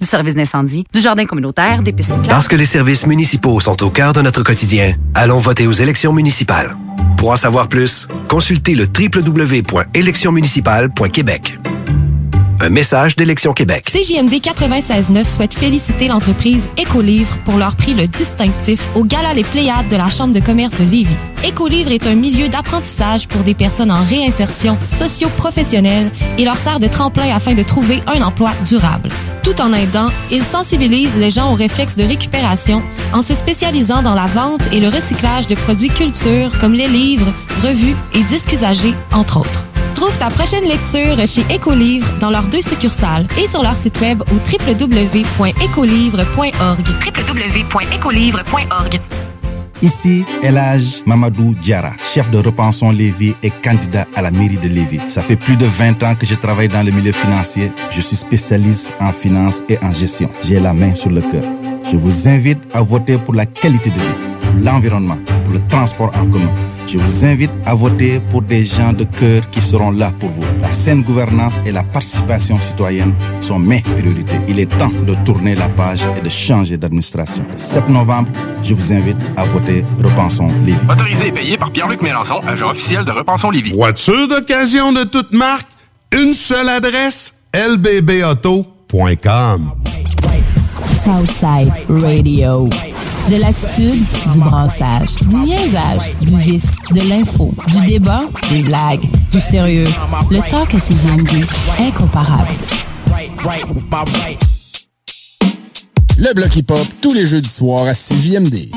Du service d'incendie, du jardin communautaire, des pistes. Parce que les services municipaux sont au cœur de notre quotidien, allons voter aux élections municipales. Pour en savoir plus, consultez le www.électionsmunicipales.québec. Un message d'Élection Québec. CJMD 96.9 souhaite féliciter l'entreprise Écolivre pour leur prix le distinctif au Gala Les Pléiades de la Chambre de commerce de Lévis. Écolivre est un milieu d'apprentissage pour des personnes en réinsertion socio-professionnelle et leur sert de tremplin afin de trouver un emploi durable. Tout en aidant, ils sensibilisent les gens aux réflexes de récupération en se spécialisant dans la vente et le recyclage de produits culture comme les livres, revues et disques usagés, entre autres. Trouve ta prochaine lecture chez Écolivre dans leurs deux succursales et sur leur site web au www.écolivre.org. www.écolivre.org. Ici, Elage Mamadou Diara, chef de Repensons Lévis et candidat à la mairie de Lévis. Ça fait plus de 20 ans que je travaille dans le milieu financier. Je suis spécialiste en finance et en gestion. J'ai la main sur le cœur. Je vous invite à voter pour la qualité de vie, pour l'environnement, pour le transport en commun. Je vous invite à voter pour des gens de cœur qui seront là pour vous. La saine gouvernance et la participation citoyenne sont mes priorités. Il est temps de tourner la page et de changer d'administration. Le 7 novembre, je vous invite à voter Repensons Lévis. Autorisé et payé par Pierre-Luc Mélenchon, agent officiel de Repensons Lévis. Voiture d'occasion de toute marque, une seule adresse, lbbauto.com. Southside Radio. De l'attitude, du brassage, du niaisage, du vice, de l'info, du débat, des blagues, du sérieux. Le talk à CGMD, incomparable. Le bloc hip-hop, tous les jeudis soirs à CJMD.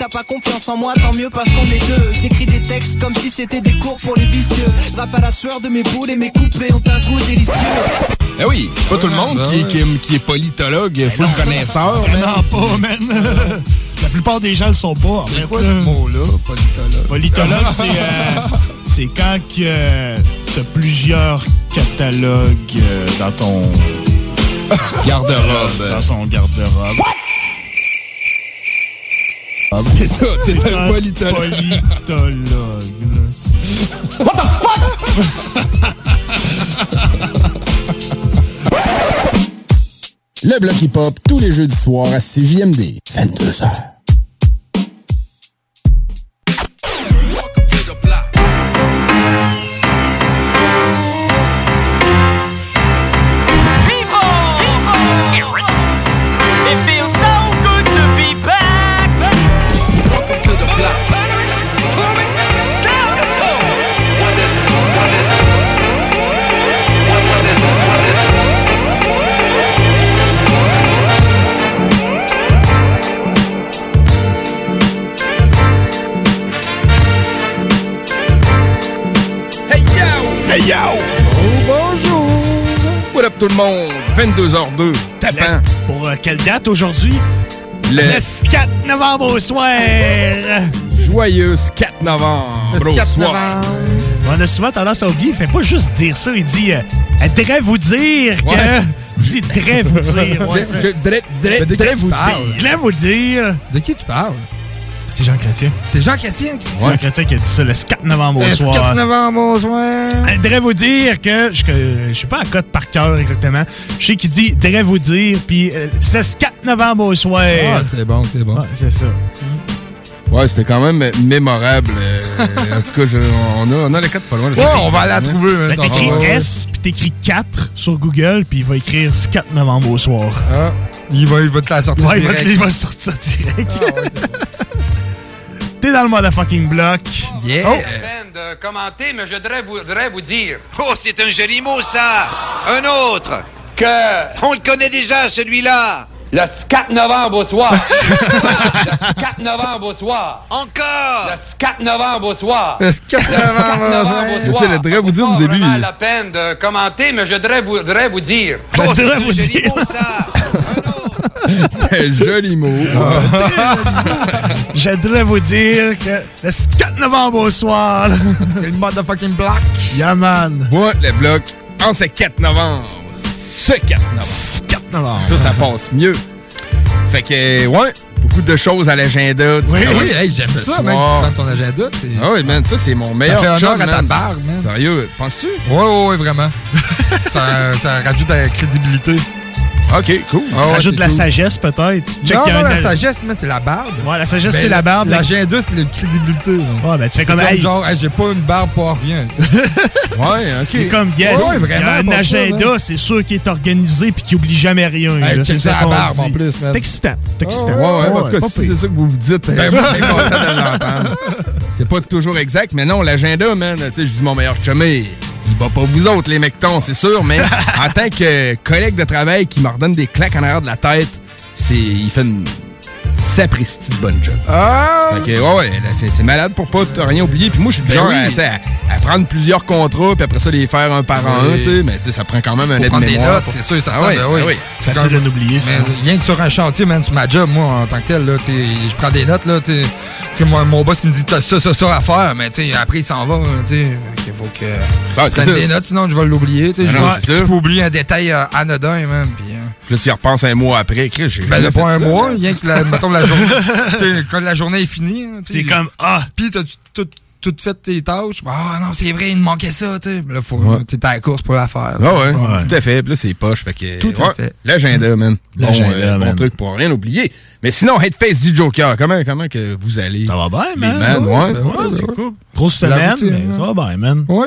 T'as pas confiance en moi, tant mieux parce qu'on est deux. J'écris des textes comme si c'était des cours pour les vicieux. Je rappe à la sueur de mes boules et mes couplets ont un goût délicieux. Eh oui, pas tout le monde qui, qui, qui est politologue, full connaisseur. Ben non, pas, man. La plupart des gens le sont pas. en C'est quoi ce mot-là, politologue? Politologue, c'est euh, c'est quand que euh, t'as plusieurs catalogues euh, dans ton Garde-robe. Dans ton garde-robe. C'est ça, t'es un politologue. Politologue. What the fuck? Le bloc hip-hop, tous les jeudis soirs à CJMD. 22h. 22h02. Tapant. Pour euh, quelle date aujourd'hui? Le- Le 4 novembre au soir. Joyeux 4 novembre Le au 4 soir. novembre. On a souvent tendance à oublier. Il fait pas juste dire ça. Il dit euh, Elle devrait vous dire que. Ouais. Il dit devrait vous dire. ouais, Je- je- dire. Vous dire. De qui tu parles? C'est Jean Chrétien. C'est Jean Chrétien qui dit C'est Jean Chrétien qui a dit ça le 4 novembre au Le soir. 4 novembre au soir. Je devrais vous dire que je, je sais pas à code par cœur exactement. Je sais qu'il dit devrait vous dire puis euh, c'est ce 4 novembre au soir. Ah, c'est bon, c'est bon. Ouais, c'est ça. Ouais, c'était quand même mémorable. euh, en tout cas, je- on, a, on a les quatre pas loin. Ouais, Ça on va aller la trouver, hein. Ben, T'écris Ouais. S, puis t'écris 4 sur Google, puis il va écrire 4 novembre au soir. Ah, il, va, il va te la sortir Ouais, il va, direct. il va sortir direct. T'es dans le motherfucking bloc. Yeah. Oh. peine de commenter, mais je voudrais vous, voudrais vous dire Oh, c'est un joli mot, ça Un autre que On le connaît déjà, celui-là le 4 novembre au soir. le 4 novembre au soir. Encore Le 4 novembre au soir. Le 4 novembre au soir. Tu sais, le devrait vous dire du début. vraiment la peine de commenter, mais je voudrais vous, voudrais vous dire. Oh, c'est un joli mot, ça C'était un joli mot. J'aimerais vous dire que le 4 novembre au soir. C'est le motherfucking block. Yeah, man. Ouais, le bloc en ce 4 novembre. Ce 4 novembre. 4 novembre. Ça, ça passe mieux. Fait que, ouais, beaucoup de choses à l'agenda. Oui, oui, hey, j'aime ça, man, que tu prennes ton agenda. c'est- Ah oui, man, ça, c'est mon meilleur fait honneur job, à ta man. barbe, man. Sérieux, penses-tu? Ouais, ouais, ouais, vraiment. ça, ça rajoute de la crédibilité. OK, cool. Ah ouais, Ajoute la cool. sagesse, peut-être. Check, Non, la sagesse, man, c'est la barbe. Ouais, la sagesse, Ben, c'est la barbe. L'agenda, c'est la crédibilité. là. Ouais, ben, tu fais comme, hey. genre, hey, j'ai pas une barbe pour rien. tu sais. Ouais, OK. C'est comme, yes, Ouais, ouais, il y a vraiment, un agenda, c'est sûr qu'il est organisé puis qu'il oublie jamais rien. Hey, là, check c'est ça la qu'on barbe, dit. en plus, man. C'est excitant. Ouais, ouais, en tout cas, si c'est ça que vous vous dites, ben, moi, je suis content de l'entendre. C'est pas toujours exact, mais non, l'agenda, man, tu sais, je dis mon meilleur chumé, il bat pas vous autres, les mectons, c'est sûr, mais en tant que collègue de travail qui m'ordonne des claques en arrière de la tête, c'est, il fait une sapristi de bonne job. Ah! Fait que, ouais, c'est, malade pour pas rien oublier. Puis moi, je suis du Ben genre oui. à, tu sais, à- à prendre plusieurs contrats, puis après ça, les faire un par un, Oui. tu sais, mais tu sais, ça prend quand même un des notes, pour- c'est sûr et certain. Ah ouais, ben oui. ah oui. C'est Facile ça. Mais rien que sur un chantier, man, sur ma job, moi, en tant que tel, là, je prends des notes, là. T'sais, moi, mon boss, il me dit, t'as ça, ça, ça à faire, mais après, il s'en va, tu sais. Il faut que. Ah, je prenne des notes, sinon, je vais l'oublier, tu sais. Ah Je peux oublier un détail euh, anodin, man. Puis, euh, Puis là, tu y repenses un mois après, Chris, j'ai ben, pas un ça, mois, man. rien que, la, mettons, la journée. quand la journée est finie, hein, T'es comme, ah, Puis, t'as tout, tout fait tes tâches. Ah, non, c'est vrai, il me manquait ça, tu sais. Là, faut. Ouais. T'es à la course pour la faire. Ah ouais, tout à fait. Puis là, c'est poche. Fait que, Tout à ouais, fait. L'agenda, man. Bon, L'agenda, euh, bon man. truc pour rien oublier. Mais sinon, Headface du Joker, comment, comment que vous allez? Ça va bien, Les man. man, ouais. Ben ouais, c'est cool. Grosse semaine, mais hein. ça va bien, man. Ouais.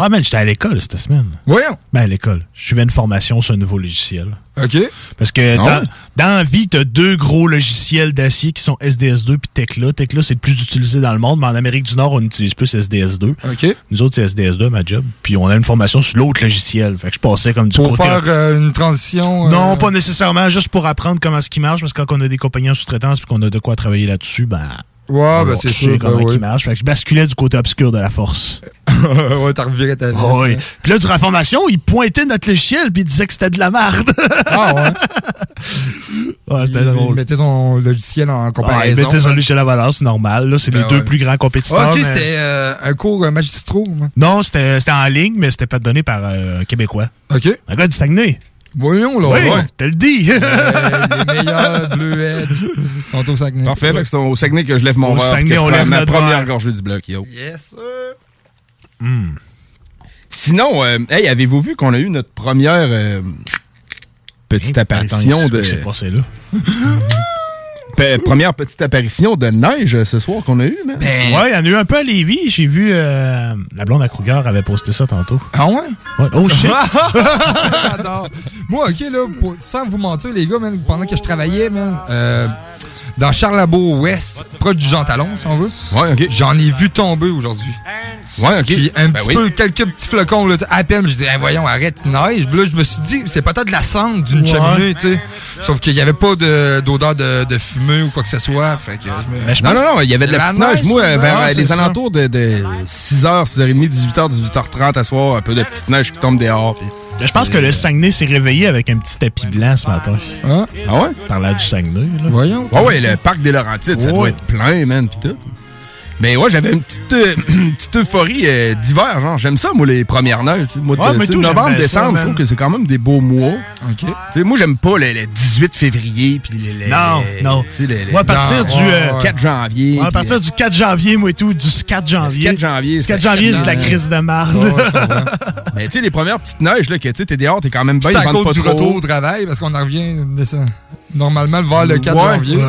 Ouais, man, j'étais à l'école cette semaine. Voyons. Ben, à l'école. Je suivais une formation sur un nouveau logiciel. OK. Parce que Non. dans, dans la vie, t'as deux gros logiciels d'acier qui sont SDS2 puis Tekla. Tekla, c'est le plus utilisé dans le monde, mais en Amérique du Nord, on utilise plus SDS2. OK. Nous autres, c'est SDS2, ma job. Puis on a une formation sur l'autre logiciel. Fait que je passais comme du Pour côté... faire euh, une transition. euh, Non, pas nécessairement, juste pour apprendre comment ce qui marche, parce que quand on a des compagnies en sous-traitance puis qu'on a de quoi travailler là-dessus, ben... Ouais, ben va c'est sûr. comment ben qui oui. marche. Fait que je basculais du côté obscur de la force. ouais, t'as reviré ta vie. Ah oui. Puis là, durant la formation, il pointait notre logiciel puis il disait que c'était de la merde. Ah ouais. ouais, c'était Il- Il drôle. mettait son logiciel en Ouais, il comparaison. mettait son hein. logiciel à valeur, c'est normal. Là, c'est Ben les deux ouais. plus grands compétiteurs. Ah, ok, mais- c'était euh, un cours euh, magistraux. Non, c'était c'était en ligne, mais c'était pas donné par euh, un Québécois. OK. Un gars du Saguenay. Voyons, là. oui, ouais. te le dis. Euh, les meilleurs bleuets sont au Saguenay. Parfait. Fait que c'est au Saguenay que je lève mon Au verre. puis Saguenay, que je on lève ma première verre. gorgée du bloc, yo. Yes, sir. Hmm. Sinon, euh, hey, avez-vous vu qu'on a eu notre première euh, petite apparition de. C'est passé là. Première petite apparition de neige ce soir qu'on a eu, man. Ben, Ouais, il y en a eu un peu à Lévis. J'ai vu euh, la blonde à Kruger avait posté ça tantôt. Ah ouais? Ouais. Oh shit! J'adore. Moi, OK, là, pour- sans vous mentir, les gars, man, pendant que je travaillais, man, euh, dans Charlebourg-Ouest, proche du Jean Talon, si on veut, Ouais, ok. j'en ai vu tomber aujourd'hui. Ouais, ok. Puis un Ben petit oui. peu, quelques petits flocons, là, à peine, je dis, Hey, voyons, arrête, il neige. Puis là, je me suis dit, c'est peut-être de la cendre d'une Ouais. cheminée, tu sais. Sauf qu'il n'y avait pas de- d'odeur de, de fumée ou quoi que ce soit. Fait que je me... Ben, je Non, non, non, il y avait de la La petite neige. neige, Moi, vers c'est les ça. alentours de, de 6h, 6h30, 18h, 18h30 à soir, un peu de petite neige qui tombe dehors. puis- Je pense que le Saguenay s'est réveillé avec un petit tapis blanc ce matin. Hein? Ah ouais? Par là du Saguenay. Là. Voyons. Ouais, ouais, le parc des Laurentides, ça doit être plein, man, pis tout. Mais ouais, j'avais une petite, euh, une petite euphorie euh, d'hiver, genre. J'aime ça, moi, les premières sais, Moi, Ouais, mais tout, novembre, décembre, je trouve que c'est quand même des beaux mois. OK. Tu sais, moi, j'aime pas le, le 18 février, puis les, les- Non, non. les- Moi, à partir non, du, ouais, euh, ouais. 4 janvier. À partir du 4 janvier, moi et tout, du 4 janvier. 4 janvier, c'est 4 janvier, c'est la crise de marde. Ouais. Mais tu sais, les premières petites neiges, là, que tu sais, t'es dehors, t'es quand même bien, C'est à cause du retour au travail, parce qu'on en revient de ça. Normalement vers le 4 Ouais. janvier.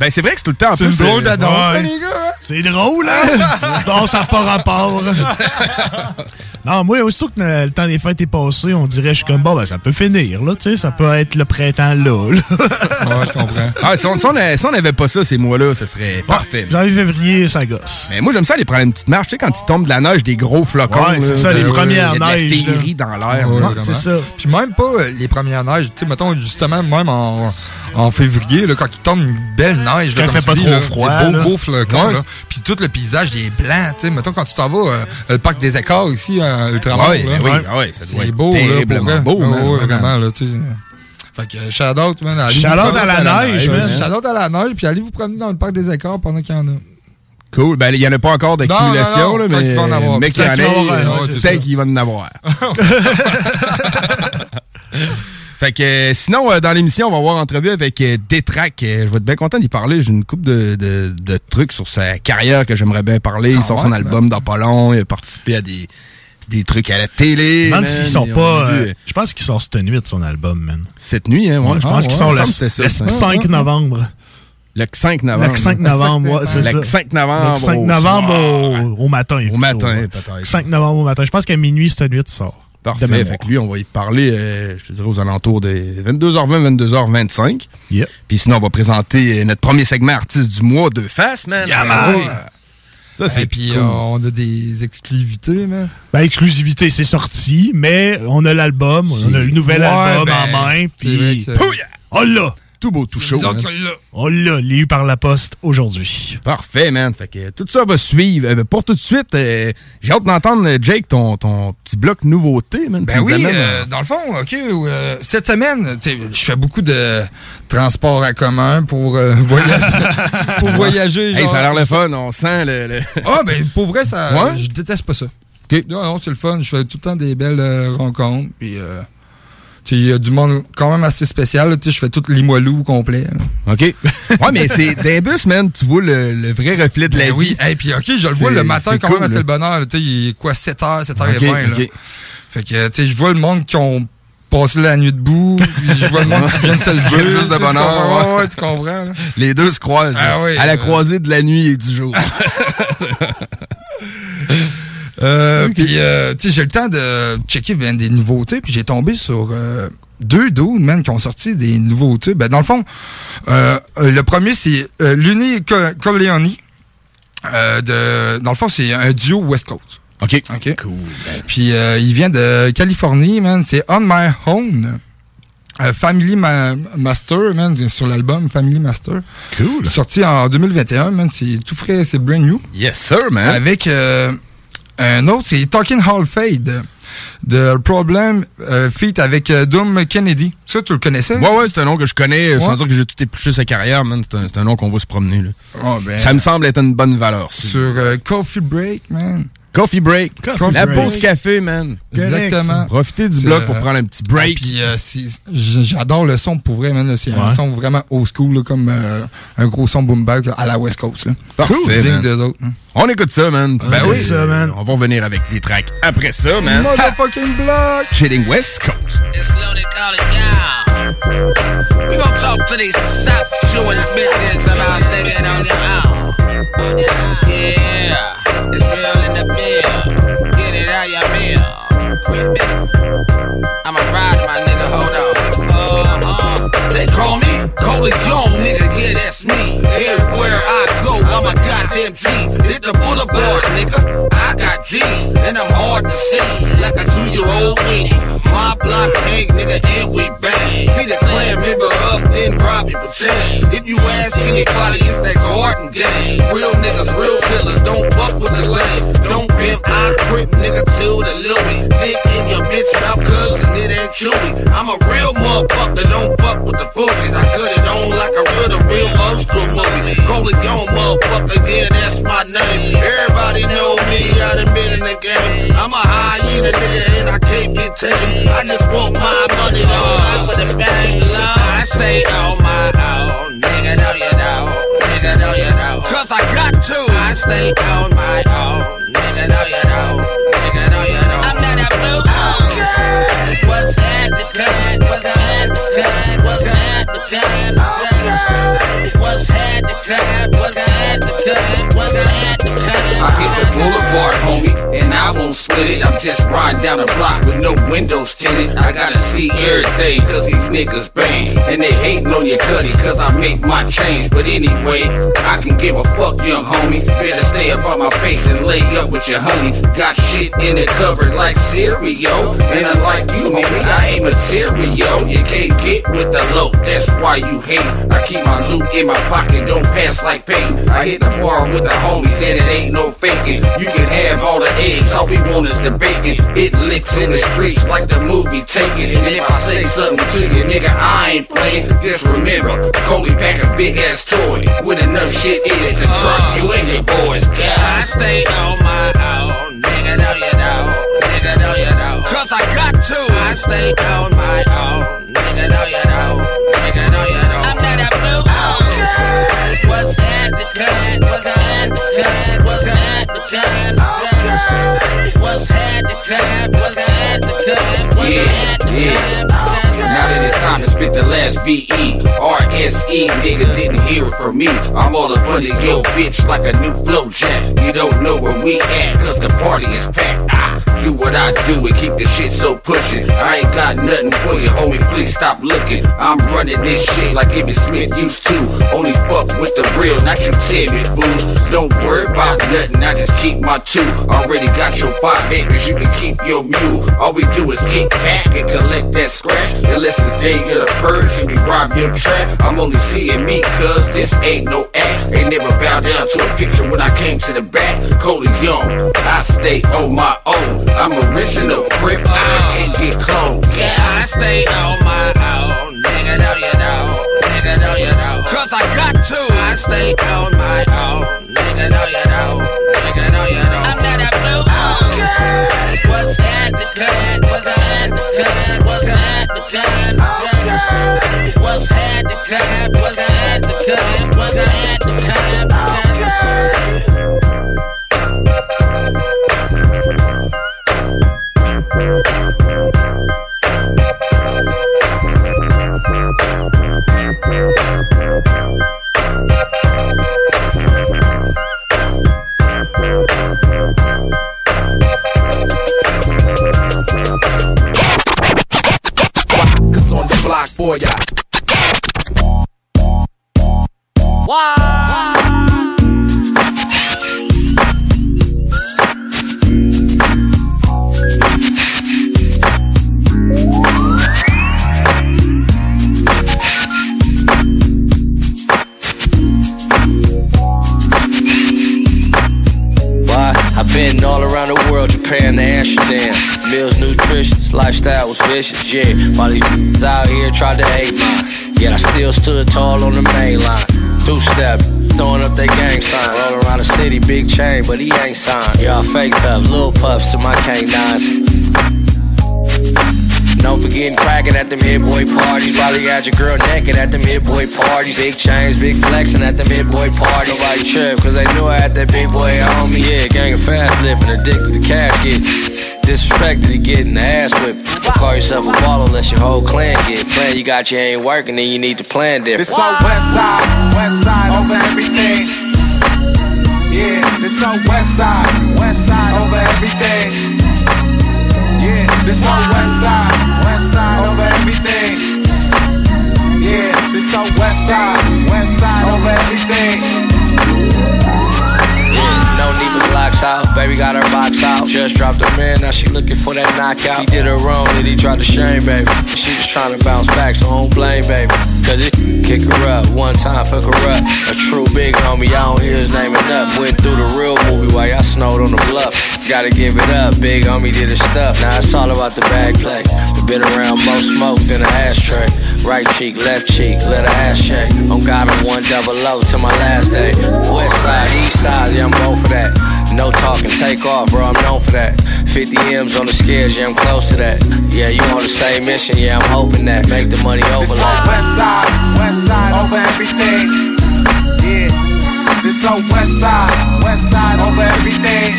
Ben, c'est vrai que c'est tout le temps en C'est une drôle euh, d'annonce, ouais. les gars. hein? C'est drôle, hein? non, ça n'a pas rapport. non, moi, aussitôt que le temps des fêtes est passé, on dirait, je suis comme, bon, ben, ça peut finir, là, tu sais, ça peut être le printemps là. là. Ouais, je comprends. Ah, si on si n'avait pas ça, ces mois-là, ce serait parfait. Janvier, février, ça gosse. Mais moi, j'aime ça aller prendre une petite marche. Tu sais, quand il tombe de la neige, des gros flocons. Ouais, c'est ça, les premières il y a de neiges, dans l'air. Ouais, c'est ça. Puis même pas euh, les premières neiges. Tu sais, mettons, justement, même en, en février, là, quand il tombe une belle neige. Quand là, il comme fait pas dis, trop là, froid, Beau, là. Ouais. là. Puis tout le paysage, il est blanc. Tu sais, mettons, quand tu t'en vas, euh, le parc des écarts ici, à Ultramar, Ouais, là, oui, ouais, ça doit c'est être beau, là, pour beau, man, ouais, vraiment. là, tu sais. Fait que, shout out, man. allez Shout out à la neige, man. Shout out à la neige, puis allez vous promener dans le parc des écarts pendant qu'il y en a. Cool. Ben, il n'y en a pas encore d'accumulation, mais il va en avoir. mais qu'il y en il c'est peut-être qu'il va en avoir. Fait que euh, sinon, euh, dans l'émission, on va avoir entrevue avec euh, Détrac. Je vais être bien content d'y parler. J'ai une couple de, de, de trucs sur sa carrière que j'aimerais bien parler. Il Ah sort son ben. album dans pas long. Il a participé à des, des trucs à la télé. Même man. s'ils sont pas. euh, je pense qu'il sort cette nuit de son album, man. Cette nuit, hein, ouais. je pense Ah, qu'il ouais, sort il le, me semble que c'était le ça, ça. 5 novembre. Le 5 novembre. Le 5 novembre, ouais, c'est ça. Le 5 novembre. Le 5 au novembre au, au matin. Au matin, peut-être. 5 novembre au matin. Je pense qu'à minuit, cette nuit sort. Parfait. Fait que lui, on va y parler, euh, je te dirais, aux alentours des 22h20, 22h25. Yep. Puis sinon, on va présenter euh, notre premier segment artiste du mois de face, man. Yeah, Ça, man. ouais. Ça, c'est Et puis, cool. euh, on a des exclusivités, man. Ben, exclusivité, c'est sorti, mais on a l'album, on a le nouvel Ouais, album ben, en main, c'est vrai puis on l'a! Tout beau, tout chaud. Hein. On l'a, lu par la poste aujourd'hui. Parfait, man. Fait que tout ça va suivre. Euh, pour tout de suite, euh, j'ai hâte d'entendre, euh, Jake, ton, ton petit bloc nouveauté, man. Ben oui, amènes, euh, dans le fond, OK, euh, cette semaine, je fais beaucoup de transport à commun pour euh, voyager. pour voyager Hey, ça a l'air le fun. On sent le... le- Ah, ben pour vrai, ça, Ouais? je déteste pas ça. OK. Non, non, c'est le fun. Je fais tout le temps des belles euh, rencontres. Puis, euh, il y a du monde quand même assez spécial. Tu je fais tout Limoilou au complet. là. OK. Ouais, mais c'est d'un bus, man, tu vois le, le vrai reflet de la Ben oui, vie. et puis OK, je le vois le matin quand cool, même assez le bonheur. Tu il est quoi, 7h, 7h20. OK, là. OK. Fait que, tu sais, je vois le monde qui ont passé la nuit debout. puis je vois le monde qui vient de se lever. Juste de tu tu bonheur, comprends? ouais. Ouais, tu comprends. là. Les deux se croisent. Ah là, oui, à la euh, croisée de la nuit et du jour. Euh, Puis, euh, tu sais, j'ai le temps de checker ben, des nouveautés, puis j'ai tombé sur euh, deux dudes, man, qui ont sorti des nouveautés. Ben, dans le fond, euh, le premier, c'est euh, Luni Co- Corleone. Euh, de, dans le fond, c'est un duo West Coast. OK. OK. Cool. Puis, euh, il vient de Californie, man. C'est On My Own. Family Ma- Master, man, sur l'album Family Master. Cool. Sorti en 2021, man. C'est tout frais, c'est brand new. Yes, sir, man. Avec euh, un autre, c'est Talking Hall Fade de Problem euh, feat avec euh, Doom Kennedy. Ça, tu le connaissais? Ouais, ouais, c'est un nom que je connais, euh, sans dire que j'ai tout épluché sa carrière, man. C'est un, un nom qu'on va se promener, là. Ah, ben, Ça me semble être une bonne valeur. sur euh, Coffee Break, man. Coffee break. Coffee La break. pause café, man. Exactement. Profitez du bloc pour prendre un petit Ah, break. puis, euh, j'adore le son pour vrai, man. C'est un son vraiment old school, là, comme euh, un gros son boom bap là, à la West Coast. Là. Parfait, d'eux autres. hein. On écoute ça, man. Ben oui. ça, man. On va revenir avec des tracks après ça, man. Motherfucking block! Chilling West Coast. It's loaded, call it down. We gon' talk to these sops chewing bitches about thinking on your own. Yeah, it's real in the bill. Get it how you feel. Quit it. I'ma ride my nigga, hold on. Uh-huh. They call me Coley Young, nigga, yeah, that's me. Everywhere I go, I'm a goddamn G. Hit the boulevard, nigga. And I'm hard to see, like a two-year-old weenie. My block hang, nigga, and we bang. Be the clan member up, then rob you for change. If you ask anybody, it's that Gang. Real niggas, real killers, don't fuck with the lane. Don't pimp, I grip, nigga, to the Louis. Dick in your bitch mouth, cuz and it ain't chewy. I'm a real motherfucker, don't fuck with the fools. I cut it on like a real, the real Ulster movie. Call it young motherfucker, yeah, that's my name. Everybody know me, I done been in the game. I'm a high eater, nigga, and I can't get tamed. I just want my money, though, I put it bang low. I stay on my own, nigga, know you know, cause I got to. I stay on my own. Nigga, no, you don't. Nigga, no, you don't. I'm not a blue okay. What's at the cut? What's at the cut? What's at the cut? Okay. What's at the cut? What's at the cut? What's at the cut? I hit the boulevard, homie, and I won't split it. I'm just right down the block with no windows tinted. I gotta see everything, cause these niggas bang. And they hating on your cutty, cause I make my change. But anyway, I can give a fuck, young homie. Better stay up on my face and lay up with your honey. Got shit in the cupboard like cereal. And unlike you, homie, I ain't material. You can't get with the low, that's why you hate. I keep my loot in my pocket, don't pass like pain. I hit the bar with the homies, and it ain't no faking. You can have all the eggs, all we want is the bacon. It licks in the streets like the movie Taken. And if I say something to you, nigga, I ain't playing. Just remember, Coley pack a big ass toy with enough shit in it to drop you and your boys. Yeah, I stay on my own, nigga, know you know, nigga, know you know. Cause I got to. I stay on my own, nigga, know you know, yeah spit the last VE RSE, nigga didn't hear it from me. I'm all up under your bitch like a new flow jack. You don't know where we at, cause the party is packed. I do what I do and keep the shit so pushin' I ain't got nothing for you, homie, please stop looking. I'm running this shit like Emmitt Smith used to. Only fuck with the real, not you timid fools. Don't worry about nothing, I just keep my two. Already got your five acres, you can keep your mule. All we do is kick back and collect that scratch. Unless it's day of the purge we rob your trap I'm only seeing me cause this ain't no act. Ain't never bow down to a picture when I came to the back. Coley Young, I stay on my own. I'm original, crip, I can't get cloned Yeah, I stay on my own. Nigga, know you know, nigga, know you know Cause I got to. I stay on my own. Nigga, know you know, nigga, know you know I'm not a fool Okay. What's at the cut? For ya. Why? I've been all around the world, Japan to Amsterdam. Meals nutritious, lifestyle was vicious, yeah. While these out here tried to hate mine. Yet I still stood tall on the main line. Two step, throwing up their gang sign. Roll around the city, big chain, but he ain't signed. Y'all fake tough, little puffs to my canines. Don't forget cracking at them hit boy parties. Probably got your girl naked at them hit boy parties. Big chains, big flexing at them hit boy parties. Nobody trip, cause they knew I had that big boy on me. Yeah, gang of fast living, addicted to cash get. Disrespected to getting the ass whipped. Don't call yourself a baller unless your whole clan get. Plan you got your ain't working, then you need to plan different. This on west side, west side over everything. Yeah, this on west side, west side over everything. Yeah, this on west side, west side over everything. Yeah, this on west side, west side over everything. No need for blocks out, baby got her box out. Just dropped her man, now she looking for that knockout. He did her wrong, then he tried to shame, baby. She just trying to bounce back, so don't blame, baby. Cause it kick her up, one time fuck her up. A true big homie, I don't hear his name enough. Went through the real movie while y'all snowed on the bluff. Gotta give it up, big homie did his stuff. Now it's all about the bag play. Been around more smoke than an ashtray. Right cheek, left cheek, let her ass shake. On God, I'm one double O till my last day. West side, east side, yeah, I'm both for that. No talking, take off, bro, I'm known for that. 50 M's on the scales, yeah, I'm close to that. Yeah, you on the same mission, yeah, I'm hoping that. Make the money overlap. west side, west side over everything. Yeah, this on west side, west side over everything.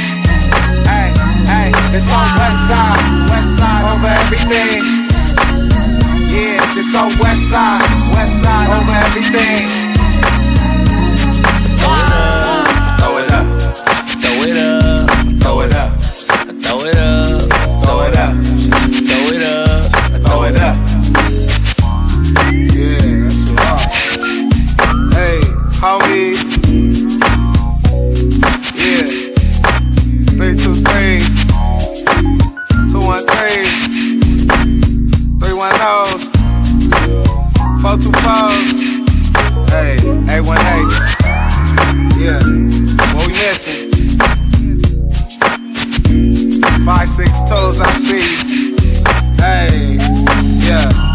Hey, hey, this on west side, west side over everything. So west side, west side over everything. Throw it up, throw it up, throw it up, throw it up, throw it up, throw it up, throw it up. Yeah, that's a lot. Hey, homies. four two fours. Hey, A one eight. Yeah, what we missing? Five six toes, I see. Hey, yeah.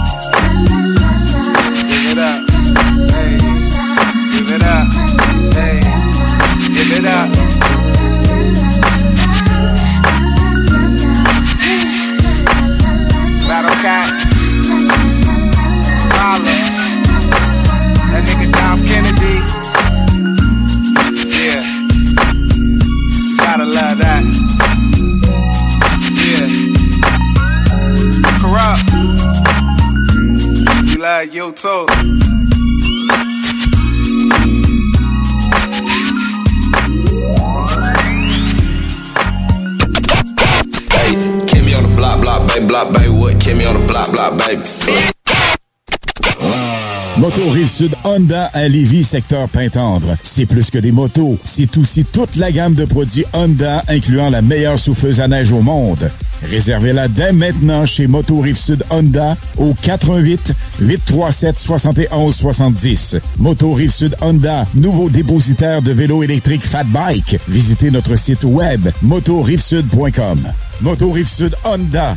Like you too. Kimmy on the block, block, baby, block, baby. What? Kimmy on the block, block, baby. Moto Rive-Sud Honda à Lévis, secteur Pintendre. C'est plus que des motos, c'est aussi toute la gamme de produits Honda, incluant la meilleure souffleuse à neige au monde. Réservez-la dès maintenant chez Moto Rive-Sud Honda au 88 837 71 70. Moto Rive-Sud Honda, nouveau dépositaire de vélos électriques Fat Bike. Visitez notre site web motorivesud.com. Moto Rive-Sud Honda,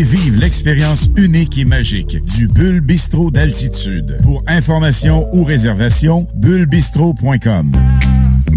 vivre l'expérience unique et magique du Bulle Bistrot d'altitude. Pour information ou réservation, bullebistrot.com.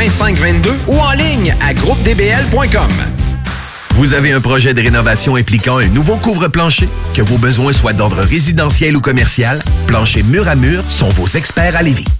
2522 ou en ligne à groupedbl.com. Vous avez un projet de rénovation impliquant un nouveau couvre-plancher? Que vos besoins soient d'ordre résidentiel ou commercial, Plancher Mur à Mur sont vos experts à Lévis.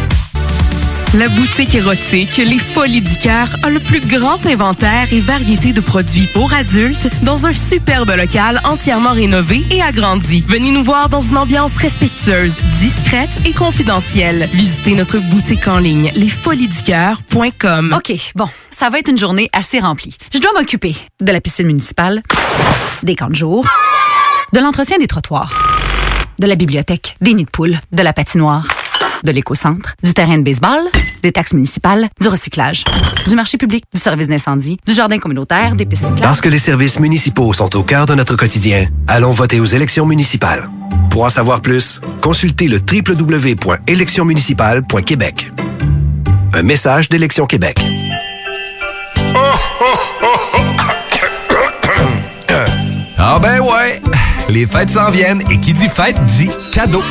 La boutique érotique Les Folies du Cœur a le plus grand inventaire et variété de produits pour adultes dans un superbe local entièrement rénové et agrandi. Venez nous voir dans une ambiance respectueuse, discrète et confidentielle. Visitez notre boutique en ligne lesfoliesducoeur.com. OK, bon, ça va être une journée assez remplie. Je dois m'occuper de la piscine municipale, des camps de jour, de l'entretien des trottoirs, de la bibliothèque, des nids de poules, de la patinoire de l'éco-centre, du terrain de baseball, des taxes municipales, du recyclage, du marché public, du service d'incendie, du jardin communautaire, des pistes cyclables. Parce que les services municipaux sont au cœur de notre quotidien, allons voter aux élections municipales. Pour en savoir plus, consultez le www.électionsmunicipales.québec. Un message d'Élection Québec. Ah ben ouais, les fêtes s'en viennent et qui dit fête dit cadeau.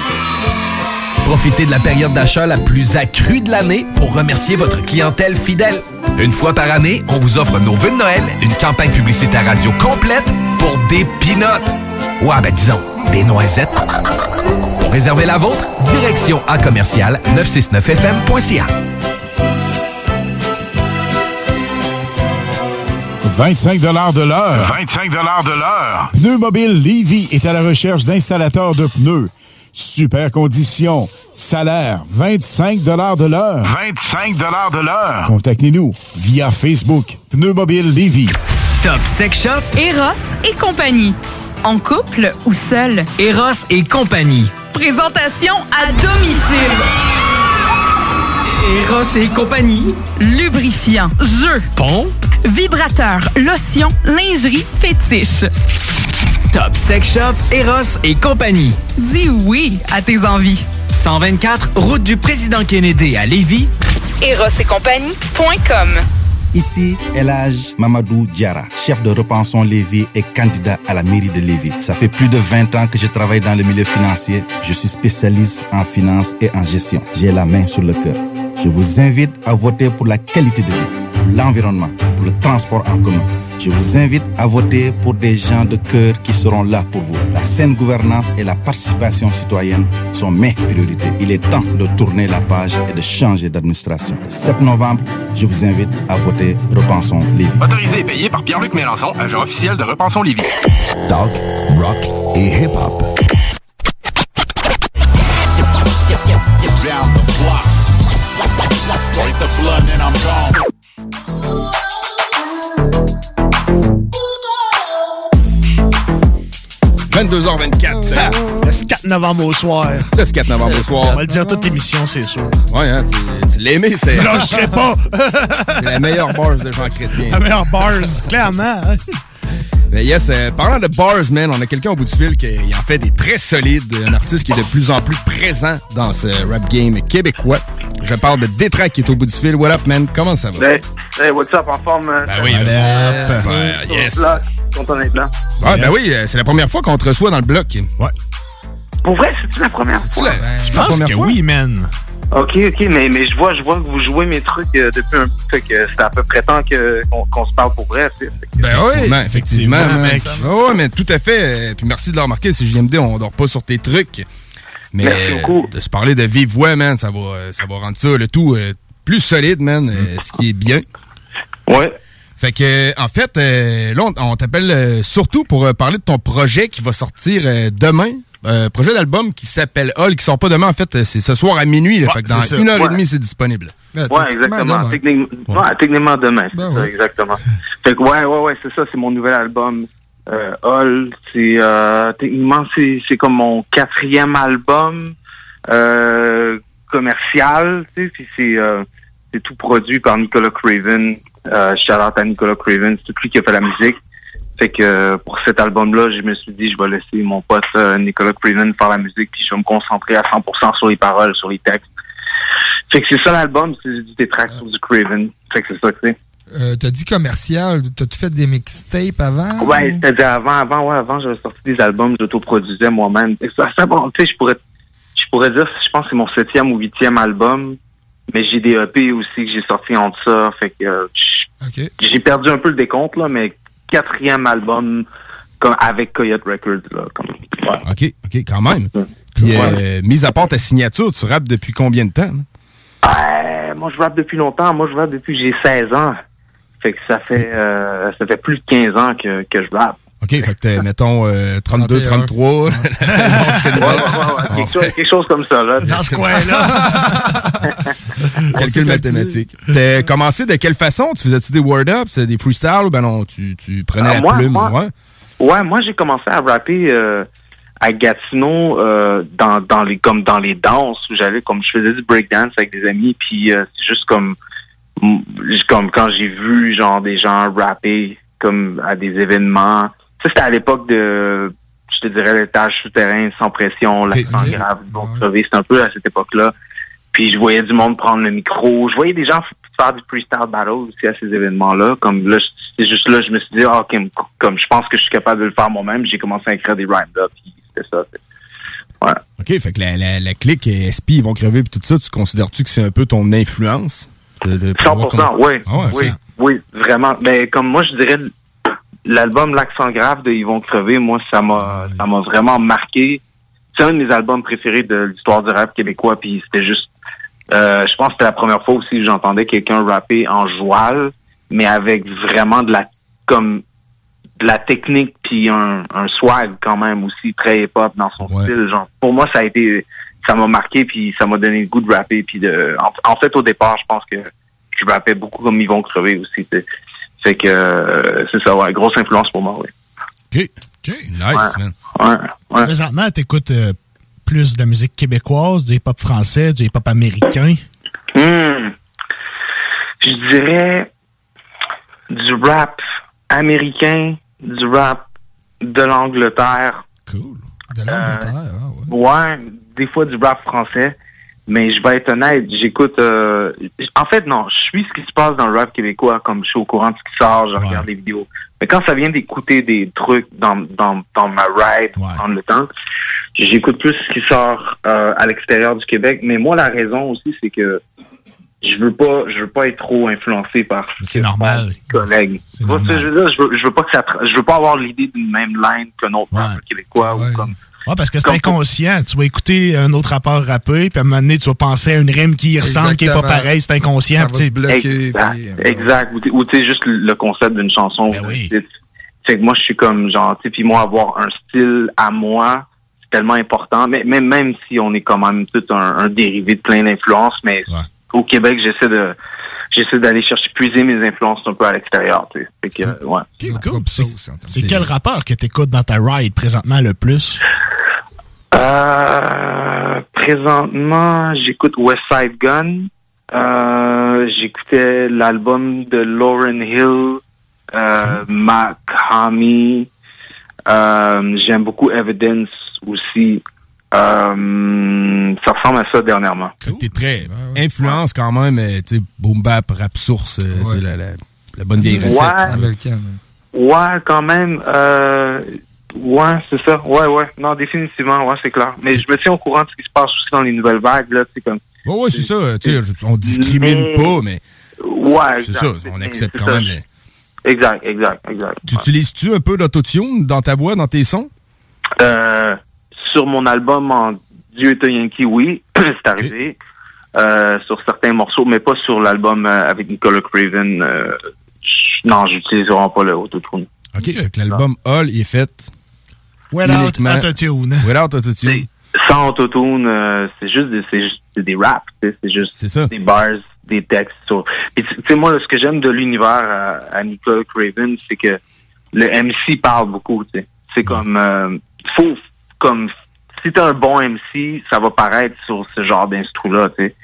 Profitez de la période d'achat la plus accrue de l'année pour remercier votre clientèle fidèle. Une fois par année, on vous offre nos vœux de Noël, une campagne publicitaire radio complète pour des pinottes. Ouais, ben disons, des noisettes. Pour réserver la vôtre, direction à commercial 969fm.ca. 25 de l'heure. 25 de l'heure. Pneu Mobile Levy est à la recherche d'installateurs de pneus. Super conditions. Salaire 25 de l'heure. 25 de l'heure. Contactez-nous via Facebook. Pneu Mobile Levy. Top Sex Shop. Eros et compagnie. En couple ou seul. Eros et compagnie. Présentation à domicile. Eros et compagnie. Lubrifiant, jeu, Pont. vibrateur, lotion, lingerie, fétiche. Top Sex Shop. Eros et compagnie. Dis oui à tes envies. 124, route du président Kennedy à Lévis. Eros et compagnie.com Ici, Elage Mamadou Diara, chef de Repensons Lévis et candidat à la mairie de Lévis. Ça fait plus de 20 ans que je travaille dans le milieu financier. Je suis spécialiste en finance et en gestion. J'ai la main sur le cœur. Je vous invite à voter pour la qualité de vie, pour l'environnement, pour le transport en commun. Je vous invite à voter pour des gens de cœur qui seront là pour vous. La saine gouvernance et la participation citoyenne sont mes priorités. Il est temps de tourner la page et de changer d'administration. Le 7 novembre, je vous invite à voter Repensons Lévis. Autorisé et payé par Pierre-Luc Mélenchon, agent officiel de Repensons Lévis. Talk, rock et hip-hop. 22h24. Ah, Le 4 novembre au soir. Le 4 novembre au soir. On va le dire toute l'émission, c'est sûr. Ouais, hein, c'est- tu aimé, c'est. Je lâcherai pas. c'est la meilleure bars de Jean Chrétien. La meilleure bars, clairement. Mais yes, euh, parlant de bars, man, on a quelqu'un au bout du fil qui il en fait des très solides, un artiste qui est de plus en plus présent dans ce rap game québécois. Je parle de Détrac qui est au bout du fil. What up, man? Comment ça va? Hey, hey, what's up, en forme? Ben oui, yes. Ouais, yes. Content d'être là. Ah, ben oui, euh, c'est la première fois qu'on te reçoit dans le bloc. Ouais. Pour vrai, c'est-tu la première fois? la- Je la pense première que fois? oui, man. Ok, ok, mais, mais je vois, je vois que vous jouez mes trucs euh, depuis un peu, fait que c'est à peu près temps que, qu'on, qu'on se parle pour vrai. Fait que- Ben oui, effectivement, mec. Ah ouais, mais tout à fait. euh, Puis merci de le remarquer, c'est JMD, on dort pas sur tes trucs. Mais Merci euh, beaucoup. de se parler de vive voix, man, ça va, ça va rendre ça, le tout, euh, plus solide, man, euh, ce qui est bien. Ouais. Fait que, en fait, euh, là, on, on t'appelle surtout pour parler de ton projet qui va sortir euh, demain. Euh, projet d'album qui s'appelle Hall, qui sort pas demain, en fait, euh, c'est ce soir à minuit. là. Ouais, fait que dans une heure et demie, c'est disponible. Ouais, exactement. Techniquement, ouais, techniquement demain, c'est Ben ça, exactement. Fait que ouais, ouais, ouais, c'est ça, c'est mon nouvel album. Euh, Hall, c'est euh, techniquement c'est c'est comme mon quatrième album euh, commercial, tu sais, puis c'est euh, c'est tout produit par Nicolas Craven. Euh, shout out à Nicolas Craven, c'est lui qui a fait la musique. Fait que pour cet album-là, je me suis dit je vais laisser mon pote euh, Nicolas Craven faire la musique, puis je vais me concentrer à 100% sur les paroles, sur les textes. Fait que c'est ça l'album, c'est du détract sur du Craven. Fait que c'est ça que c'est. Euh, T'as dit commercial, t'as-tu fait des mixtapes avant? Ouais, c'est-à-dire avant, avant, ouais, avant, j'avais sorti des albums, j'autoproduisais moi-même. Ça, ça, bon, tu sais, je pourrais, je pourrais dire, je pense que c'est mon septième ou huitième album, mais j'ai des EP aussi que j'ai sortis entre ça, fait que euh, j'ai perdu un peu le décompte, là, mais quatrième album comme, avec Coyote Records, là, comme, ouais. OK, OK, quand même. Puis, euh, mis à part ta signature, tu rappes depuis combien de temps? Euh, moi, je rappe depuis longtemps. Moi, je rappe depuis que j'ai 16 ans. Fait que ça fait, euh, ça fait plus de 15 ans que, que je rappe. OK, fait que t'es, mettons, euh, 32, 31. 33. Ouais, ouais, ouais, ouais, quelque, chose, quelque chose comme ça, là. Dans ce Calcul mathématique. T'as commencé de quelle façon? Tu faisais-tu des word-ups, c'est des freestyles ou ben non, tu, tu prenais Ah, la moi, plume? moi- ouais. Ouais, moi j'ai commencé à rapper euh, à Gatineau euh, dans, dans les comme dans les danses où j'allais comme je faisais du breakdance avec des amis puis euh, c'est juste comme comme quand j'ai vu genre des gens rapper comme à des événements. Ça c'était à l'époque de je te dirais l'étage souterrain sans pression, l'accent grave, bon crevé, c'est un peu à cette époque-là. Puis je voyais du monde prendre le micro. Je voyais des gens faire du freestyle battle aussi à ces événements-là. Comme là, c'est juste là, je me suis dit, ah, ok, comme je pense que je suis capable de le faire moi-même, j'ai commencé à écrire des rhymes là, puis c'était ça. Ouais. OK, fait que la, la, la clique et SP, ils vont crever puis tout ça, tu considères-tu que c'est un peu ton influence? De, de pouvoir 100%, comme- oui. Ah ouais, oui, ça- oui, vraiment. Mais comme moi, je dirais, l'album L'accent grave de Ils vont crever, moi, ça m'a, ça m'a vraiment marqué. C'est un de mes albums préférés de l'histoire du rap québécois, puis c'était juste, euh, je pense que c'était la première fois aussi que j'entendais quelqu'un rapper en joual, mais avec vraiment de la, comme, de la technique puis un, un swag quand même aussi très hip-hop dans son style. Genre, pour moi, ça a été, ça m'a marqué puis ça m'a donné le goût de rapper puis de, en, en fait, au départ, je pense que je rappais beaucoup comme ils vont crever aussi. Fait que euh, c'est ça, ouais, grosse influence pour moi, oui. OK. OK, nice, man. Ouais, ouais. Présentement, t'écoutes euh, plus de la musique québécoise, du hip-hop français, du hip-hop américain? Hmm. Je dirais du rap américain, du rap de l'Angleterre. Cool. De l'Angleterre, ah ouais. Ouais, des fois du rap français. Mais je vais être honnête, j'écoute... euh, en fait, non, je suis ce qui se passe dans le rap québécois, comme je suis au courant de ce qui sort, je regarde les vidéos. Mais quand ça vient d'écouter des trucs dans, dans, dans ma ride, prendre le temps, j'écoute plus ce qui sort euh, à l'extérieur du Québec. Mais moi, la raison aussi, c'est que je veux pas je veux pas être trop influencé par c'est normal. collègues. Je veux dire? Je veux, je veux pas que ça tra- je veux pas avoir l'idée d'une même line qu'un autre rappeur québécois ou comme Ouais, parce que c'est inconscient. Tu vas écouter un autre rappeur rapper, puis à un moment donné, tu vas penser à une rime qui y ressemble, qui est pas Exactement. pareil. C'est inconscient. puis tu sais- exact, exact. ou, t- ou tu sais juste le concept d'une chanson Ben c'est Fait que moi, je suis comme genre, tu sais, puis moi, avoir un style à moi, c'est tellement important. Mais même, même si on est quand même tout un, un dérivé de plein d'influences, mais au Québec, j'essaie de j'essaie d'aller chercher puiser mes influences un peu à l'extérieur, tu sais. Fait que, euh, ouais. C'est quel rappeur que t'écoutes dans ta ride présentement le plus? Euh, présentement, j'écoute West Side Gun. Euh, J'écoutais l'album de Lauren Hill, euh, Mac Hami. Euh, J'aime beaucoup Evidence aussi. Euh, ça ressemble à ça dernièrement. T'es très influence quand même, euh, tu sais, boom bap, rap source, euh, tu sais, la, la- la bonne vieille recette Ouais. américaine. Ouais, quand même. Euh, ouais, c'est ça. Ouais, ouais. Non, définitivement, ouais, c'est clair. Mais je me tiens au courant de ce qui se passe aussi dans les nouvelles vagues, là, tu sais, comme... Ouais, ouais, c'est ça. Tu sais, on discrimine Mais- pas, mais Ouais, c'est ça. On C'est- accepte c'est quand ça. même. les- Exact, exact, exact. Tu utilises-tu un peu d'autotune dans ta voix, dans tes sons? Euh, sur mon album en Dieu est un Yankee, oui, c'est arrivé. Euh, sur certains morceaux, mais pas sur l'album euh, avec Nicolas Craven. Euh, non, j'utilise vraiment pas le autotune. OK. L'album All il est fait. Without autotune. Without autotune. Sans autotune, euh, c'est juste des, c'est juste c'est des raps, c'est juste des bars, des textes. Puis tu sais, moi, ce que j'aime de l'univers à, à Nicolas Craven, c'est que le MC parle beaucoup, tu sais. C'est comme, euh, faut, comme, si t'es un bon MC, ça va paraître sur ce genre d'instru-là, tu sais.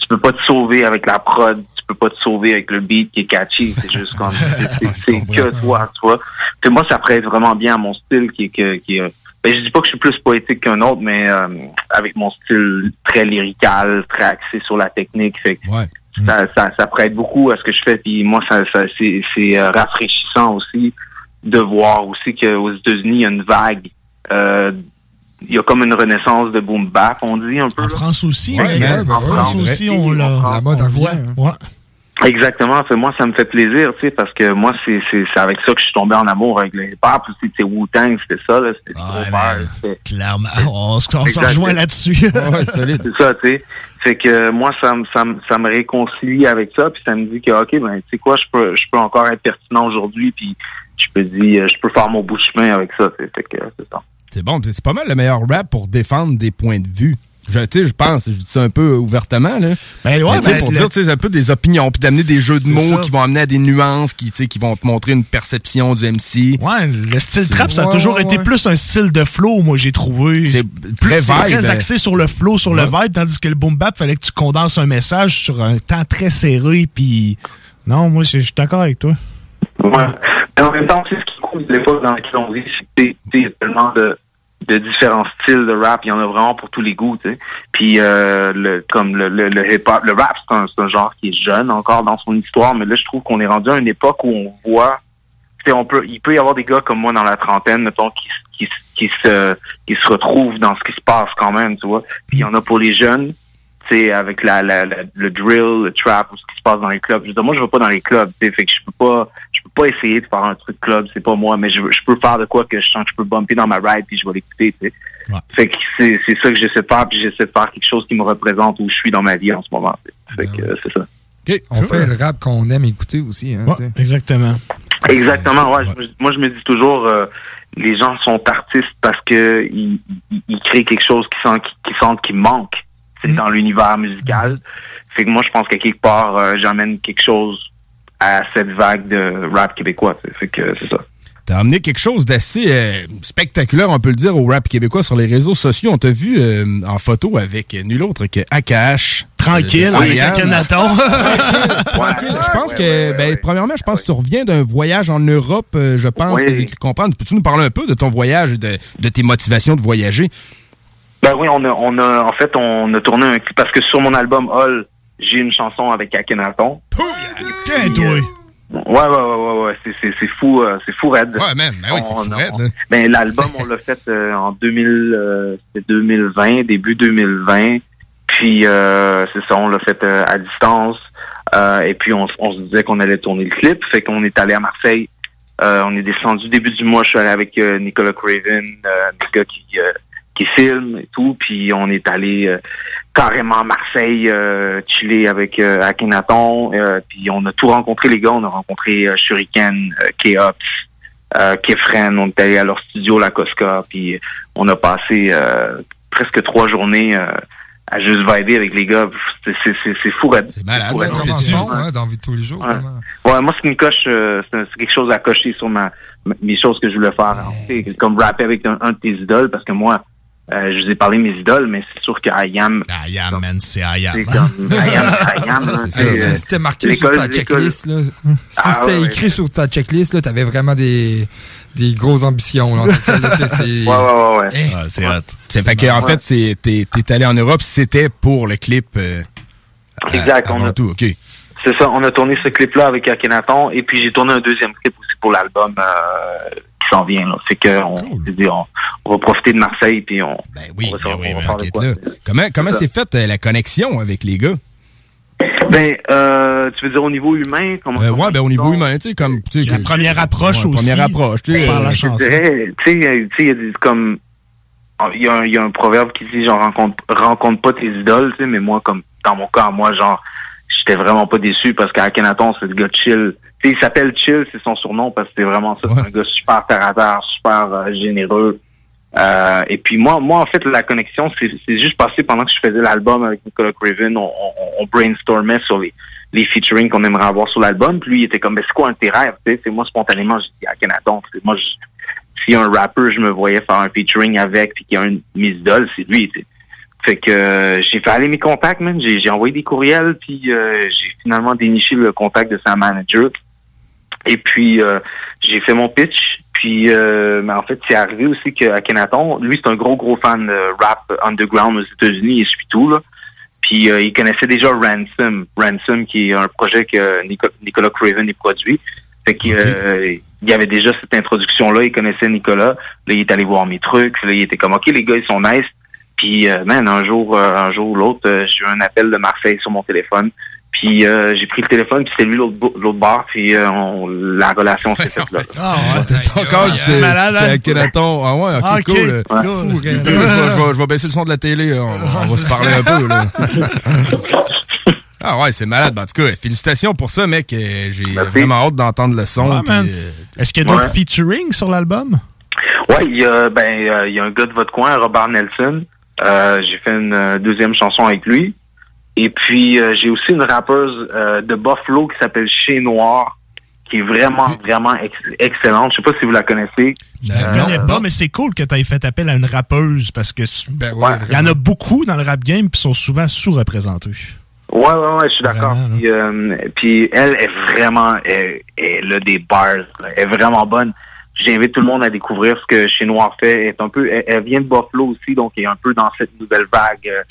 Tu peux pas te sauver avec la prod, tu peux pas te sauver avec le beat qui est catchy, c'est juste comme, c'est- que toi, tu vois. Puis moi, ça prête vraiment bien à mon style qui est que, qui est, ben, je dis pas que je suis plus poétique qu'un autre, mais euh, avec mon style très lyrical, très axé sur la technique, fait que ça, ça, ça prête beaucoup à ce que je fais. Puis moi, ça, c'est, euh, rafraîchissant aussi de voir aussi qu'aux États-Unis, il y a une vague. euh, il y a comme une renaissance de boom bap, on dit un peu. En France aussi, Ouais, hein, ouais, en ouais, France ouais. aussi, on l'a. La mode on voit. hein. Ouais. Exactement. Fait, moi, ça me fait plaisir, tu sais, parce que moi, c'est c'est c'est avec ça que je suis tombé en amour avec le hip-hop. aussi, Tu sais, Wu-Tang, c'était ça, là. C'était trop fort, c'était- Clairement. On se on se Exact. rejoint là-dessus. C'est ça, tu sais. Fait que euh, moi, ça me, ça, me, ça me réconcilie avec ça, puis ça me dit que, OK, ben, tu sais quoi, je peux, je peux encore être pertinent aujourd'hui, puis je peux dire, je peux faire mon bout de chemin avec ça, tu sais. Fait que, euh, c'est ça. C'est bon, c'est pas mal le meilleur rap pour défendre des points de vue. Je, tu sais, je pense, je dis ça un peu ouvertement, là. Ben ouais, Mais tu sais, ben, pour le- dire, tu sais, un peu des opinions, puis d'amener des jeux de C'est mots ça. qui vont amener à des nuances, qui, tu sais, qui vont te montrer une perception du MC. Ouais, le style trap, ça a Ouais, toujours ouais, été plus un style de flow, moi, j'ai trouvé. C'est Plus- très c'est vibe, très axé sur le flow, sur le vibe, tandis que le boom bap, fallait que tu condenses un message sur un temps très serré, puis... Non, moi, je suis d'accord avec toi. Ouais. Mais en même temps, tu sais, ce qui l'époque dans laquelle on vit, c'est il y a tellement de, différents styles de rap. Il y en a vraiment pour tous les goûts. Puis, euh, le, comme le, le, le hip-hop, le rap, c'est un, genre qui est jeune encore dans son histoire, mais là, je trouve qu'on est rendu à une époque où on voit, on peut, il peut y avoir des gars comme moi dans la trentaine, mettons, qui, qui, qui se, qui se retrouvent dans ce qui se passe quand même, tu vois. Puis, il y en a pour les jeunes, tu sais, avec la, la, la- le drill, le trap, ou ce qui se passe dans les clubs. Je veux dire, moi, je vais pas dans les clubs, tu fait que je peux pas, pas essayer de faire un truc club, c'est pas moi, mais je, je peux faire de quoi que je sens que je peux bumper dans ma ride puis je vais l'écouter, tu sais. Fait que c'est, c'est ça que j'essaie de faire puis j'essaie de faire quelque chose qui me représente où je suis dans ma vie en ce moment. tu sais. Fait que euh, c'est ça. On fait le rap qu'on aime écouter aussi. Hein, exactement. Exactement, ouais. Je moi, je me dis toujours, euh, les gens sont artistes parce que ils, ils- ils créent quelque chose qui sent, qui, qui sentent qu'il manque c'est dans l'univers musical. Fait que moi, je pense qu'à quelque part, euh, j'amène quelque chose à cette vague de rap québécois. Fait que c'est ça. T'as amené quelque chose d'assez euh, spectaculaire, on peut le dire, au rap québécois sur les réseaux sociaux. On t'a vu euh, en photo avec nul autre que AKH. Tranquille, euh, avec. Akhenaton. Tranquille. Je pense que, ben, premièrement, je pense que tu reviens d'un voyage en Europe, euh, je pense, Oui. que j'ai cru comprendre. Peux-tu nous parler un peu de ton voyage et de, de tes motivations de voyager? Ben oui, on a, on a, en fait, on a tourné un parce que sur mon album All, j'ai une chanson avec Akhenaton. Toi. Ouais, ouais, ouais, ouais, ouais, c'est, c'est, c'est fou, euh, c'est fou raide. Ouais, man, ben oui, c'est On fou raide. Ben, l'album, on l'a fait euh, en 2000, euh, c'était 2020, début 2020. Puis, euh, c'est ça, on l'a fait euh, à distance. Euh, et puis, on, on se disait qu'on allait tourner le clip. Fait qu'on est allé à Marseille. Euh, on est descendu début du mois. Je suis allé avec euh, Nicolas Craven, euh, des gars qui, euh, qui filment et tout. Puis, on est allé euh, carrément à Marseille, euh, chiller avec euh, Akhenaton. Euh, puis, on a tout rencontré, les gars. On a rencontré euh, Shuriken, euh, K-Ops, euh, Kefren, on est allé à leur studio, la Cosca, puis on a passé euh, presque trois journées euh, à juste vibrer avec les gars. C'est c'est- c'est- c'est fou. C'est malade, ouais, Convention, ouais, dans vie de tous les jours. Ouais. Ouais, moi, c'est une coche, euh, c'est c'est quelque chose à cocher sur ma, mes choses que je voulais faire. Tu sais, Comme rapper avec un, un de tes idoles, parce que moi, je vous ai parlé de mes idoles, mais c'est sûr que I am. I am, man, c'est I am. C'est comme I am, I am. Hey, euh, si c'était marqué sur l'école- ta l'école- checklist, là, si Ah, c'était ouais, écrit sur ta checklist, là, t'avais vraiment des, des grosses ambitions. Là, c'est- Ouais, ouais, ouais. Eh, c'est hot. C'est fait que, en fait, c'est- t'es t'es allé en Europe, c'était pour le clip. euh, Exact, à- on a- tout, ok. C'est ça, on a tourné ce clip-là avec Akhenaton, et puis j'ai tourné un deuxième clip aussi pour l'album euh, qui s'en vient. Là. Fait que on, dire, on, on va profiter de Marseille, puis on, oui, on va, on va ben, faire de enquête quoi. là. Comment, comment ça. c'est fait euh, la connexion avec les gars? Ben, euh, tu veux dire au niveau humain? Comment Euh, ouais, ben au niveau humain, tu sais, comme. tu sais, La première approche Ouais, aussi. Première approche, tu sais. La euh, sais, euh, tu sais, il y a des- comme, il y, a un- il y a un proverbe qui dit, genre, rencontre, rencontre pas tes idoles, tu sais, mais moi, comme, dans mon cas, moi, genre, j'étais vraiment pas déçu parce qu'Akhenaton, c'est le gars chill. Tu sais, il s'appelle Chill, c'est son surnom parce que c'est vraiment ça. C'est un gars super terre à terre, super euh, généreux. Euh, et puis moi, moi, en fait, la connexion, c'est juste passé pendant que je faisais l'album avec Nicolas Craven. On, on, on brainstormait sur les, les featuring qu'on aimerait avoir sur l'album. Puis lui, il était comme, mais c'est quoi un de tes rêves? C'est moi, spontanément, j'ai dit, Akhenaton. Moi, je- a un rappeur, je me voyais faire un featuring avec, puis qu'il y a un de mes idoles, c'est lui. tu sais. Fait que euh, j'ai fait aller mes contacts, man. J'ai envoyé des courriels, puis euh, j'ai finalement déniché le contact de sa manager. Et puis euh, j'ai fait mon pitch. Puis euh, mais en fait, c'est arrivé aussi que Akhenaton, lui, c'est un gros gros fan de rap underground aux États-Unis, il suit tout là. Puis il connaissait déjà Ransom, Ransom qui est un projet que Nico- Nicolas Craven est produit. Fait euh, il y avait déjà cette introduction là, il connaissait Nicolas. Là, il est allé voir mes trucs. Là, il était comme OK, les gars, ils sont nice. Puis euh, man, un jour, euh, un jour ou l'autre, euh, j'ai eu un appel de Marseille sur mon téléphone. Puis euh, j'ai pris le téléphone, puis c'était lui l'autre bord, puis euh, on- la relation s'est faite là. Ah ouais, T'es encore, c'est malade, hein? c'est Akhenaton. Ah ouais, ok, Ah, cool. cool. Ouais. Je vais, je vais- je vais baisser le son de la télé, on, on va se parler un peu, là. Ah ouais, c'est malade. Ben, en tout cas, félicitations pour ça, mec. J'ai vraiment hâte d'entendre le son. Ouais, euh, Est-ce qu'il y a d'autres Ouais. featuring sur l'album? Ouais, il y a ben il y a un gars de votre coin, Robert Nelson. Euh, j'ai fait une euh, deuxième chanson avec lui. Et puis euh, j'ai aussi une rappeuse euh, de Buffalo qui s'appelle Chez Noir, qui est vraiment vraiment ex- excellente. Je sais pas si vous la connaissez. Je la connais pas, mais c'est cool que tu aies fait appel à une rappeuse parce que ouais, il y en a beaucoup dans le rap game qui sont souvent sous-représentés. Ouais, ouais, ouais, je suis d'accord. Puis, euh, puis elle est vraiment, elle, elle a des bars, là. elle est vraiment bonne. J'invite tout le monde à découvrir ce que Chez Noir fait. Elle est un peu, elle, elle vient de Buffalo aussi, donc elle est un peu dans cette nouvelle vague. euh,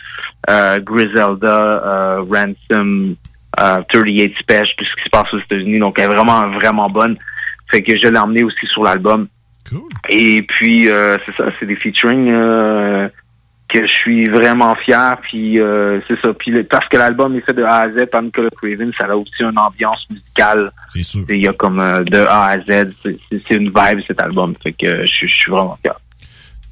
euh, Griselda, euh, Ransom, euh, 38 Special, tout ce qui se passe aux États-Unis. Donc elle est vraiment, vraiment bonne. Fait que je l'ai emmenée aussi sur l'album. Et puis euh, c'est ça, c'est des featuring euh, que je suis vraiment fier. Puis euh, c'est ça. Puis le- parce que l'album est fait de A à Z par Nicolas Craven, ça a aussi une ambiance musicale. C'est sûr. Il y a comme euh, de A à Z, c'est- une vibe cet album. Fait que je suis- je suis vraiment fier.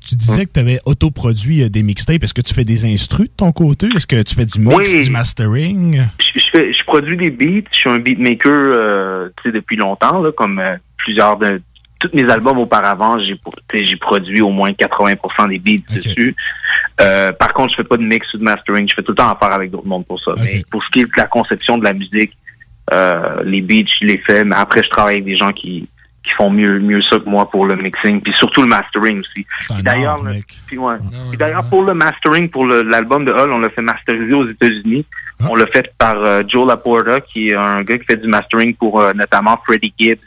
Tu disais que tu avais autoproduit euh, des mixtapes. Est-ce que tu fais des instrus de ton côté? Est-ce que tu fais du mix, Oui. du mastering? je, je fais, je produis des beats. Je suis un beatmaker, euh, depuis longtemps, là, comme plusieurs de tous mes albums auparavant, j'ai produit au moins 80% des beats dessus. Euh, par contre, je fais pas de mix ou de mastering. Je fais tout le temps affaire avec d'autres mondes pour ça. Mais pour ce qui est de la conception de la musique, euh, les beats, je les fais. Mais après, je travaille avec des gens qui qui font mieux mieux ça que moi pour le mixing, puis surtout le mastering aussi. Puis D'ailleurs, le- puis ouais. Puis d'ailleurs pour le mastering pour l'album de Hull, on l'a fait masteriser aux États-Unis. On l'a fait par euh, Joe Laporta, qui est un gars qui fait du mastering pour notamment Freddie Gibbs.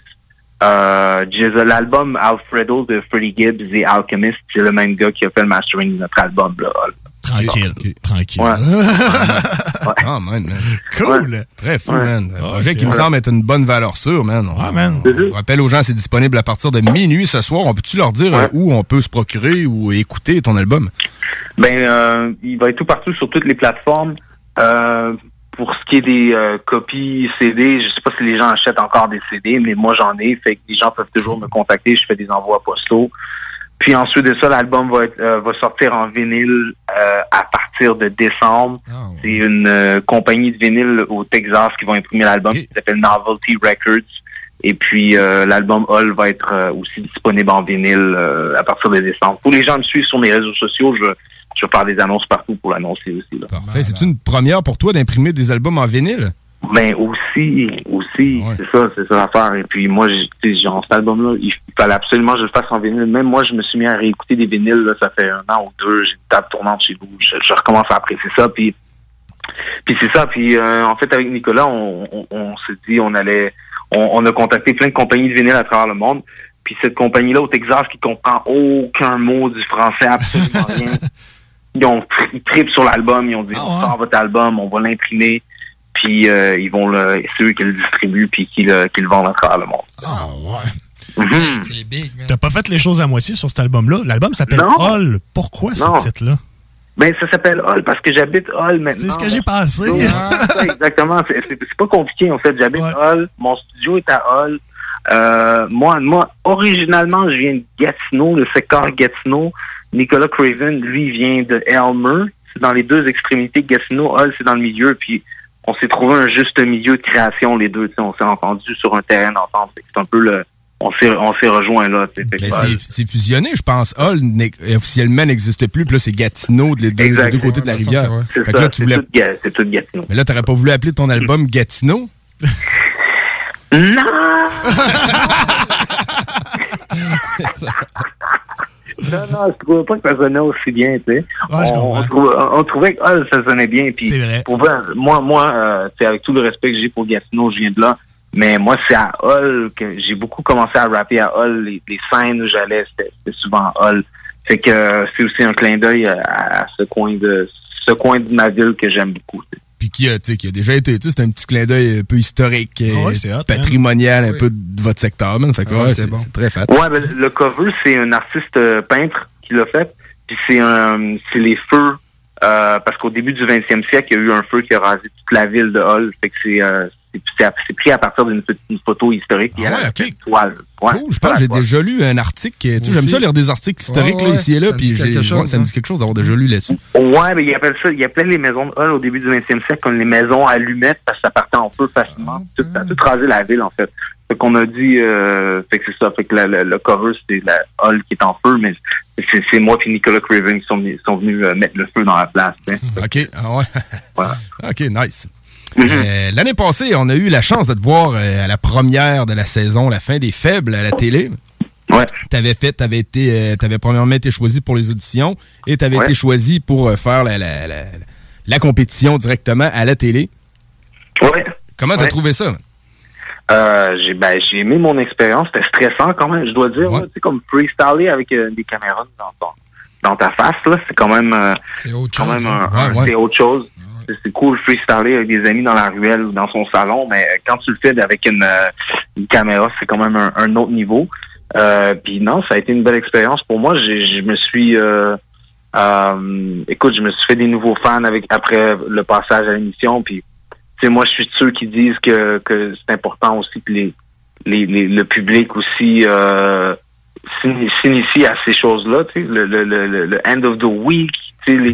Euh, l'album Alfredo de Freddie Gibbs et Alchemist, c'est le même gars qui a fait le mastering de notre album là. Tranquille. Tranquille. Ouais. Ah, man, man. Cool. Très fou, Ouais. man. Un Ah, projet qui me semble être une bonne valeur sûre, man. On, man. on rappelle aux gens, c'est disponible à partir de minuit ce soir. On peut-tu leur dire euh, où on peut se procurer ou écouter ton album? Ben, euh, il va être tout partout sur toutes les plateformes. Euh, pour ce qui est des euh, copies CD, je sais pas si les gens achètent encore des CD, mais moi j'en ai, fait que les gens peuvent toujours me contacter. Je fais des envois postaux. Puis ensuite de ça, l'album va, être, euh, va sortir en vinyle euh, à partir de décembre. C'est une euh, compagnie de vinyle au Texas qui va imprimer l'album qui s'appelle Novelty Records. Et puis euh, l'album Hall va être euh, aussi disponible en vinyle euh, à partir de décembre. Pour les gens qui me suivent sur mes réseaux sociaux, je, je vais faire des annonces partout pour l'annoncer aussi. Là. Parfait. C'est une première pour toi d'imprimer des albums en vinyle? Ben aussi, aussi, c'est ça, c'est ça l'affaire. Et puis moi, genre cet album-là, il, fallait absolument que je le fasse en vinyle. Même moi, je me suis mis à réécouter des vinyles, là, ça fait un an ou deux, j'ai une table tournante chez vous. Je, je recommence à apprécier ça. Puis, puis c'est ça. Puis euh, en fait, avec Nicolas, on, on, on s'est dit, on allait, on, on a contacté plein de compagnies de vinyle à travers le monde. Puis cette compagnie-là au Texas qui comprend aucun mot du français, absolument rien. Ils ont ils trippent sur l'album, ils ont dit on sort votre album, on va l'imprimer, puis euh, ils vont le, c'est eux qui le distribuent puis qui le, qui le vendent à travers le monde. Ah ouais. Mhm. T'as pas fait les choses à moitié sur cet album-là? L'album s'appelle. Hall. Pourquoi Non. ce titre-là? Ben, ça s'appelle Hall parce que j'habite Hall maintenant. C'est ce que j'ai pensé. C'est ça, exactement. C'est c'est- c'est pas compliqué, en fait. J'habite Hall. Mon studio est à Hall. Euh, moi, moi, originalement, je viens de Gatineau, le secteur Gatineau. Nicolas Craven, lui, vient de Elmer. C'est dans les deux extrémités de Gatineau. Hall, c'est dans le milieu. Puis, on s'est trouvé un juste milieu de création, les deux. tu sais. On s'est entendu sur un terrain d'entente. C'est un peu le... On s'est on s'est rejoint là. c'est- fusionné, je pense. Hall officiellement n'existe plus, puis là, c'est Gatineau, de les deux, des deux côtés de la rivière. C'est ça, là, tu voulais... tout c'est tout Gatineau. Mais là, t'aurais pas voulu appeler ton album Gatineau? Non! Non, non, je trouvais pas que ça sonnait aussi bien, tu sais. Ouais, on, trouvait, on trouvait que Hall, ça sonnait bien. Puis vrai. Pour vrai, moi, moi euh, tu sais, avec tout le respect que j'ai pour Gatineau, je viens de là. Mais moi, c'est à Hall que j'ai beaucoup commencé à rapper à Hall. Les, les scènes où j'allais, c'était souvent à Hall. Fait que euh, c'est aussi un clin d'œil à, à ce coin de ce coin de ma ville que j'aime beaucoup. Puis qui a, tu sais, qui a déjà été, tu sais, c'est un petit clin d'œil un peu historique, Ah ouais, euh, c'est hot, patrimonial, un peu de votre secteur, man. Fait que, Ah, ouais, c'est bon. c'est très fat. Ouais, ben, le cover, c'est un artiste euh, peintre qui l'a fait. Puis c'est un, c'est les feux, euh, parce qu'au début du 20e siècle, il y a eu un feu qui a rasé toute la ville de Hull. Fait que c'est, euh, c'est, pris à partir d'une photo historique. Ah ouais, la ok. petite toile. Ouais, Cool, je pense que j'ai déjà lu un article. Tu sais, j'aime ça lire des articles historiques Ouais, là, ici et là, ça me puis dit j'ai- quelque ouais, chose, ça me hein. dit quelque chose d'avoir déjà lu là-dessus. Ouais, ben il appelle ça, il appelait les maisons de Hull au début du 20e siècle comme les maisons allumettes parce que ça partait en feu facilement. Tout, ça a tout rasé la ville en fait. Fait qu'on a dit, euh, fait que c'est ça, fait que la- la- le cover c'est la Hull qui est en feu, mais c'est, moi et Nicolas Craven qui sont, venus- sont venus euh, mettre le feu dans la place. sais. OK, ah ouais. OK, nice. Euh, L'année passée, on a eu la chance de te voir euh, à la première de la saison, la fin des faibles à la télé. Ouais. T'avais fait, t'avais été, euh, t'avais premièrement été choisi pour les auditions et t'avais Ouais. été choisi pour faire la, la, la, la compétition directement à la télé. Ouais. Comment t'as Ouais. trouvé ça? Euh, j'ai ben j'ai aimé mon expérience, c'était stressant quand même, je dois dire. là, Tu sais comme freestyler avec euh, des caméras dans dans ta face là, c'est quand même euh, quand même un- un- Ouais, ouais. c'est autre chose. C'est- cool freestyler avec des amis dans la ruelle ou dans son salon, mais quand tu le fais avec une, euh, une caméra, c'est quand même un, autre niveau. Euh, Puis non, ça a été une belle expérience pour moi. Je me suis euh, euh, écoute, je me suis fait des nouveaux fans avec après le passage à l'émission. Puis tu moi, je suis de ceux qui disent que, que c'est important aussi que les, les, le public aussi euh, s'ini- s'initie à ces choses-là. Le, le- le end of the week, les,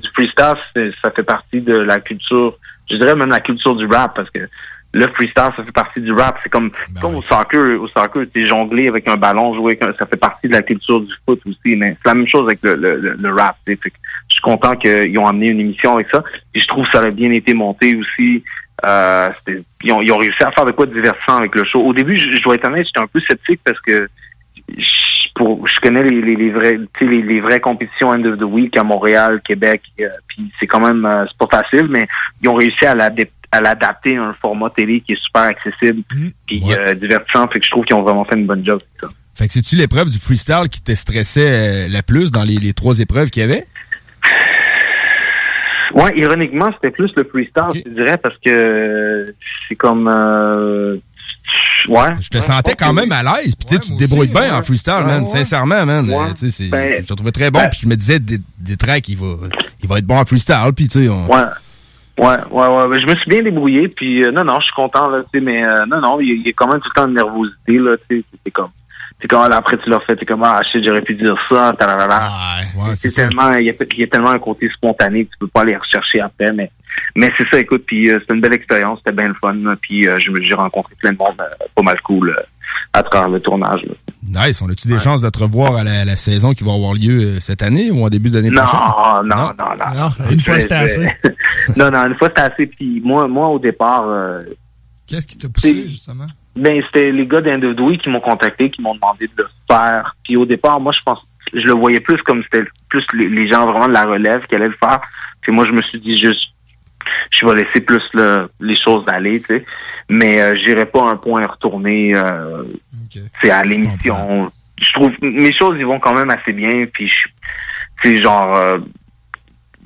du freestyle, c'est- ça fait partie de la culture, je dirais même la culture du rap, parce que le freestyle, ça fait partie du rap. C'est comme, comme au soccer, au soccer, tu jongler avec un ballon, jouer, avec un- ça fait partie de la culture du foot aussi, mais c'est la même chose avec le, le, le- le rap. Fait que je suis content qu'ils ont amené une émission avec ça. Puis je trouve que ça a bien été monté aussi. Euh, ils, ont, ils ont réussi à faire de quoi de divertissant avec le show. Au début, je, je dois être honnête, j'étais un peu sceptique parce que je, pour, je connais les, les, les vrais, tu sais, les, les vraies compétitions End of the Week à Montréal, Québec, euh, puis c'est quand même, euh, c'est pas facile, mais ils ont réussi à l'adap- à l'adapter à un format télé qui est super accessible, puis euh, divertissant, fait que je trouve qu'ils ont vraiment fait une bonne job. ça. Fait que c'est-tu l'épreuve du freestyle qui te stressait euh, la plus dans les, les trois épreuves qu'il y avait? Ouais, ironiquement, c'était plus le freestyle, je dirais, parce que euh, c'est comme, euh, ouais. Je te sentais quand même à l'aise. Puis tu sais, tu te débrouilles bien en freestyle, man. Sincèrement, man. Euh, c'est- Ben, je te trouvais très bon. ben- Puis je me disais, des, des tracks, il va, il va être bon en freestyle. Puis tu sais, on... Ouais. Ouais, ouais, ouais. Ben, je me suis bien débrouillé, puis euh, non, non, je suis content, là, mais euh, non, non, il y, a- il y a quand même tout le temps de nervosité, là, c'est comme, c'est comme, là, après tu l'as fait, t'es comme, ah, shit, j'aurais pu dire ça, talalala. c'est tellement, il y, a, il y a tellement un côté spontané que tu peux pas aller rechercher après, mais mais c'est ça, écoute, puis euh, c'était une belle expérience, c'était bien le fun. Puis euh, je me- j'ai rencontré plein de monde euh, pas mal cool euh, à travers le tournage. là. Nice. On a-tu des chances de te revoir à la, la saison qui va avoir lieu euh, cette année ou en début d'année Non, prochaine? non, non, non. une fois, c'était assez. non, non, une fois c'était assez. Puis moi, moi au départ, euh, Qu'est-ce qui t'a poussé, justement? ben c'était les gars d'Indodoui qui m'ont contacté, qui m'ont demandé de le faire. Puis au départ, moi je pense, je le voyais plus comme c'était plus les, les gens vraiment de la relève qui allaient le faire. Puis moi je me suis dit juste, je vais laisser plus le- les choses aller, tu sais. Mais euh, j'irai pas un point retourner. Euh, C'est à l'émission. Je trouve mes choses ils vont quand même assez bien. Puis je, c'est genre. euh,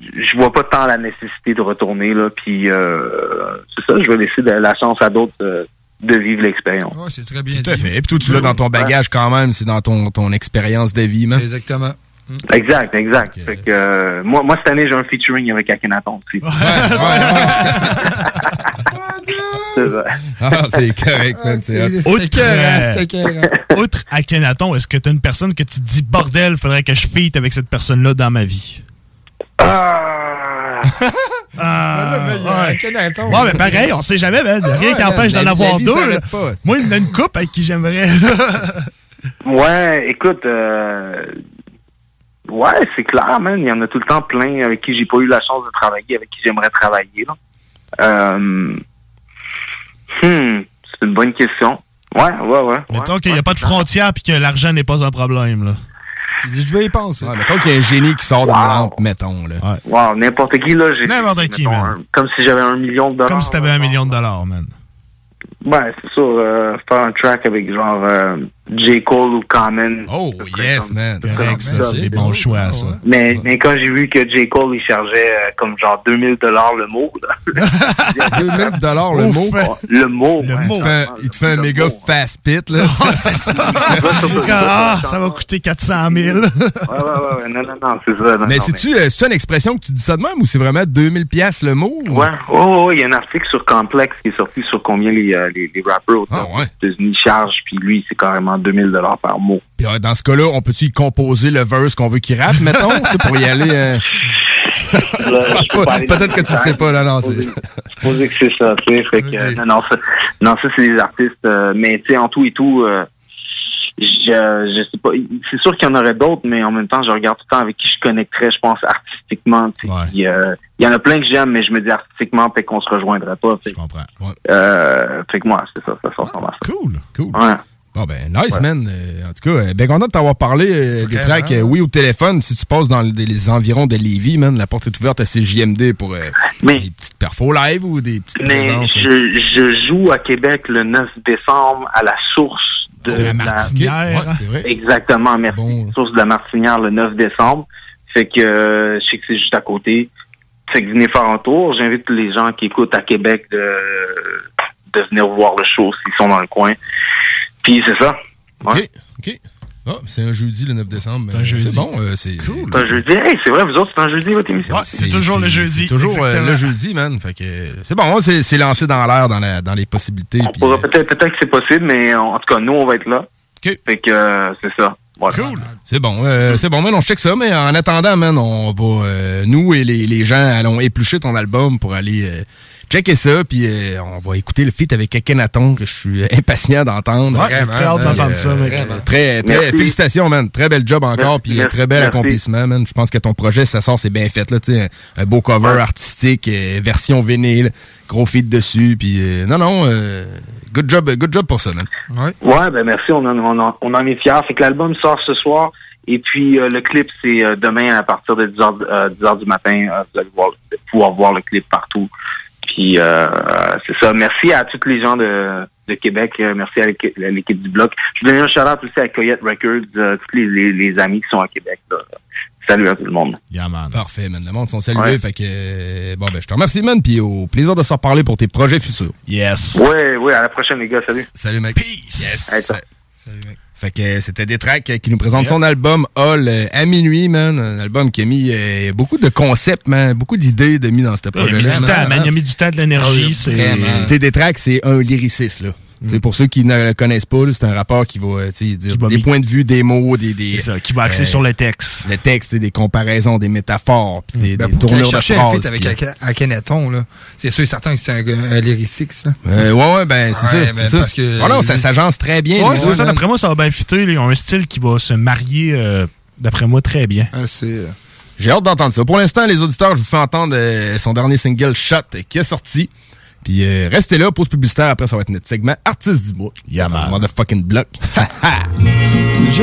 je vois pas tant la nécessité de retourner là puis euh, c'est ça je vais laisser de la chance à d'autres euh, de vivre l'expérience Ouais, c'est très bien Tout à dit. fait. Et puis toi, tu l'as dans ton bagage quand même. C'est dans ton, ton expérience de vie, man. Exactement. Exact exact fait que euh, moi moi cette année j'ai un featuring avec Akhenaton C'est ça. Ah, c'est correct, man. C'est hot. Outre, euh, outre Akhenaton, est-ce que tu as une personne que tu te dis, bordel, faudrait que je feat avec cette personne-là dans ma vie? Ah, Ah, ouais. Akhenaton. Ouais, mais pareil, on sait jamais, man. Rien Ouais, qui empêche d'en avoir vie deux. Moi, il y en a une coupe avec qui j'aimerais. ouais écoute euh, ouais c'est clair man il y en a tout le temps plein avec qui j'ai pas eu la chance de travailler avec qui j'aimerais travailler là. Euh, hmm, c'est une bonne question ouais ouais ouais Mettons qu'il n'y a pas de frontières puis que l'argent n'est pas un problème. Là. Je vais y penser. Ouais, mettons qu'il y a un génie qui sort de la lampe, mettons. Là. Wow, n'importe qui, là, j'ai. N'importe qui, mettons, man. un- comme si j'avais un million de dollars. Comme si t'avais un million de dollars, man. Ouais, c'est sûr, euh, faire un track avec genre euh, J. Cole ou Common. Oh, yes, man. Correct, ça, c'est des bons choix, ça. Mais, mais quand j'ai vu que J. Cole, il chargeait euh, comme genre 2000 dollars le mot, là. 2000 dollars le mot? Le mot. Le mot. Il te fait, un méga fast pit, là. c'est ça. ah, ça va coûter 400 000. Ouais, ouais, ouais, ouais, non, non, non, c'est ça. non, Mais c'est-tu euh, c'est une expression que tu dis ça de même ou c'est vraiment 2000 pièces le mot? ou- Ouais, oh, oh, il y a un article sur Complex qui est sorti sur combien les, euh, les, les rappers aux Ah, États-Unis chargent, puis lui, c'est carrément 2000 dollars par mot. Puis euh, dans ce cas-là, on peut-tu composer le verse qu'on veut qu'il rappe, mettons, pour y aller... euh, dans Peut-être que tu le sais pas, là, non. c'est- Je suppose que c'est ça, tu sais. Fait que, euh, non, non, ça, non, ça c'est des artistes. euh, mais tu sais, en tout et tout, euh, je, je sais pas. C'est sûr qu'il y en aurait d'autres, mais en même temps, je regarde tout le temps avec qui je connecterais, je pense, artistiquement. euh, Il y en a plein que j'aime, mais je me dis artistiquement, peut-être qu'on se rejoindrait pas. Je comprends. Euh, fait que moi, c'est ça, ça à ça. Cool, cool. Ouais. Bon, ben, nice, Ouais. man. Euh, en tout cas, euh, ben content de t'avoir parlé euh, des tracks, euh, oui, au téléphone. Si tu passes dans le- les environs de Lévis, man, la porte est ouverte à CJMD pour des petites perfos live ou des petites Mais présences. hein. je, je joue à Québec le 9 décembre à la source de, De la Martinière. Ouais, c'est vrai. Exactement, merci. Source de la Martinière le 9 décembre. Fait que je sais que c'est juste à côté. Fait que venez faire un tour. J'invite les gens qui écoutent à Québec de, de venir voir le show s'ils sont dans le coin. Puis c'est ça. Ouais. OK, OK. Ah, c'est un jeudi le 9 décembre. C'est un Euh, jeudi. C'est bon, euh, c'est cool. C'est un jeudi. Hey, c'est vrai, vous autres, c'est un jeudi votre émission. c'est toujours le jeudi. C'est toujours euh, le jeudi, man. Fait que euh, c'est bon, c'est c'est lancé dans l'air, dans, la- dans les possibilités. puis, Pourrait- Peut-être peut-être que c'est possible, mais en tout cas, nous, on va être là. Fait que euh, c'est ça. Voilà. Cool. C'est bon, euh, c'est bon, man, on check ça, mais en attendant, man, on va, euh, nous et les, les gens, allons éplucher ton album pour aller euh, checker ça, puis euh, on va écouter le feat avec Akhenaton, que je suis euh, impatient d'entendre. Ouais, j'ai très hâte d'entendre ça, mec. Très, très, Merci. félicitations, man. Très bel job encore, Merci, puis euh, très bel merci. accomplissement, man. Je pense que ton projet, ça sort, c'est bien fait, là, tu sais, un, un beau cover artistique, euh, version vinyle, gros feat dessus, puis euh, non, non, euh, good job, good job pour ça, man. Ouais, ben merci, on en, on en, on en est fiers. Fait que l'album sort ce soir. Et puis euh, le clip, c'est euh, demain à partir de 10h, euh, 10 heures du matin. Euh, vous allez voir, pouvoir voir le clip partout. Puis euh, c'est ça. Merci à tous les gens de, de Québec. Euh, merci à l'équipe, à l'équipe du bloc. Je voulais un shout-out aussi à Coyote Records, euh, tous les, les, les amis qui sont à Québec. là. Salut à tout le monde. Parfait, man. Le monde sont salués. Ouais. Fait que, bon, ben, je te remercie, man. Puis au plaisir de se reparler pour tes projets futurs. Yes. Ouais, ouais, à la prochaine, les gars. Salut. Salut, mec. Peace. Yes. Hey, toi. Fait que euh, c'était des tracks euh, qui nous présentent son album Hall euh, à minuit, man. Un album qui a mis euh, beaucoup de concepts, man. Beaucoup d'idées de mis dans ce Il a mis projet-là. du temps, man. Il a mis du temps, de l'énergie. C'était des tracks, c'est un lyriciste, là. Sais, Pour ceux qui ne le connaissent pas, c'est un rappeur qui va euh, dire va des points de vue, des mots, des... des C'est ça, qui va axer sur le texte. Le texte, des comparaisons, des métaphores, puis des, Ben, des pour qu'elle tournures de cherche un phrases. feat avec puis- Akhenaton, là. C'est sûr et certain que c'est un, un lyriciste, ça. Euh, ouais, ouais, ben, c'est Ouais, ça. ben, c'est ça. parce que- Ah non, ça s'agence très bien. Ouais, c'est ça. D'après moi, ça va bien fitter. Ils ont un style qui va se marier, euh, d'après moi, très bien. Ah, c'est... J'ai hâte d'entendre ça. Pour l'instant, les auditeurs, je vous fais entendre euh, son dernier single Shot euh, qui est sorti. Puis euh, restez là, pause publicitaire. Après, ça va être notre segment Artiste du mois. Yeah, man. Motherfucking block. Si tu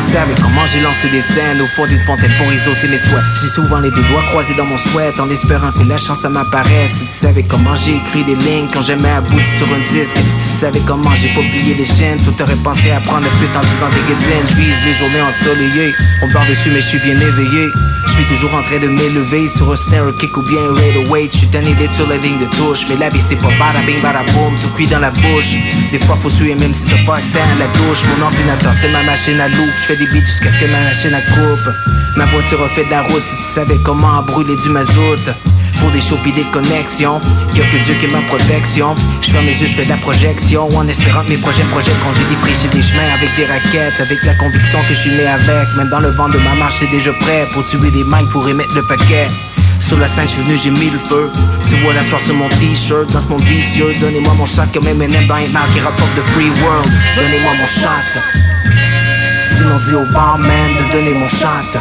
savais comment j'ai lancé des scènes au fond d'une fontaine pour exaucer mes souhaits. J'ai souvent les deux doigts croisés dans mon souhait en espérant que la chance m'apparaisse. Si tu savais comment j'ai écrit des lignes quand jamais abouti sur un disque. Si tu savais comment j'ai pas plié les chaînes, tout aurait pensé à prendre la fuite en disant des guédines. Je vise les journées ensoleillées. On barre dessus mais je suis bien éveillé. Je suis toujours en train de m'élever sur un snare kick ou bien un rate weight. Je suis tanné d'être sur la ligne de touche. Mais la vie c'est pas bada bing bada boom, tout cuit dans la bouche. Des fois faut suer même si t'as pas accès à la douche. Mon ordinateur c'est ma machine à loupe. Fais des beats jusqu'à ce que ma machine à coupe. Ma voiture a fait de la route si tu savais comment brûler du mazout. Pour des shows pis des connexions, y'a que Dieu qui est ma protection. Je ferme les yeux, je fais de la projection en espérant que mes projets projetteront. J'ai défriché des chemins avec des raquettes, avec la conviction que je suis né avec. Même dans le vent de ma marche, c'est déjà prêt pour tuer des minds pour émettre le paquet. Sur la scène, je venu, j'ai mis le feu. Tu vois la soirée sur mon t-shirt, dans ce monde vicieux. Donnez-moi mon shot comme Eminem dans Ain't qui rapporte de Free World. Donnez-moi mon shot. Sinon, dis au barman de donner mon shot.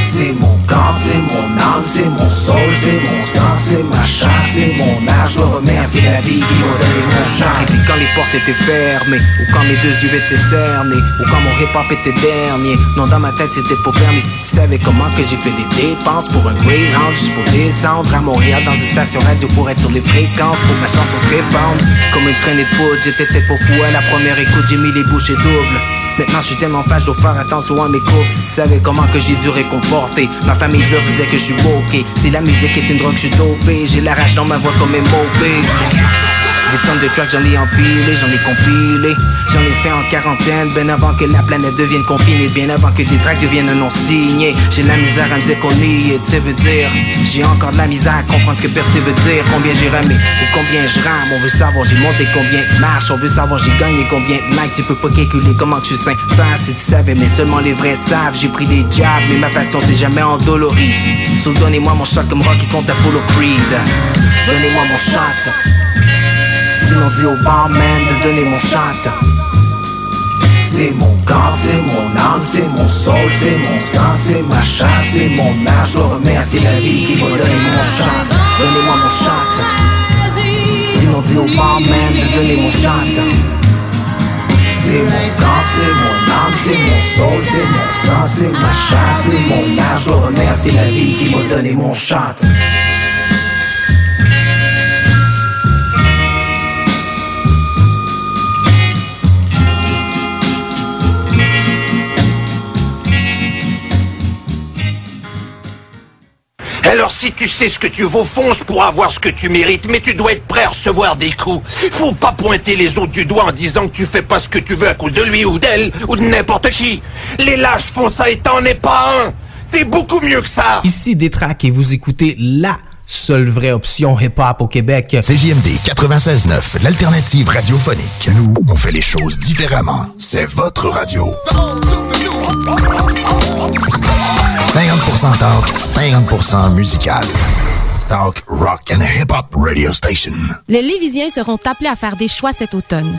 C'est mon corps, c'est mon âme, c'est mon soul, c'est mon sang, c'est ma chasse, c'est mon âge. Je dois remercier la vie qui m'a donné mon chant. Arrêtez quand les portes étaient fermées, ou quand mes deux yeux étaient cernés, ou quand mon hip-hop était dernier. Non, dans ma tête, c'était pas permis. Si tu savais comment que j'ai fait des dépenses pour un Greyhound, juste pour descendre à Montréal dans une station radio pour être sur les fréquences, pour ma chanson se répande. Comme une traînée de poudre, j'étais peut-être pas fou à la première écoute, j'ai mis les bouchées doubles. Maintenant je suis tellement fâche, dois faire attention à mes coups Si tu savais comment que j'ai dû réconforter. Ma famille je leur disais que je suis woke. Si la musique est une drogue, je suis dopé. J'ai la rage dans ma voix comme un mopé des tonnes de tracks, j'en ai empilé, j'en ai compilé. J'en ai fait en quarantaine, bien avant que la planète devienne confinée, bien avant que des tracks deviennent un nom signé. J'ai la misère à me dire qu'on y est, tu sais, veut dire. J'ai encore de la misère à comprendre ce que percer veut dire. Combien j'ai ramé ou combien je rame. On veut savoir j'ai monté combien de marches. On veut savoir j'ai gagné combien likes. Tu peux pas calculer comment que je suis sincère si tu savais, mais seulement les vrais savent. J'ai pris des jabs, mais ma passion c'est jamais endolorie. So donnez-moi mon shot comme Rocky contre Apollo Creed. Donnez-moi mon shot. Sinon dis au barman de donner mon shot. C'est mon corps, c'est mon âme, c'est mon soul, c'est mon sang, c'est ma chasse, c'est mon âge. Je dois remercier la vie qui m'a donné mon shot. Donnez-moi mon shot. Sinon dis au barman de donner mon shot. C'est mon corps, c'est mon âme, c'est mon soul, c'est mon sang, c'est ma chasse, c'est mon âge. Je dois remercier la vie qui m'a donné mon shot si tu sais ce que tu vaux, fonce pour avoir ce que tu mérites, mais tu dois être prêt à recevoir des coups. Faut pas pointer les autres du doigt en disant que tu fais pas ce que tu veux à cause de lui ou d'elle ou de n'importe qui. Les lâches font ça et t'en es pas un. T'es beaucoup mieux que ça. Ici Détrac et vous écoutez la seule vraie option hip-hop au Québec. CJMD 96.9, l'alternative radiophonique. Nous, on fait les choses différemment. C'est votre radio. 50% talk, 50% musical. Talk, rock and hip-hop radio station. Les Lévisiens seront appelés à faire des choix cet automne.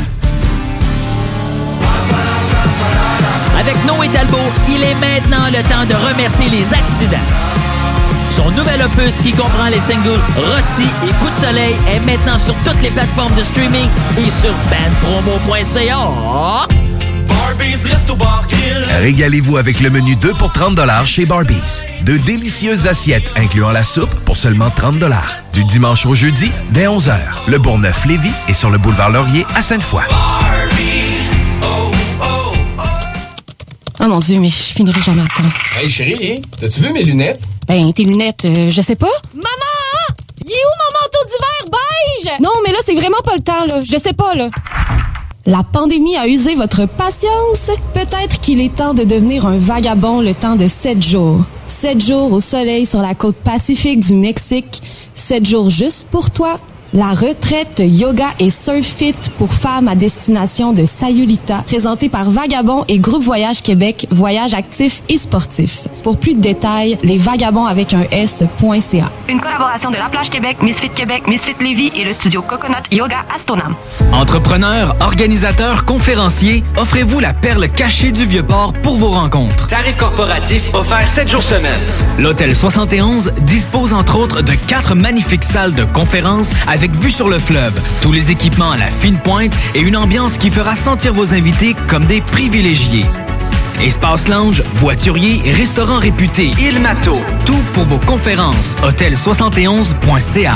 Avec Noé Talbot, il est maintenant le temps de remercier les accidents. Son nouvel opus qui comprend les singles Rossi et Coup de soleil est maintenant sur toutes les plateformes de streaming et sur bandpromo.ca. Régalez-vous avec le menu 2 pour 30 chez Barbies. De délicieuses assiettes incluant la soupe pour seulement 30 Du dimanche au jeudi, dès 11h. Le Bourgneuf-Lévis est sur le boulevard Laurier à Sainte-Foy. Oh mon Dieu, mais je finirai jamais à temps. Hey chérie, t'as-tu vu mes lunettes? Ben, tes lunettes, euh, je sais pas. Maman! Il est où mon manteau d'hiver? Beige? Non, mais là, c'est vraiment pas le temps, là. Je sais pas, là. La pandémie a usé votre patience? Peut-être qu'il est temps de devenir un vagabond le temps de sept jours. Sept jours au soleil sur la côte pacifique du Mexique. Sept jours juste pour toi. La retraite yoga et surf fit pour femmes à destination de Sayulita, présentée par Vagabond et Groupe Voyage Québec, voyage actif et sportif. Pour plus de détails, les vagabonds avec un S.ca. Une collaboration de La Plage Québec, Misfit Québec, Misfit Lévis et le studio Coconut Yoga Astonam. Entrepreneurs, organisateurs, conférenciers, offrez-vous la perle cachée du Vieux-Port pour vos rencontres. Tarif corporatif offert 7 jours semaine. L'Hôtel 71 dispose entre autres de quatre magnifiques salles de conférences avec vue sur le fleuve, tous les équipements à la fine pointe et une ambiance qui fera sentir vos invités comme des privilégiés. Espace lounge, voiturier, restaurant réputé. Il Mato. Tout pour vos conférences. Hôtel71.ca.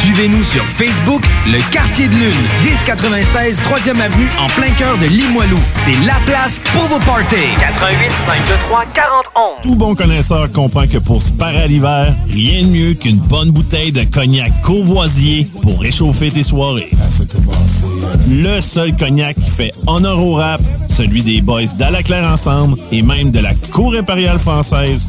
Suivez-nous sur Facebook, Le Quartier de Lune, 1096 3e Avenue en plein cœur de Limoilou. C'est la place pour vos parties. 88 523 4011. Tout bon connaisseur comprend que pour se parer à l'hiver, rien de mieux qu'une bonne bouteille de cognac courvoisier pour réchauffer tes soirées. Le seul cognac qui fait honneur au rap, celui des boys d'Alaclaire Ensemble et même de la Cour impériale française.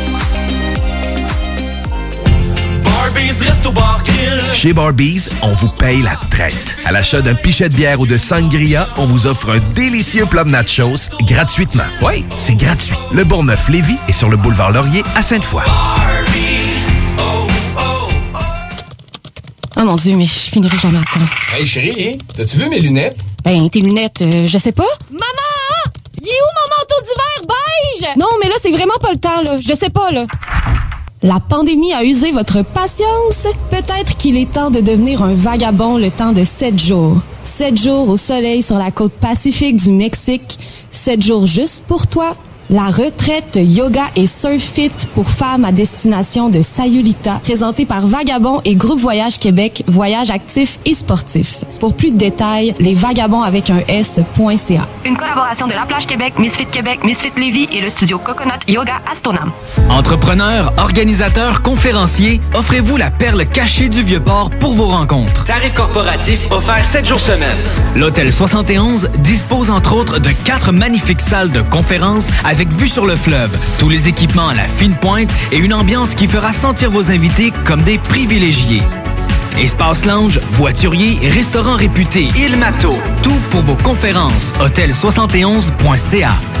Chez Barbies, on vous paye la traite. À l'achat d'un pichet de bière ou de sangria, on vous offre un délicieux plat de nachos gratuitement. Oui, c'est gratuit. Le Bourgneuf-Lévis est sur le boulevard Laurier à Sainte-Foy. Oh mon Dieu, mais je finirai jamais à temps. Hey chérie, t'as-tu vu mes lunettes? Ben, tes lunettes, euh, je sais pas. Maman! Il est où mon manteau d'hiver beige? Non, mais là, c'est vraiment pas le temps, là. Je sais pas, là. La pandémie a usé votre patience? Peut-être qu'il est temps de devenir un vagabond le temps de sept jours. Sept jours au soleil sur la côte pacifique du Mexique. Sept jours juste pour toi. La retraite yoga et surf fit pour femmes à destination de Sayulita, présentée par Vagabond et Groupe Voyage Québec, voyage actif et sportif. Pour plus de détails, les vagabonds avec un S.ca. Une collaboration de La Plage Québec, Misfit Québec, Misfit Lévis et le studio Coconut Yoga Astonam. Entrepreneurs, organisateurs, conférenciers, offrez-vous la perle cachée du Vieux-Port pour vos rencontres. Tarif corporatif offert 7 jours semaine. L'Hôtel 71 dispose entre autres de quatre magnifiques salles de conférences avec vue sur le fleuve, tous les équipements à la fine pointe et une ambiance qui fera sentir vos invités comme des privilégiés. Espace lounge, voiturier, restaurant réputé, Il Mato. Tout pour vos conférences. Hôtel71.ca.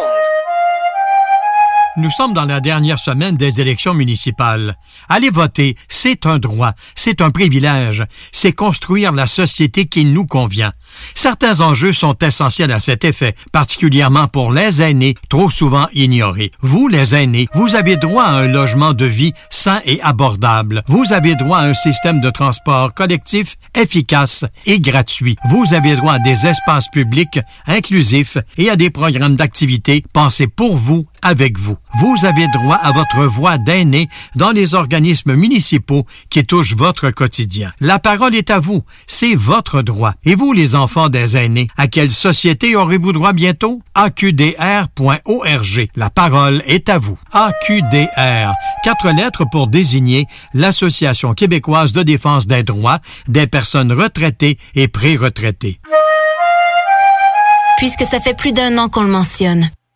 Jones. Nous sommes dans la dernière semaine des élections municipales. Aller voter, c'est un droit, c'est un privilège, c'est construire la société qui nous convient. Certains enjeux sont essentiels à cet effet, particulièrement pour les aînés, trop souvent ignorés. Vous, les aînés, vous avez droit à un logement de vie sain et abordable. Vous avez droit à un système de transport collectif efficace et gratuit. Vous avez droit à des espaces publics inclusifs et à des programmes d'activité pensés pour vous avec vous. Vous avez droit à votre voix d'aîné dans les organismes municipaux qui touchent votre quotidien. La parole est à vous. C'est votre droit. Et vous, les enfants des aînés, à quelle société aurez-vous droit bientôt? AQDR.org. La parole est à vous. AQDR. Quatre lettres pour désigner l'Association québécoise de défense des droits des personnes retraitées et pré-retraitées. Puisque ça fait plus d'un an qu'on le mentionne,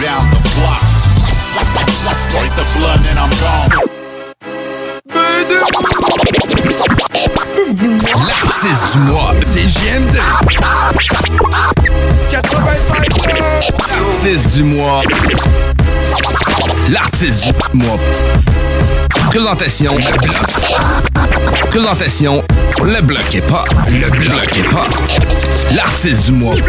Down the block. Wipe the blood and I'm gone. L'artiste du mois, c'est JMD. 85 L'artiste du mois. L'artiste du mois. Présentation, le bloc. Présentation, le bloc est pas. Le bloc est pas. L'artiste du mois. Pour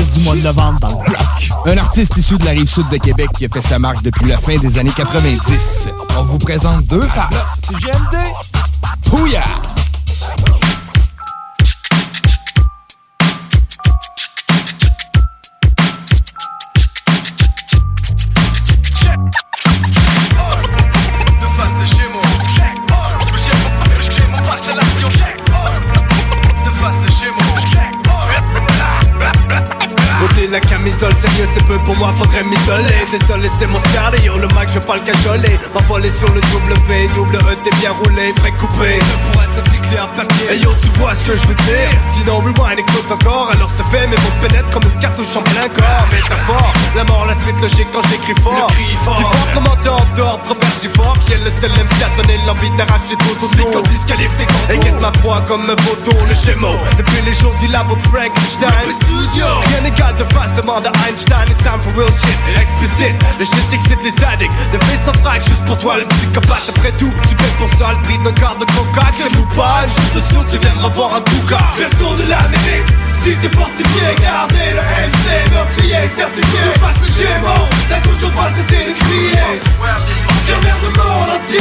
du mois de novembre dans le bloc. Un artiste issu de la rive sud de Québec qui a fait sa marque depuis la fin des années 90. On vous présente deux faces. GMD. Camisole, sérieux c'est peu pour moi, faudrait m'isoler. Désolé c'est mon yo le Mac je pas le cajoler M'envoler sur le W, double E t'es bien roulé, frais coupé. Pour être cyclé en papier, hey yo tu vois ce que je veux dire. Sinon rewind écoute encore, alors c'est fait Mes mots pénètrent comme une cartouche en plein corps. Métaphore, la mort, la suite logique quand j'écris fort. Le cri fort, si fort comment t'es en dehors, Robert fort Qui est le seul MC à donner l'envie d'arracher tout autour qu'on disqualifie tes Et guette ma proie comme un photo, le schéma. Depuis les jours du labo de Frankenstein studio. Rien n'égale de face demande à Einstein It's time for real shit, explicite Le shit excite les addicts Le fils en frac juste pour toi le psychopathe Après tout, tu payes pour ça le prix d'un quart de coca. Crème ou pas, de sourd, tu viens me revoir un tout cas Version de l'Amérique si t'es fortifié, gardez le MC, meurtrier, certifié. De face le Gémeaux, t'as toujours pas cessé de crier. J'emmerde le monde entier,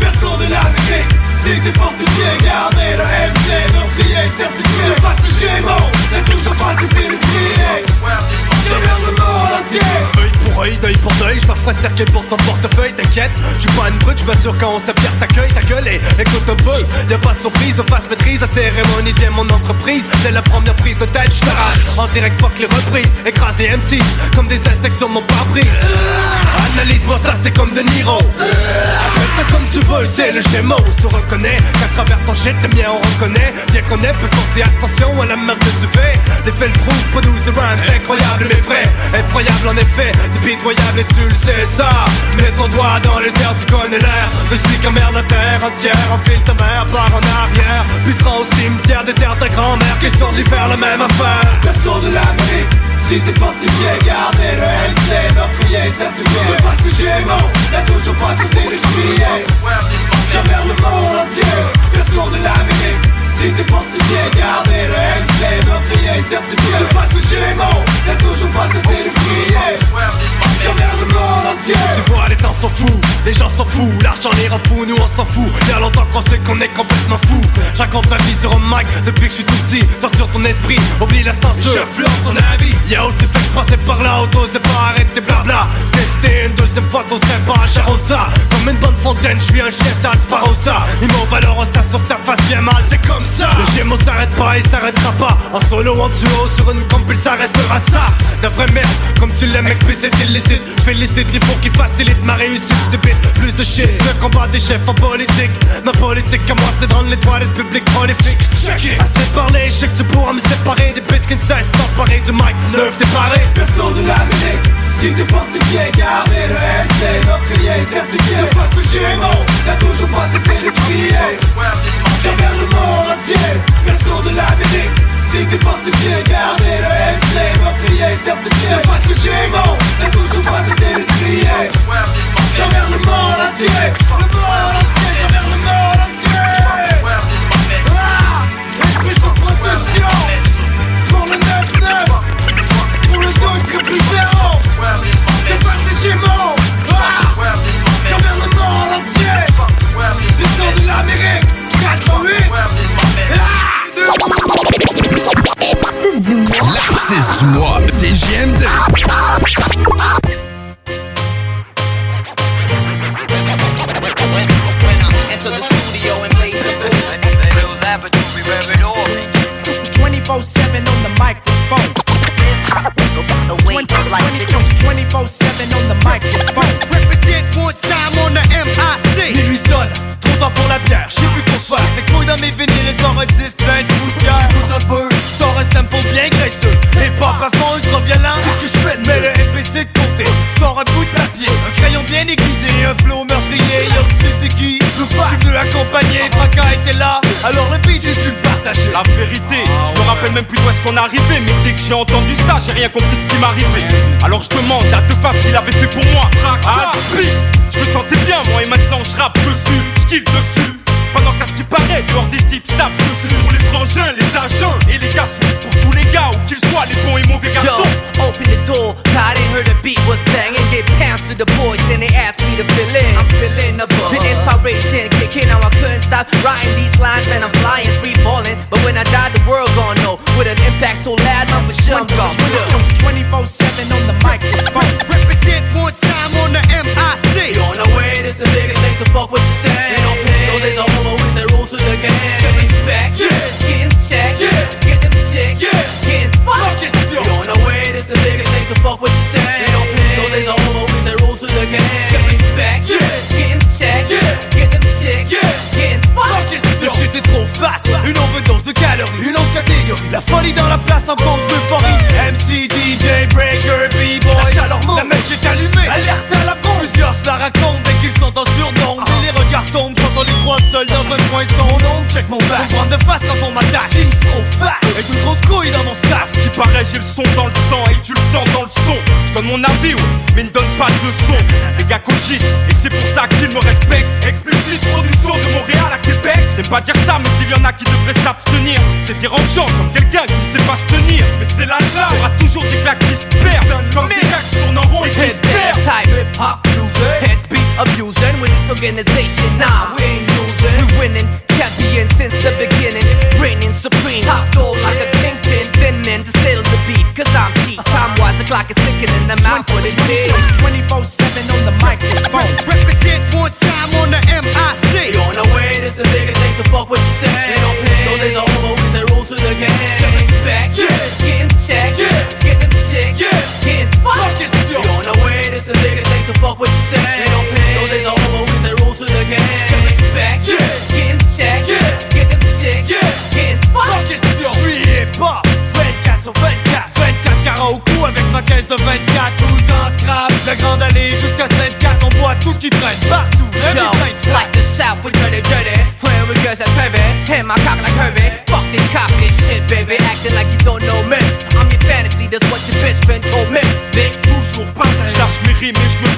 personne de l'Amérique T'es fortifié, gardez le MC, meurtrier, certifié De face le Gémeaux, t'as toujours pas cessé de crier J'emmerde le monde entier Œil pour œil, deuil pour deuil, je coffre cercle pour ton portefeuille, t'inquiète. Je suis pas une brute, je m'assure quand on s'appelle t'accueille, ta gueule et écoute un peu. Y'a pas de surprise, de face maîtrise, la cérémonie vient mon entreprise. Dès la première prise de tête, j't'arrache. En direct, fuck les reprises, écrase les MC comme des insectes sur mon pare-brise. Analyse-moi ça, c'est comme De Niro. Appelle ça comme tu veux, c'est le schéma. On se qu'à travers ton shit, le mien on reconnaît. Bien qu'on ait, peut porter attention à la merde que tu fais. Les faits le prouvent, produisent des rhymes incroyables mais vrais. Effroyable en effet, pitoyable et tu le sais ça. Mets ton doigt dans les airs, tu connais l'air. Je suis comme la terre entière. Enfile ta mère, part en arrière. Puis au cimetière des terres de ta grand-mère. Question de lui faire la même affaire. Perso de l'Amérique. Si t'es fortifié, gardez le MC, meurtrier, certifié De face j'ai mon, n'a toujours pas cessé de crier. J'emmerde le monde entier, perso de l'Amérique Si t'es fortifié, gardez le MC, meurtrier, certifié. De face que j'ai mon, n'a toujours pas cessé de crier J'emmerde le monde entier. Tu vois, les temps s'en foutent, les gens s'en foutent L'argent les rend fous, nous on s'en fout. Il y a longtemps qu'on sait qu'on est complètement fou. Je raconte ma vie sur un mic depuis que je suis tout petit. Torture ton esprit, oublie la censure. J'influence ton avis. Y'a aussi fait que je passais par là, auto c'est pas arrêter blabla Une deuxième fois ton serait pas un charossa Comme une bonne fontaine, je suis un chien sale sparossa Ils m'ont valorosa sur que ça fasse bien mal, c'est comme ça. Le gémeaux s'arrête pas et s'arrêtera pas. En solo, en duo, sur une compil, ça restera ça. De vraie merde, comme tu l'aimes explicite, illicite. Je félicite les pour qui facilitent ma réussite stupide. Plus de shit, le combat des chefs en politique. Ma politique à moi c'est dans l'étoile public prolifique Assez parlé, je sais que tu pourras me séparer Des bitches qui ne cessent d'emparer du mic. Neuf séparé, perso de l'Amérique Fortifié, gardez le MC Meurtrier, certifié De face mon, t'as toujours pas cessé de crier J'emmerde le monde entier, perso de l'Amérique Si t'es fortifié, gardez le MC Meurtrier, certifié De face j'ai mon, t'as toujours pas cessé de le monde entier Le monde entier, 24-7 on the microphone. 24-7 microphone. MIC. Pour la plus fait. Que fouille dans plein de un peu sort un sample bien graisseux. Et à fond, ultra violent, c'est ce que je fais. Mais le MPC de côté, sort un bout de papier, un crayon bien aiguisé, un flow meurtrier. Yo, tu sais c'est qui? Je suis venu accompagner, Fracas était là. Alors le beat, j'ai su le partager. La vérité, je me rappelle même plus d'où est-ce qu'on est arrivé Mais dès que j'ai entendu ça, j'ai rien compris de ce qui m'arrivait Alors je demande à deux faces s'il avait fait pour moi Ah, split, je me sentais bien moi et maintenant je rappe dessus, je kiffe dessus pendant qu'à ce qui paraît, dehors des types tapent dessus Pour les frangins, les agents et les Pour tous les gars, où qu'ils soient, les bons et mauvais garçons Yo, open the door, thought they heard the beat was banging. Get pounds to the boys, then they asked me to fill in. I'm filling the buzz. The inspiration kicking, now I couldn't stop writing these lines, man. I'm flying, free falling. But when I die, the world gon' know. With an impact so loud, I'm for sure I'm gone. 24-7 on the microphone. Represent one time on the MIC. You on the way, this the biggest thing to fuck what you say. They don't pay. No, there's a homo with the rules to the game. Get respect, Yeah. getting checked, Yeah. get them chicks, Yeah. getting fucked. Fuck it, You on the way, this the biggest thing to fuck what you say. They don't pay. No, there's a homo with the rules to the game. Get respect, Yeah. getting checked, Yeah. get them chicks, Yeah. getting fucked. Le shit est trop fat, une overdose de calories, une autre catégorie. La folie dans la place en cause d'euphorie. MC, DJ, breaker, b-boy. La chaleur monte, la mèche est allumée. Alerte à la bombe. Plusieurs se la racontent dès qu'ils sont en surnombre. Et les regards tombent croise seuls dans un coin sans nom. Check mon back. Faut prendre de face quand on m'attaque. Jeans trop fat. Avec une grosse couille dans mon sas. qui paraît, j'ai le son dans le sang et tu le sens dans le son. Je donne mon avis, mais ne donne pas de leçon. Les gars cogitent, et c'est pour ça qu'ils me respectent. Explicite production de Montréal à Québec. J'aime pas dire ça, mais s'il y en a qui devraient s'abstenir, c'est dérangeant comme quelqu'un qui ne sait pas se tenir. Mais c'est là là, aura toujours des claques qui se perdent. Comme des gars qui tournent en rond et se perdent. Type hip hop loser. Abusing with this organization. Nah, we ain't losing. We winning, champion since the beginning. Reigning supreme, top dog like a kingpin. Send men to settle the beef, cause I'm cheap. Time wise, the clock is ticking and I'm out for the day. 24-7 on the microphone. Represent one time on the MIC. You on the way, this a bigger thing to fuck what you say. They don't play, no, there's no homo, we say rules to the game. Get respect, yeah, getting checked, yeah, get them chicks, yeah, getting fucked. You on the way, this a bigger thing to fuck what you say. They no, there's no homo, we say rules to the game. Get respect, yeah, getting checked, yeah, get them chicks, yeah, getting fucked. Je suis hip-hop, 24 sur 24 24 carats au cou avec ma caisse de 24 Tout le temps scrap, la grande allée jusqu'à 24 On boit tout ce qui traîne partout Yo, like the South, we turn it dirty. Playing with girls that pervy. Hit my cock like Herbie. Fuck this cop, this shit, baby. Acting like you don't know me. I'm your fantasy, that's what your bitch been told me. Bitch, toujours pareil. Lâche mes rimes et je me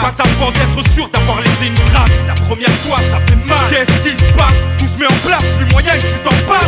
casse. Mais pas avant d'être sûr d'avoir laissé une trace. La première fois, ça fait mal. Qu'est-ce qui se passe? Tout se met en place, plus moyen que tu t'en passes.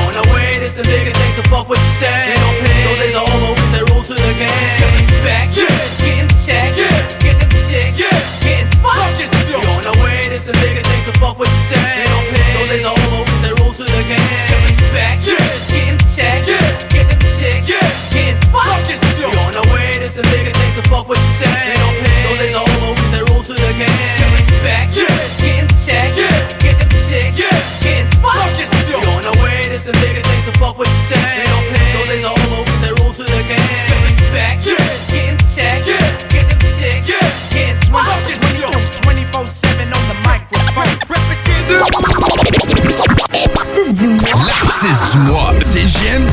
6 du mois. C'est JMD.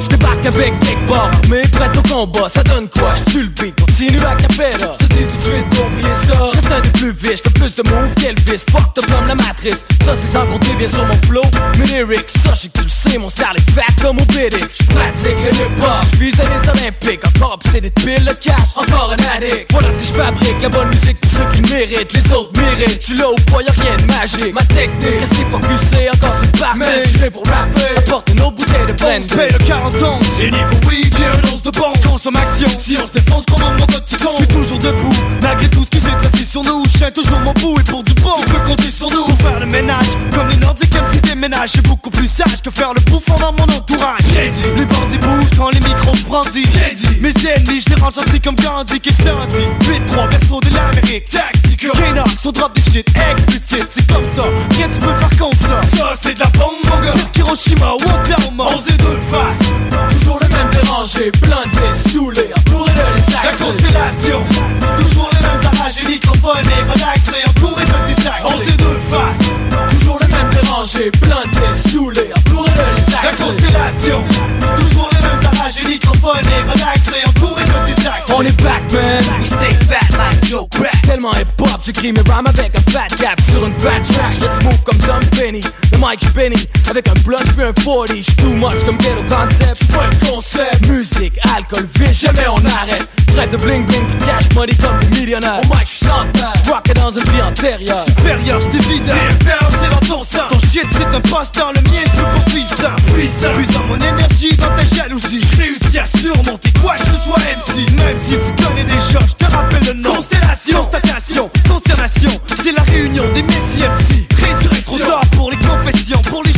Je débarque avec Big Bar, mais prête au combat, ça donne quoi? Je tue le beat, continue à plus de moves qu'Elvis. Fuck up comme la matrice. Ça c'est sans compter bien sûr mon flow. Mes lyrics, ça j'sais que tu le sais, mon style est fat comme au Bidix. J'pratique le hip-hop, j'vise à les Olympiques. Encore obsédé de pile le cash, encore un addict. Voilà ce que j'fabrique, la bonne musique pour ceux qui le méritent. Les autres méritent, tu l'as ou pas, y'a rien de magique. Ma technique, rester focusé, encore c'est parfait. Mais j'suis pour rapper, apporter nos bouteilles de blend. paye le 40 ans Et niveau weed, j'ai un once de banque Consommation, si on se défonce, commande mon code titan Je suis toujours debout, malgré tout ce qui s'est tracé sur nous. Je toujours mon bout et pour du bon Tu peux compter sur nous. Pour faire le ménage, comme les Nordiques MC déménagent Je suis beaucoup plus sage que faire le bouffon dans mon entourage. Dit. Les bandits bougent quand les micros brandis dit. Mes ennemis, je les range gentils comme Gandhi Qu'est-ce que t'en dis 8-3, berceau de l'Amérique. Tactique, K-Nox, on drop des shit explicites C'est comme ça, rien tu peux faire contre ça. Ça c'est de la bombe mon gars. Hiroshima ou Oklahoma. 11 et 2 faces. Toujours le même dérangé, blindé, saoulé, entouré de les La axes. constellation. Toujours les mêmes arrachés, microphones et relaxés Entourés de des axes 11 et 2 faces. Toujours le même dérangé, blindé, saoulé, entouré de les La constellation Toujours les mêmes arrachés, microphones et relaxés Entourés de axes On est back man, We stay fat like Joe Crack. tellement hip hop, j'écris mes rhymes avec un fat cap sur une fat track. J'reste smooth comme Tom Penny, le mic j'bénis avec un blunt puis un 40. J'suis too much comme ghetto concept, j'suis pas concept. Musique, alcool, vie, jamais on arrête. Traite de bling bling puis cash money comme les millionnaires. Au mic j'suis sans antérieure. Supérieur, j'étais évident. C'est dans ton sein. Ton shit c'est un passe-temps, le mien je peux pas vivre ça. Puissant, puissant mon énergie dans ta jalousie Je réussis à surmonter quoi que ce soit MC Même si tu connais déjà, je te rappelle le nom. Constellation, constatation, consternation C'est la réunion des Messi MC Résurrection, trop tard pour les confessions Pour les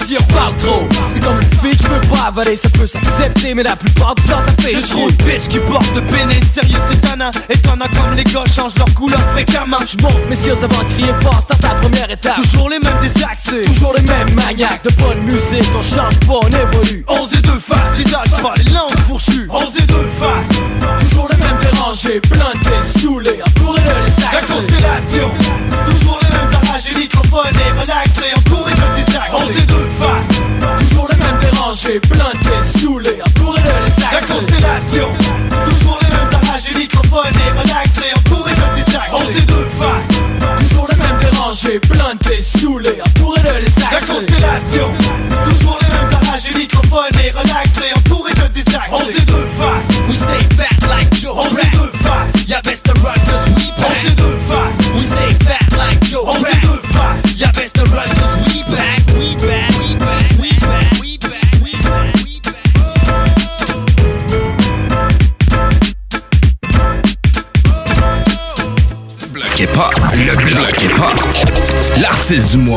la correction Parle trop, t'es comme une fille qui peut pas avaler, ça peut s'accepter, mais la plupart du temps ça fait trop de bitch qui porte de pénis Sérieux c'est tana Et t'en as comme les gars changent leur couleur fréquemment. J'monte mes skills avant de crier fort, start ta première étape. Toujours les mêmes désaxés. Toujours les mêmes maniaques de bonne musique, on change pas, on évolue. 11 et 2 faces, visage pas les langues fourchues. 11 et 2 faces Toujours les mêmes dérangés, blindés, saoulés, entourés de les La axes. constellation Mêmes arrachés, microphones et relaxés Entourés de des axes 11 et 2 faces Toujours les mêmes dérangés, blindés, saoulés, entourés de les La constellation Toujours les mêmes arrachés, microphones et relaxés Entourés de des axes 11 et 2 faces Toujours les mêmes dérangés, blindés, saoulés, entourés de les La constellation Toujours les mêmes arrachés, microphones et relaxés Entourés de des axes 11 et 2 faces We stay fat like Joe 11 et Crack. 2 faces Y'all best to run Le bloc hip-hop. L'artiste du.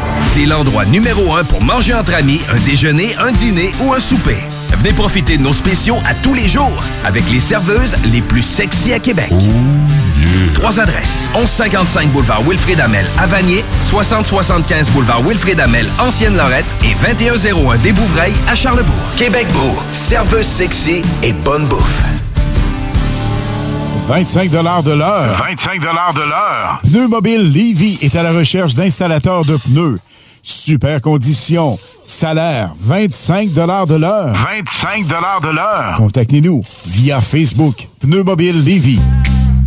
C'est l'endroit numéro un pour manger entre amis, un déjeuner, un dîner ou un souper. Venez profiter de nos spéciaux à tous les jours avec les serveuses les plus sexy à Québec. Trois adresses. 1155 boulevard Wilfrid Amel à Vanier, 6075 boulevard Wilfrid Amel, Ancienne-Lorette et 2101 des Bouvrailles à Charlebourg. Québec beau, serveuse sexy et bonne bouffe. 25 de l'heure. 25 de l'heure. Pneu Mobile Levy est à la recherche d'installateurs de pneus. Super conditions. Salaire 25 de l'heure. 25 de l'heure. Contactez-nous via Facebook. Pneu Mobile Levy.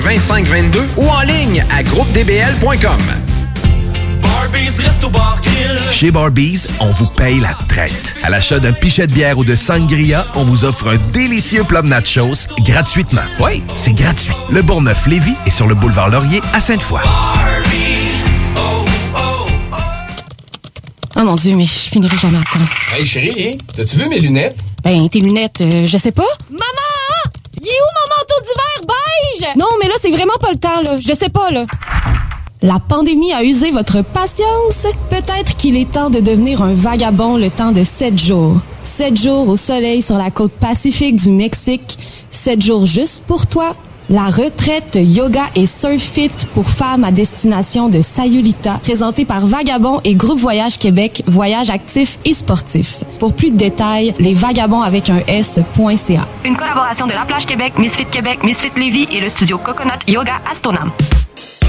2522 ou en ligne à groupedbl.com. Chez Barbies, on vous paye la traite. À l'achat d'un pichet de bière ou de sangria, on vous offre un délicieux plat de nachos gratuitement. Oui, c'est gratuit. Le Bourgneuf-Lévis est sur le boulevard Laurier à Sainte-Foy. Oh mon Dieu, mais je finirai jamais à temps. Hey chérie, t'as-tu vu mes lunettes? Ben, tes lunettes, euh, je sais pas. Maman! Il est où mon manteau d'hiver Non, mais là, c'est vraiment pas le temps, là. Je sais pas, là. La pandémie a usé votre patience? Peut-être qu'il est temps de devenir un vagabond le temps de sept jours. Sept jours au soleil sur la côte pacifique du Mexique. Sept jours juste pour toi. La retraite yoga et surf fit pour femmes à destination de Sayulita, présentée par Vagabond et Groupe Voyage Québec, voyage actif et sportif. Pour plus de détails, les vagabonds avec un S.ca. Une collaboration de La Plage Québec, Misfit Québec, Misfit Lévis et le studio Coconut Yoga Astonam.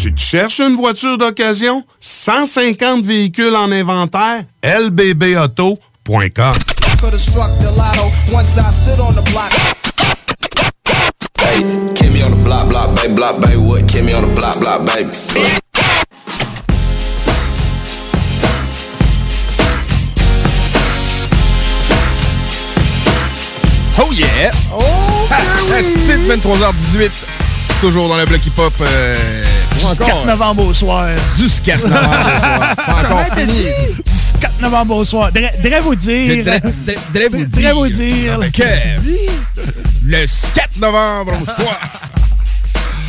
Tu te cherches une voiture d'occasion? 150 véhicules en inventaire? lbbauto.com the lotto once I stood on the block. Hey, kill me on the block, block, baby, block, baby, what? Kill me on the block, block, baby. Oh yeah! Oh, That's it, 23h18. Toujours dans le bloc hip-hop. Euh, Du 4 novembre au soir. Du 4 novembre au soir. Pas encore fini. Du 4 novembre au soir. Dre vous dire. Vous Dre vous dire. Le 4 novembre au soir.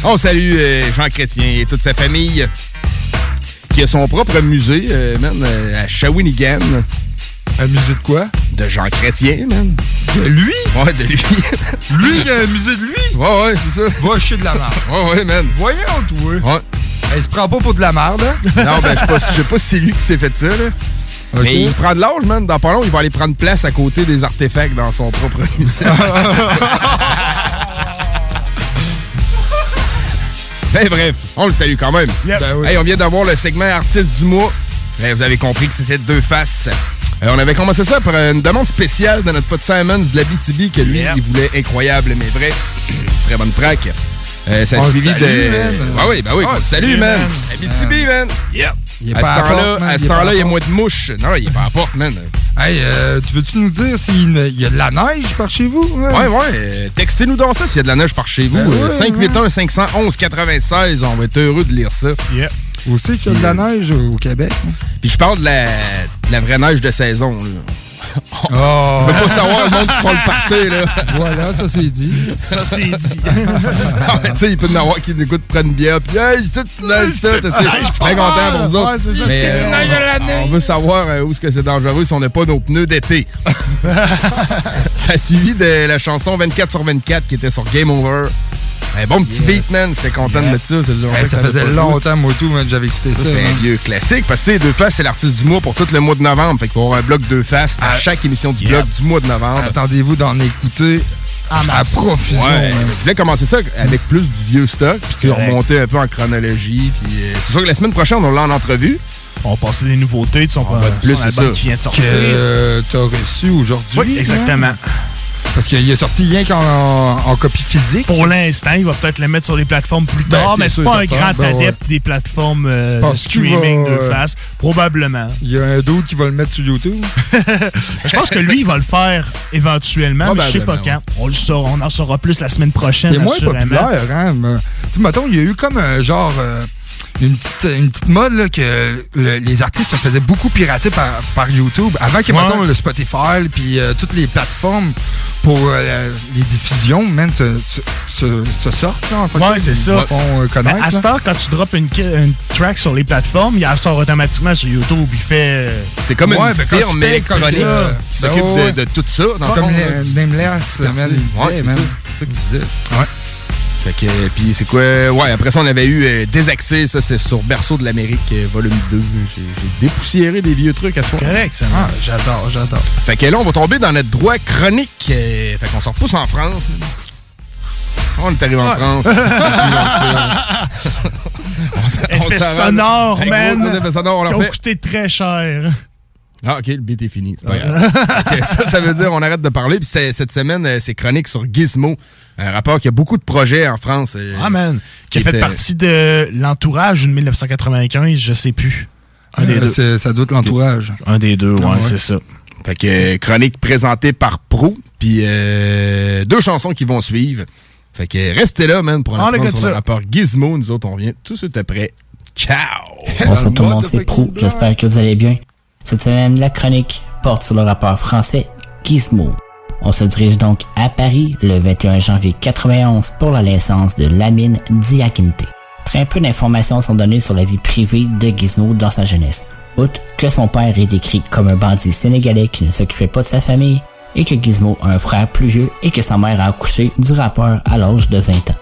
On salue euh, Jean Chrétien et toute sa famille qui a son propre musée, euh, man, euh, à Shawinigan. Un musée de quoi? De Jean Chrétien, man. De lui? Ouais, de lui. Lui qui a amusé de lui? Ouais, ouais, c'est ça. Va chier de la merde. Ouais, ouais, man. Voyons, toi. Ouais. Il se prend pas pour de la merde, hein? Non, ben, je sais pas, si c'est lui qui s'est fait ça, là. Mais il prend de l'âge, man. Dans pas long, il va aller prendre place à côté des artefacts dans son propre musée. ben bref, on le salue quand même. Ben oui. Hey, on vient d'avoir le segment Artiste du mois. Eh, vous avez compris que c'était deux faces. Euh, on avait commencé ça par une demande spéciale de notre pote Simons de la BTB que lui, il voulait incroyable mais vrai. Très bonne track. Euh, ça a On suivi de. man. Ah oui, ben oui, Ah, salut, man. man. Abitibi, man. Yep. Il est à pas ce temps-là, man. à Il ce temps-là, y a moins de mouches. Non, il est pas à porte, man. Hey, euh, tu veux-tu nous dire s'il y a de la neige par chez vous? Ouais, ouais. euh, Textez-nous dans ça s'il y a de la neige par chez vous. Ben Euh, ouais, 581 511 96 On va être heureux de lire ça. Yeah. Où c'est qu'il y a de la neige au Québec? hein? Puis je parle de la, la vraie neige de saison. Là. Oh! Je veux pas savoir le monde qui font le party, là. Voilà, ça c'est dit. Ça, c'est dit. Ah, tu sais, il peut y en avoir qui écoutent, prennent une bière, puis hey, c'est tu neiges ça, tu sais. Je suis très content pour vous autres? Ouais, c'est ça, Mais, c'est euh, une neige de l'année. On veut savoir euh, où est-ce que c'est dangereux si on n'a pas nos pneus d'été. ça a suivi de la chanson 24 sur 24 qui était sur Game Over. Un bon petit Yes. beat, man. J'étais content de mettre ça. c'est le genre Hey, que ça faisait longtemps, moi tout, man, j'avais écouté Ça, ça. c'était un man. vieux classique parce que c'est deux faces, c'est l'artiste du mois pour tout le mois de novembre. Fait qu'il va avoir un bloc deux faces à Ah, chaque émission du yep. bloc du mois de novembre. Attendez-vous d'en écouter à profusion. Ouais, je voulais commencer ça avec plus du vieux stock, puis remonter un peu en chronologie. Puis euh, c'est sûr que la semaine prochaine, on l'a en entrevue. On va passer des nouveautés de son, va être plus, son c'est album ça. qui vient de Que sortir. euh, t'as reçu aujourd'hui. Oui, exactement. hein? Parce qu'il est sorti rien qu'en en copie physique. Pour l'instant, il va peut-être le mettre sur les plateformes plus Ben, tard, mais c'est pas un grand Ben, ouais. adepte des plateformes euh, de streaming va, de euh, face? Probablement. Il y a un d'autre qui va le mettre sur YouTube? Je pense que lui, il va le faire éventuellement, mais je sais pas quand. On le saura, on en saura plus la semaine prochaine. C'est moins populaire, hein. mais- Tu sais, mettons, il y a eu comme un genre. euh, une, petite, une petite mode là, que le- les artistes se faisaient beaucoup pirater par, par YouTube. Avant que, Ouais. mettons, le Spotify puis euh, toutes les plateformes pour euh, les diffusions, man, se, se, sortent. Là, en fait, Ouais, c'est ça. Euh, Mais connaître. à ce là. temps, quand tu drops une, track sur les plateformes, il la sort automatiquement sur YouTube. Il fait. euh, C'est comme Ouais, une ben, firme électronique ça, qui ben s'occupe de- ouais. de, tout ça. Dans Comme. Nameless. C'est ça qu'il disait. Ouais. Fait que, puis c'est quoi? Ouais, après ça, on avait eu euh, Désaxé, ça c'est sur Berceau de l'Amérique, euh, volume 2. J'ai dépoussiéré des vieux trucs à ce correct, ça. Ah, j'adore, j'adore. Fait que là, on va tomber dans notre droit chronique. euh, fait qu'on s'en repousse en France. On est arrivé en France. On s'en- on Effet s'en sonore, man. on leur fait. coûté très cher. Ah, OK, le beat est fini. C'est pas grave. Ok, ça, ça veut dire on arrête de parler. Puis c'est- cette semaine, euh, c'est chronique sur Gizmo, un rapport qui a beaucoup de projets en France. euh, Ah, man. Qui a fait partie de l'entourage de 1995, je sais plus. Un des Euh, deux. Ça doit être l'entourage. Un des deux, ouais, Ah, ouais. c'est ça. Fait que chronique présentée par Pro, puis euh, deux chansons qui vont suivre. Fait que restez là, man, pour le ça. rapport Gizmo. Nous autres, on revient tout de suite après. Ciao! Bonsoir tout le monde, c'est Pro. J'espère que vous allez bien. Cette semaine, la chronique porte sur le rappeur français Gizmo. On se dirige donc à Paris le 21 janvier 91 pour la naissance de Lamine Diakinte. Très peu d'informations sont données sur la vie privée de Gizmo dans sa jeunesse. Outre que son père est décrit comme un bandit sénégalais qui ne s'occupait pas de sa famille et que Gizmo a un frère plus vieux et que sa mère a accouché du rappeur à l'âge de 20 ans.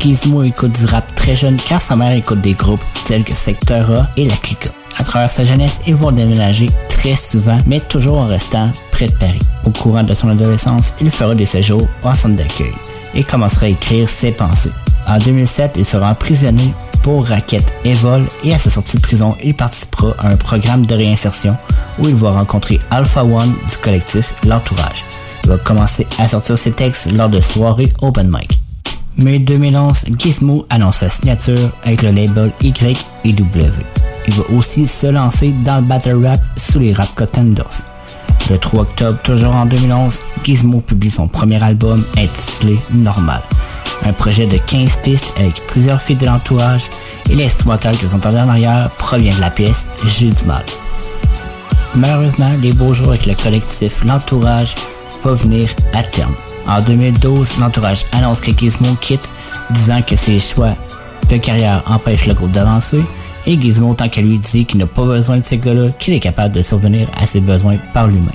Gizmo écoute du rap très jeune car sa mère écoute des groupes tels que Secteur A et La Clica. À travers sa jeunesse, il va déménager très souvent, mais toujours en restant près de Paris. Au courant de son adolescence, il fera des séjours en centre d'accueil et commencera à écrire ses pensées. En 2007, il sera emprisonné pour raquette et vol et à sa sortie de prison, il participera à un programme de réinsertion où il va rencontrer Alpha One du collectif L'Entourage. Il va commencer à sortir ses textes lors de soirées open mic. Mai 2011, Gizmo annonce sa signature avec le label Y et W. Il va aussi se lancer dans le battle rap sous les Rap Contenders. Le 3 octobre, toujours en 2011, Gizmo publie son premier album intitulé Normal. Un projet de 15 pistes avec plusieurs filles de l'entourage et l'instrumental que vous entendez en arrière provient de la pièce J'ai du mal. Malheureusement, les beaux jours avec le collectif L'Entourage va venir à terme. En 2012, l'entourage annonce que Gizmo quitte, disant que ses choix de carrière empêchent le groupe d'avancer, et Gizmo, tant qu'à lui, dit qu'il n'a pas besoin de ces gars-là, qu'il est capable de survenir à ses besoins par lui-même.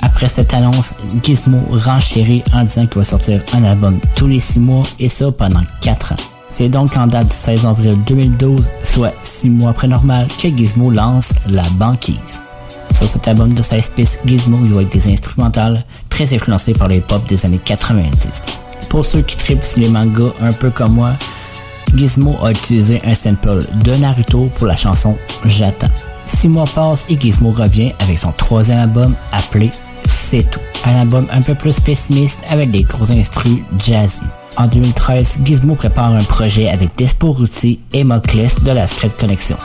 Après cette annonce, Gizmo renchérit en disant qu'il va sortir un album tous les six mois et ça pendant quatre ans. C'est donc en date du 16 avril 2012, soit six mois après normal, que Gizmo lance La Banquise. Sur cet album de 16 pistes, Gizmo joue avec des instrumentales très influencées par les pop des années 90. Pour ceux qui tripent les mangas un peu comme moi, Gizmo a utilisé un sample de Naruto pour la chanson J'attends. Six mois passent et Gizmo revient avec son troisième album appelé C'est tout. Un album un peu plus pessimiste avec des gros instrus jazzy. En 2013, Gizmo prépare un projet avec Despo Ruti et Moclis de la Secret Connection.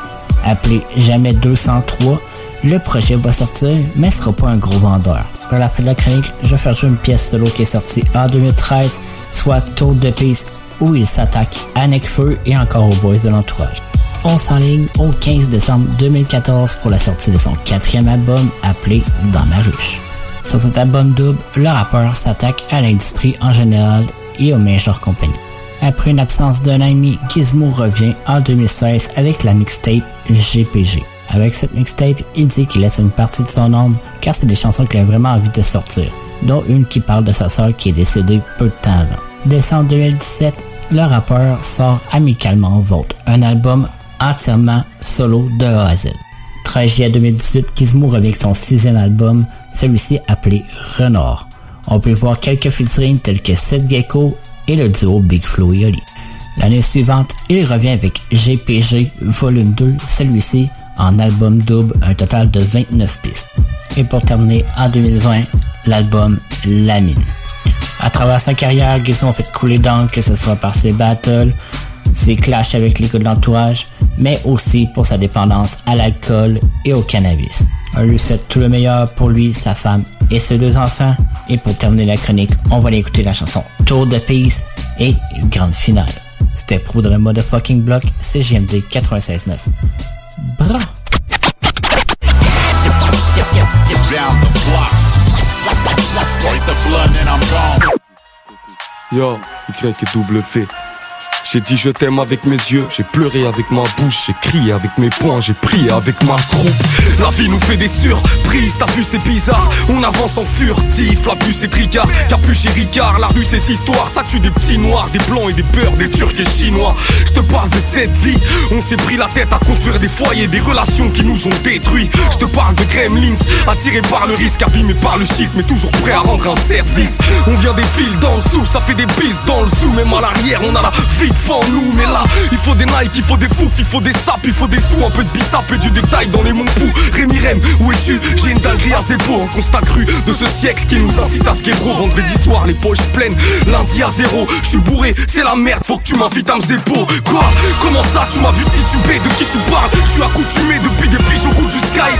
Appelé Jamais 203, le projet va sortir, mais sera pas un gros vendeur. À la fin de la chronique, je vais faire jouer une pièce solo qui est sortie en 2013, soit Tour de piste, où il s'attaque à Necfeu et encore aux boys de l'entourage. On s'enligne au 15 décembre 2014 pour la sortie de son quatrième album appelé Dans ma ruche. Sur cet album double, le rappeur s'attaque à l'industrie en général et aux major compagnies. Après une absence d'un demi, Gizmo revient en 2016 avec la mixtape GPG. Avec cette mixtape, il dit qu'il laisse une partie de son ombre car c'est des chansons qu'il a vraiment envie de sortir, dont une qui parle de sa sœur qui est décédée peu de temps avant. Décembre 2017, le rappeur sort Amicalement Vôtre, un album entièrement solo de A à Z. 13 juillet 2018, Gizmo revient avec son sixième album, celui-ci appelé Renard. On peut voir quelques featuring tels que Seth Gecko et le duo Big Flo et Oli. L'année suivante, il revient avec GPG Volume 2, celui-ci en album double, un total de 29 pistes. Et pour terminer, en 2020, l'album La Mine. À travers sa carrière, Gizmo a fait couler d'encre, que ce soit par ses battles, ses clashs avec les gars de mais aussi pour sa dépendance à l'alcool et au cannabis. On lui souhaite tout le meilleur pour lui, sa femme et ses deux enfants. Et pour terminer la chronique, on va aller écouter la chanson Tour de Peace et grande finale. C'était Pro de le motherfucking block, CGMD 96.9. Bra! Yo, Y et W. J'ai dit je t'aime avec mes yeux, j'ai pleuré avec ma bouche, j'ai crié avec mes poings, j'ai prié avec ma troupe. La vie nous fait des surprises, t'as vu c'est bizarre, on avance en furtif, la puce c'est tricard, capuche et ricard, la rue c'est histoire, ça tue des petits noirs, des blancs et des peurs, des turcs et chinois. Je te parle de cette vie, on s'est pris la tête à construire des foyers, des relations qui nous ont détruits. Je te parle de gremlins, attirés par le risque, abîmés par le shit, mais toujours prêts à rendre un service. On vient des fils dans le sous, ça fait des bises dans le sous, même à l'arrière on a la vie nous Mais là, il faut des Nike, il faut des fouf, il faut des sapes, il faut des sous Un peu de bissap et du détail dans les monts fous. Rémi Rem, où es-tu? J'ai une dinguerie à zéro Un constat cru de ce siècle qui nous incite à ce Vendredi soir, les poches pleines, lundi à zéro. Je suis bourré, c'est la merde, faut que tu m'invites à Mzepo Quoi? Comment ça, tu m'as vu tituber De qui tu parles? Je suis accoutumé depuis des piges au du sky.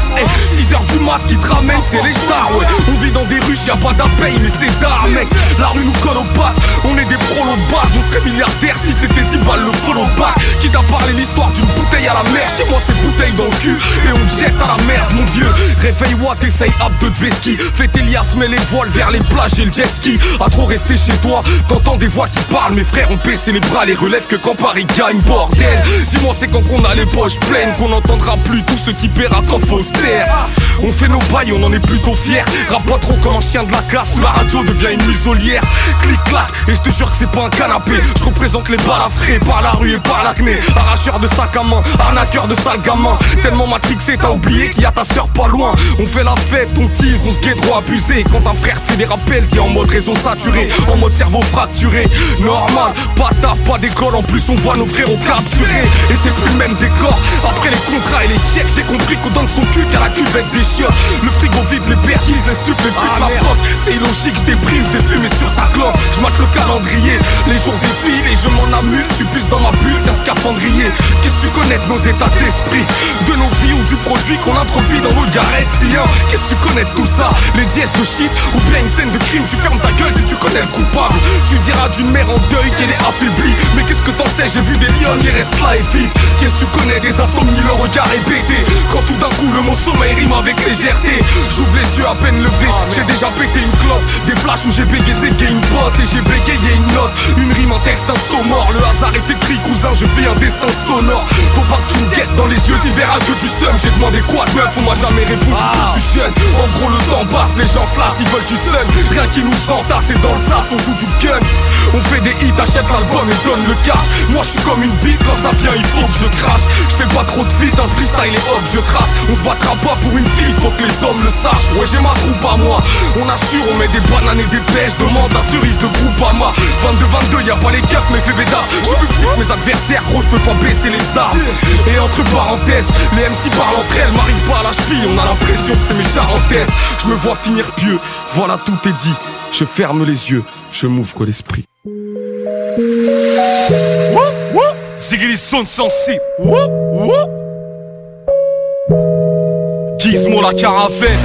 6h du mat qui te ramène, c'est les stars, ouais. On vit dans des ruches, y'a pas d'appel, mais c'est d'art, mec. La rue nous colle aux pattes, on est des prolos de base On serait milliardaires si c'était 10 balles le follow back Qui t'a parlé l'histoire d'une à la Chez moi c'est bouteille dans le cul. Et on jette à la merde mon vieux. Réveille-moi t'essayes ab de Dveski Faites Elias mets les voiles vers les plages et le jet ski. À trop rester chez toi T'entends des voix qui parlent. Mes frères ont baissé les bras les relèves que quand Paris gagne. Bordel. Dis-moi c'est quand qu'on a les poches pleines Qu'on n'entendra plus tout ce qui paiera quand taire On fait nos bails on en est plutôt fiers. Rap pas trop comme un chien de la casse La radio devient une muselière. Clic clac. Et je te jure que c'est pas un canapé. Je représente les balafrés par la rue et par l'acné. Arracheur de sac à main, arnaqueur de sale gamin. Tellement matrixé t'as oublié qu'il y a ta sœur pas loin. On fait la fête, on tease, on se guette trop abusé. Quand un frère te fait des rappels t'es en mode réseau saturé. En mode cerveau fracturé. Normal, pas taf, pas d'école. En plus on voit nos frères au capturés. Et c'est plus le même décor. Après les contrats et les chèques J'ai compris qu'on donne son cul qu'à la cuvette des chiens Le frigo vide, les perquises, les stupes, les putes, la proc C'est illogique, je déprime, fais fumer sur ta clope. Je mate le calendrier, les jours défilent et je m'en amuse. Je suis plus dans ma bulle qu'un scaphandrier. Qu'est-ce que tu connais nos états d'esprit. De nos vies ou du produit qu'on introduit dans nos garettes Si hein, qu'est-ce que tu connais de tout ça? Les dièses de shit ou bien une scène de crime Tu fermes ta gueule si tu connais le coupable. Tu diras d'une mère en deuil qu'elle est affaiblie. Mais qu'est-ce que t'en sais? J'ai vu des lions qui restent là et vivent. Qu'est-ce que tu connais des insomnies? Le regard est pété. Quand tout d'un coup le Mon sommeil rime avec légèreté. J'ouvre les yeux à peine levés. J'ai déjà pété une clope. Des flashs où j'ai bégayé une pote. Et j'ai bégayé une note. Une rime en texte un saut mort. Le hasard est écrit cousin je vis un destin sonore pas que tu me guettes dans les yeux Tu verras que tu seum J'ai demandé quoi de neuf On m'a jamais répondu. Que tu jeune En gros le temps passe Les gens se lassent Ils veulent du sun Rien qui nous entasse Et dans le sas on joue du gun. On fait des hits Achète l'album et donne le cash. Moi je suis comme une bite Quand ça vient il faut que je crache. Je fais pas trop de feat Un freestyle et hop je trace. On se battra pas pour une fille Faut que les hommes le sachent. Ouais j'ai ma troupe à moi. On assure on met des bananes et des pêches. Demande un cerise de groupe à ma 22-22 y'a pas les keufs mais fais bédard. Je suis plus petit que mes adversaires Gros je peux pas baisser les armes Et entre parenthèses Les MC parlent entre elles M'arrive pas à la cheville On a l'impression que c'est mes charentaises. Je me vois finir pieux Voilà tout est dit. Je ferme les yeux Je m'ouvre l'esprit. Ziggy sonne sensible Gizmo la caravelle.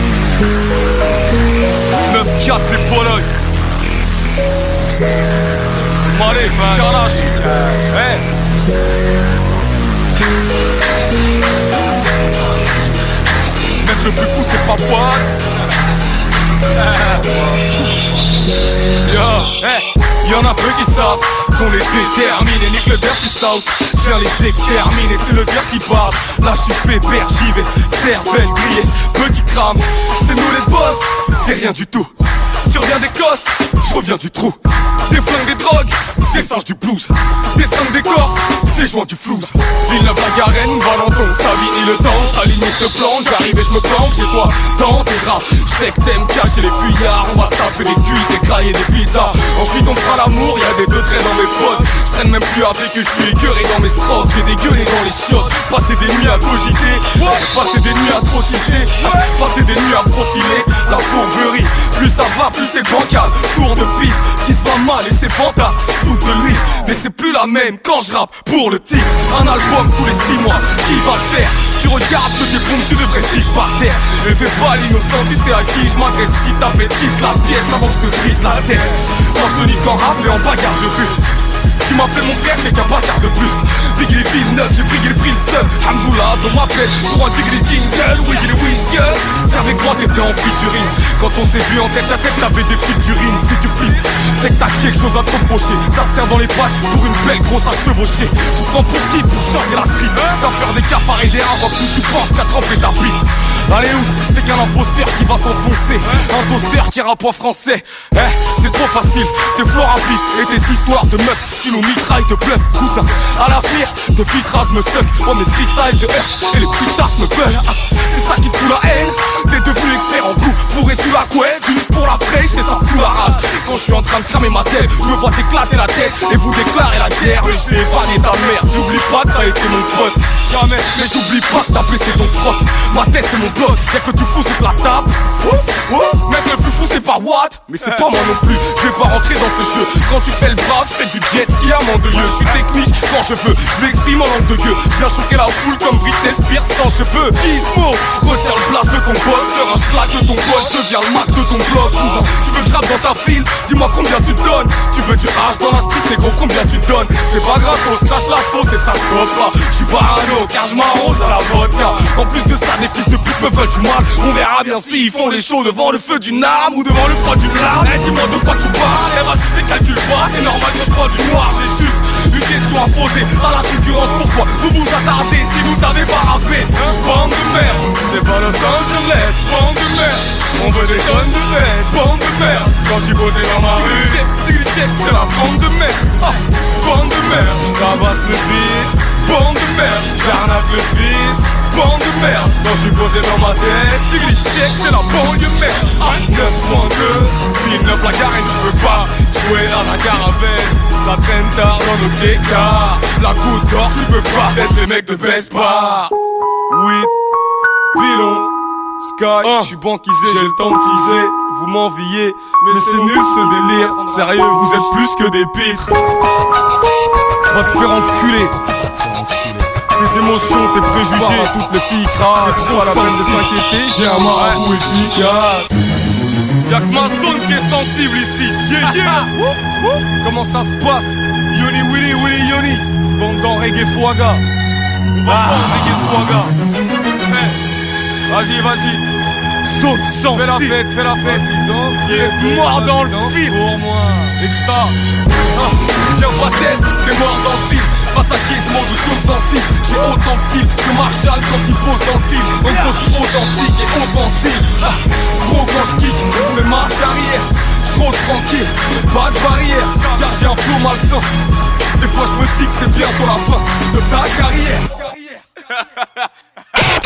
9-4 les Polonnes Allez, Karachi Eh le plus fou c'est pas Paul Yo, eh, y'en a peu qui savent qu'on les détermine et nique le dirty sauce Je viens les exterminer, c'est le dire qui parle. Là je suis pépère, j'y vais, cervelle grillée, peu qui crament. C'est nous les boss, t'es rien du tout Tu reviens d'Écosse, je reviens du trou. Des flingues, des drogues, des singes du blues. Des sangs des corses, des joints du flouze. Villeneuve la Garenne, Valenton, Savigny le temps J't'aligne j'te plonge, j'arrive et j'me planque chez toi Dans tes draps, j'sais que t'aimes cacher les fuyards On va se taper des cuits, des crailles et des pizzas. Ensuite on fera l'amour, y'a des deux traits dans mes potes. J'traîne même plus avec que j'suis écœuré dans mes strophes J'ai des gueulés dans les chiottes. Passer des nuits à cogiter Passer des nuits à trop tisser Passer des nuits à profiler. La fourberie, plus ça va, plus c'est bancal Tour de piste, qui se va mal et c'est fantas Sous de lui, mais c'est plus la même quand je rappe pour le titre. Un album tous les six mois, qui va le faire? Tu regardes que tes pompes, tu devrais vivre par terre. Et fais pas l'innocent, tu sais à qui je m'adresse. Quitte ta quitte la pièce avant que je te brise la tête. Quand je te nique en et en bagarre de rue tu m'appelles mon frère, t'es qu'un bâtard de plus. Villes neuves, j'ai brigué le prix le seul Hamdoullah, dans ma plaie, pour un tigre jingle Wiggy les wish girl Avec moi t'étais en featuring. Quand on s'est vu en tête à tête, t'avais des featuring. Si tu flippes, c'est que t'as quelque chose à te reprocher. Ça se tient dans les pattes pour une belle grosse à chevaucher. Je prends pour qui pour chanter la street? T'as peur des cafards et des rats, plus tu penses qu'à tremper ta bite. Allez ouf, t'es qu'un imposteur qui va s'enfoncer. Un toaster qui rappe en français. Eh, c'est trop facile, tes flots rapides et tes histoires de meufs Tu nous mitrailles de bluff, cousin. À l'avenir, tes filtrades me suck. Oh mes freestyles de heurte et les putas me veulent. Ah, C'est ça qui te fout la haine. T'es devenu expert en coup, fourré sous la couette mises pour la fraîche et ça fout la rage. Quand je suis en train de cramer ma selle, je me vois t'éclater la tête. Et vous déclarer la guerre, mais je vais épargner ta mère J'oublie pas t'as été mon pote Jamais, mais j'oublie pas que t'as baissé ton froc. Ma tête c'est mon bloc, y'a que tu fous c'est que la tape Mec le plus fou c'est pas what Mais c'est pas moi non plus, je vais pas rentrer dans ce jeu. Quand tu fais le brave, je fais du jet ski à Mandelieu Je suis technique quand je veux, je m'exprime en langue de gueux Je viens choquer la foule comme Britney Spears sans cheveux. Gizmo, retiens le place de ton boss. Sœur, je claque de ton poche, je deviens le mac de ton blog Cousin, tu veux que dans ta file? Dis-moi combien tu donnes. Tu veux du H dans la street, négro combien tu donnes? C'est pas grave, se crache la sauce et ça stop là. Je suis parano car je m'arrose à la vodka. En plus de ça, des fils de pute me veulent du mal. On verra bien s'ils font les shows devant le feu d'une arme Ou devant le froid d'une larme. Eh dis-moi de quoi tu parles. Eh vas-y je les calcule pas, c'est normal que je prends du noir. J'ai juste une question à poser à la concurrence. Pourquoi vous vous attardez si vous savez pas rapper? Bande de merde, c'est pas Los Angeles Bande de merde, on veut des tonnes de vestes Bande de merde, quand j'suis posé dans ma rue c'est la bande de merde Ah, bande de merde, j'tabasse le beat Bande de merde, j'arnaque le fils. Bande de merde, quand j'suis posé dans ma tête. Sigli check, c'est la banlieue merde. Ah, 9.2, ville 9 la garenne, tu peux pas jouer à la caravelle. Ça traîne tard dans nos TK La goutte d'or, tu peux pas Teste les mecs de Best Bar Oui, pilon Sky, je suis banquisé, j'ai le temps de teaser Vous m'enviez, mais c'est nul ce délire. Sérieux, vous êtes plus que des pitres. Va te faire enculer. Tes émotions, tes préjugés, toutes les filles craquent T'es trop à la peine de s'inquiéter, j'ai un marabout efficace. Y'a que ma zone qui est sensible ici. Yeah yeah Comment ça se passe? Yoni Willy Willy Yoni. Bande dans reggae foaga On va faire reggae swaga Hey Vas-y, vas-y. Saute sans Fais la fête, fais la fête. Danse, mort dans le film. Pour moi. Extra. Ah, viens pas test, t'es mort dans le film. Face à Gizmo de choses sensibles J'ai autant de style que Marshall quand il pose dans le film je suis authentique et offensif ah, Gros quand je kick, fais marche arrière Je rôde tranquille, pas de barrière Car j'ai un flow malsain Des fois je me dis que c'est bientôt la fin de ta carrière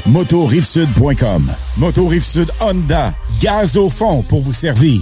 motorivesud.com. Moto Rive-Sud Honda, gaz au fond pour vous servir.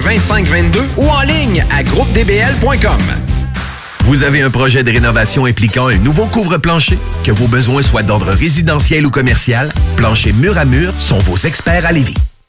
2522 ou en ligne à groupedbl.com. Vous avez un projet de rénovation impliquant un nouveau couvre-plancher? Que vos besoins soient d'ordre résidentiel ou commercial, Plancher Mur à Mur sont vos experts à Lévis.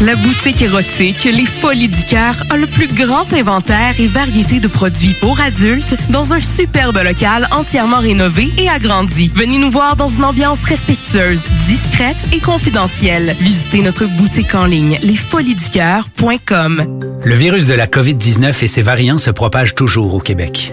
La boutique érotique Les Folies du Cœur a le plus grand inventaire et variété de produits pour adultes dans un superbe local entièrement rénové et agrandi. Venez nous voir dans une ambiance respectueuse, discrète et confidentielle. Visitez notre boutique en ligne lesfoliesducoeur.com. Le virus de la COVID-19 et ses variants se propagent toujours au Québec.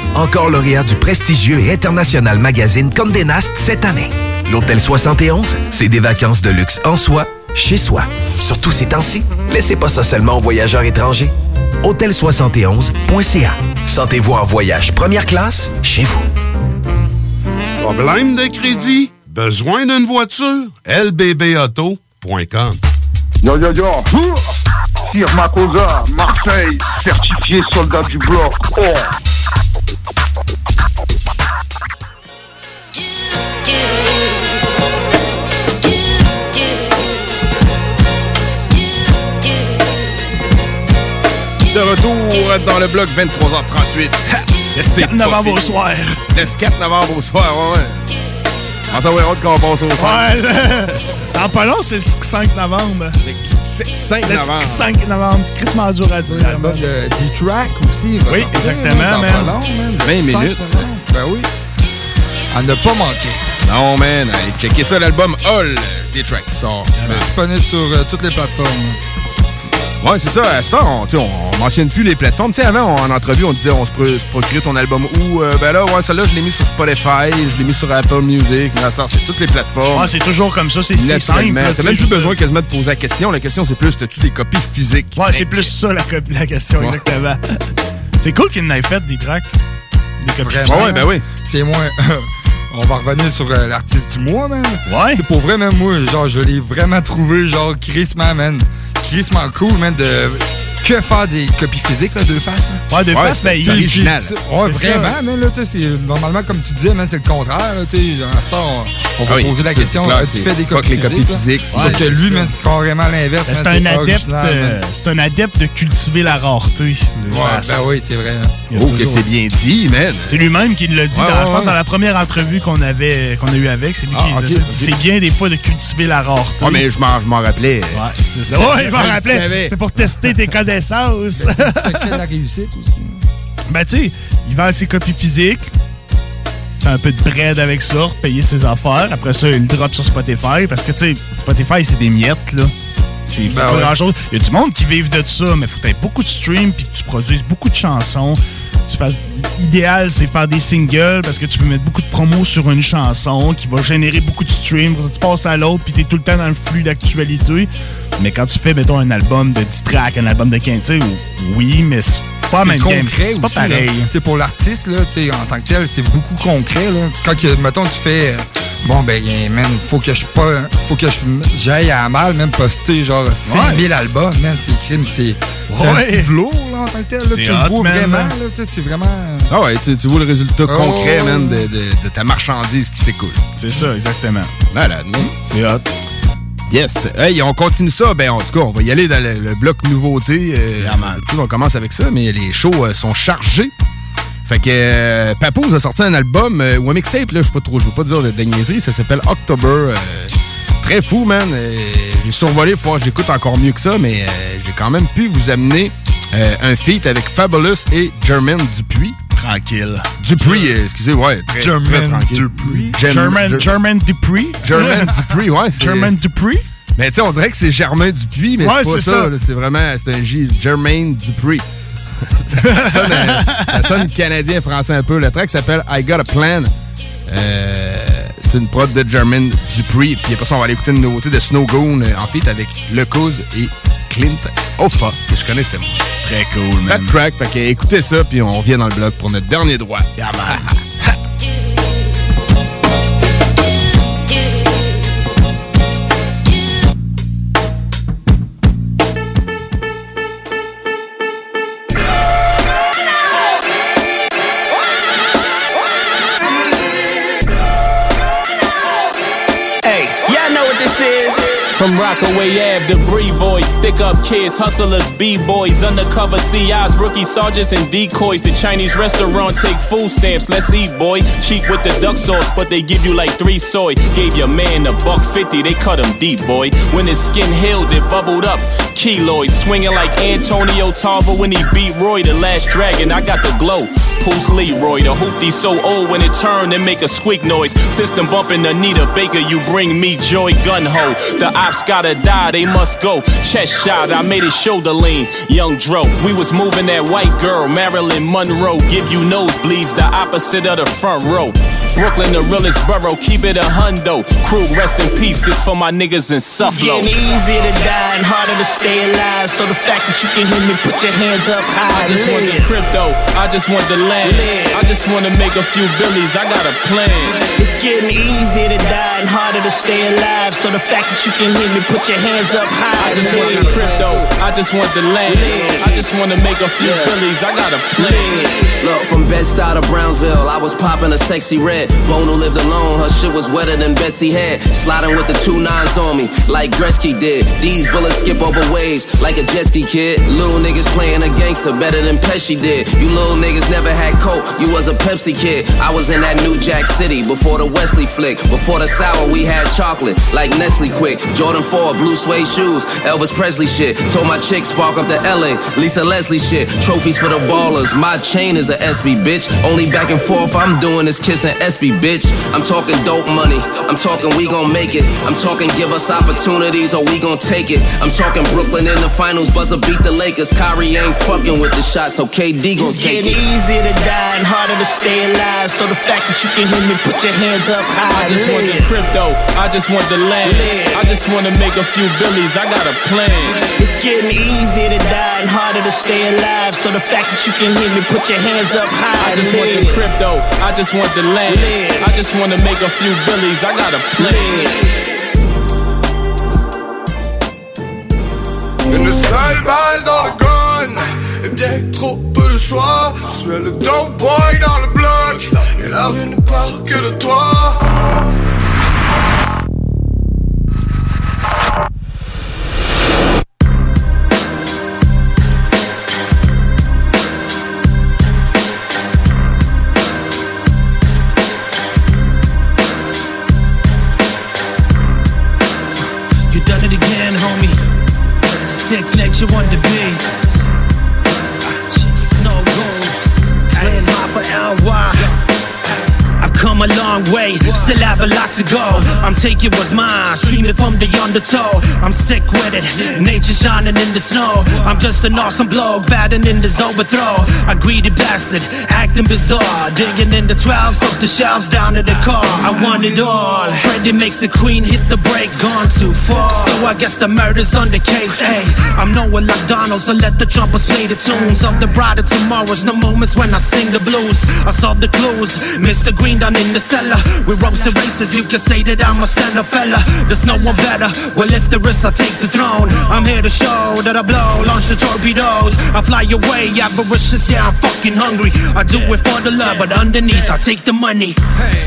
Encore lauréat du prestigieux et international magazine Condé Nast cette année. L'Hôtel 71, c'est des vacances de luxe en soi, chez soi. Surtout ces temps-ci, laissez pas ça seulement aux voyageurs étrangers. Hôtel71.ca. Sentez-vous en voyage première classe chez vous. Problème de crédit? Besoin d'une voiture? lbbauto.com Yo yo yo, Marseille, certifié soldat du bloc. Oh. Retour dans le bloc 23h38. Le 4 novembre au soir. Le 4 novembre au soir, ouais. On s'en va qu'on passe au soir. Ouais, le- dans pas long, c'est le 5 novembre. Le 5 Le novembre. 5 novembre, c'est Christmas dur à dire. L'album de D-Track aussi. va Oui, exactement, man. pas long, man. 20 5 minutes. Ben oui. À ne pas manquer. Non, man, allez checker ça, l'album All des tracks qui sort. Disponible sur euh, toutes les plateformes. Ouais, c'est ça. À ce temps, on, on mentionne plus les plateformes. Tu sais, avant, en entrevue, on disait on se, pro- se procurait ton album où? Euh, ben là, ouais, celle-là, je l'ai mis sur Spotify, je l'ai mis sur Apple Music. Mais à ce temps, c'est toutes les plateformes. Ouais, c'est toujours comme ça, c'est simple. T'as même plus besoin quasiment de poser la question. La question, c'est plus, t'as-tu des copies physiques? Ouais, c'est plus ça la, question, Ouais. exactement. C'est cool qu'il en ait fait des tracks. Des copies Vraiment. physiques. ben C'est moins. On va revenir sur euh, l'artiste du mois, man. Ouais. C'est pour vrai, même moi, genre, je l'ai vraiment trouvé, genre, Christmas, man. Christmas cool, man, de. Que faire des copies physiques, là, deux faces? là? Ouais, deux Ouais, faces, ben, c'est il- original. Ouais, vraiment, man, là, tu sais, c'est- normalement, comme tu disais, c'est le contraire, là, tu sais. À ce temps, on, on va Ah oui, poser la question, clair, euh, tu c'est fais des copies les copies physiques. là? Ouais, que c'est lui, c'est carrément l'inverse. Ben, C'est un adepte, euh, c'est un adepte de cultiver la rareté. Ouais, ben oui, c'est vrai. A Oh, que c'est bien dit, man. C'est lui-même qui l'a dit, Ouais, dans- ouais, je pense, dans la première entrevue qu'on avait, qu'on a eu avec. C'est lui Ah, qui disait ok. C'est bien des fois de cultiver la rareté. Ouais, mais je m'en je m'en rappelais. Ouais, c'est ça. Ouais, je m'en rappelais. C'est pour tester tes connaissances. Ben, C'est le secret de la réussite aussi. Ben, tu sais, il vend ses copies physiques, fait un peu de bread avec ça, payer ses affaires. Après ça, il le drop sur Spotify parce que, tu sais, Spotify, c'est des miettes, là. C'est Ben pas ouais. grand chose. Il y a du monde qui vive de ça, mais faut que tu beaucoup de streams puis que tu produises beaucoup de chansons. Tu fasses... Idéal, c'est faire des singles parce que tu peux mettre beaucoup de promos sur une chanson qui va générer beaucoup de streams. Tu passes à l'autre puis t'es tout le temps dans le flux d'actualité. Mais quand tu fais, mettons, un album de 10 tracks, un album de 15, tu sais, oui, mais c'est pas la même concret C'est pas pareil. là. Pour l'artiste, en tant que tel, c'est beaucoup concret. Là. Quand, que, mettons, tu fais... euh, Bon, ben, man, faut que je pas... Faut que je- j'aille à mal, même poster, genre, 5000 albums, man, c'est crime, c'est... C'est un Ouais. petit velours, là, en tant que tel. Là, tu hot, le vois man, vraiment, là. là, tu sais, c'est vraiment... Ah ouais, tu, tu vois le résultat Oh, concret, ouais. man, de, de- de ta marchandise qui s'écoule. C'est ça, exactement. Malade, non? C'est hot. Yes. Hey, on continue ça. Ben, en tout cas, on va y aller dans le, le bloc nouveauté. Euh, on commence avec ça, mais les shows euh, sont chargés. Fait que euh, a sorti un album euh, ou un mixtape, là, je sais pas trop, je veux pas dire de, de niaiserie, ça s'appelle October. euh, très fou, man. Euh, j'ai survolé, faut que j'écoute encore mieux que ça, mais euh, j'ai quand même pu vous amener un feat avec Fabulous et Jermaine Dupuis. Tranquille. Dupuis, excusez, ouais. Très, Jermaine très tranquille. Dupuis. Germ- German, Ger- German Dupuis. Germaine Dupuis, ouais. Germaine Dupuis. Mais tu sais, on dirait que c'est Germain Dupuis, mais Ouais, c'est pas ça. ça. C'est vraiment, c'est un J, Germain Dupuis. Ça, sonne, euh, ça sonne canadien-français un peu. Le track s'appelle I Got a Plan. Euh, c'est une prod de Germain Dupuis. Puis après ça, on va aller écouter une nouveauté de Snow Goon euh, en feat avec Le Cuz et Clint Hoffa, que je connaissais moi. Très cool, Fat track, fait que écoutez ça, puis on revient dans le bloc pour notre dernier droit. Yeah, Rockaway Ave, debris boys, stick up kids, hustlers, b-boys, undercover CIs, rookie sergeants, and decoys. The Chinese restaurant take food stamps, let's eat, boy. Cheap with the duck sauce, but they give you like three soy. Gave your man a buck fifty, they cut him deep, boy. When his skin healed, it bubbled up. Keloid, swinging like Antonio Tarver when he beat Roy, the last dragon. I got the glow. Poos Leroy, the hoopty so old when it turned and make a squeak noise. System bumping Anita Baker, you bring me joy, gun ho. The ops gotta die, they must go. Chest shot, I made his shoulder lean. Young Dro, we was moving that white girl, Marilyn Monroe. Give you nosebleeds, the opposite of the front row. Brooklyn, the realest borough, keep it a hundo. Crew, rest in peace, this for my niggas in It's Suffalo. getting easier to die and harder to stay alive. So the fact that you can hear me, put your hands up high. I just want the live. crypto, I just want the land. I just wanna make a few billies, I got a plan. It's getting easier to die and harder to stay alive. So the fact that you can hear me, put your hands up high. I just want the live. crypto, I just want the land. I just wanna make a few billies, I got a plan. Look, from Bed-Stuy to Brownsville, I was popping a sexy red. Bono lived alone, her shit was wetter than Betsy had. Sliding with the two nines on me, like Gretzky did. These bullets skip over waves, like a jet ski kid. Little niggas playing a gangster better than Pesci did. You little niggas never had coke, you was a Pepsi kid. I was in that New Jack City before the Wesley flick. Before the sour, we had chocolate, like Nestle Quick. Jordan 4, blue suede shoes, Elvis Presley shit. Told my chick spark up to LA, Lisa Leslie shit. Trophies for the ballers, my chain is a SB bitch. Only back and forth I'm doing is kissing SB bitch. I'm talking dope money, I'm talking we gon' make it. I'm talking give us opportunities or we gon' take it. I'm talking Brooklyn in the finals, buzzer beat the Lakers. Kyrie ain't fucking with the shots, so KD gon' It's take getting it. easier to die and harder to stay alive. So the fact that you can hear me, put your hands up high. I just want the crypto, I just want the land. I just wanna make a few billies, I got a plan. It's getting easier to die and harder to stay alive. So the fact that you can hear me, put your hands up high. I just want the crypto, I just want the land. I just wanna make a few billies, I got a plan. Une seule balle dans le gun. Et bien trop peu de choix. Tu es le dope boy dans le bloc. Et la rue ne parle que de toi Nature on the beat. Snow goes. Playing hard for LY. I've come a long way, still have a lot to go. I'm taking what's mine, streaming from the undertow. I'm sick with it, nature shining in the snow. I'm just an awesome bloke, batting in this overthrow. A greedy bastard, acting bizarre. Digging in the 12s off the shelves down to the car. I want it all. Freddie makes the queen hit the brakes, gone too far. So I guess the murder's on the case. Hey, I'm Noah like so let the trumpets play the tunes of the bride of tomorrows. No moments when I sing the blues. I solve the clues. Mr. Green down in the cellar. With ropes and races, you can say that I'm a stand-up fella. There's no one better. Well, if there is, I take the throne. I'm here to show that I blow, launch the torpedoes. I fly away, avaricious, yeah, I'm fucking hungry. I do it for the love, but underneath, I take the money.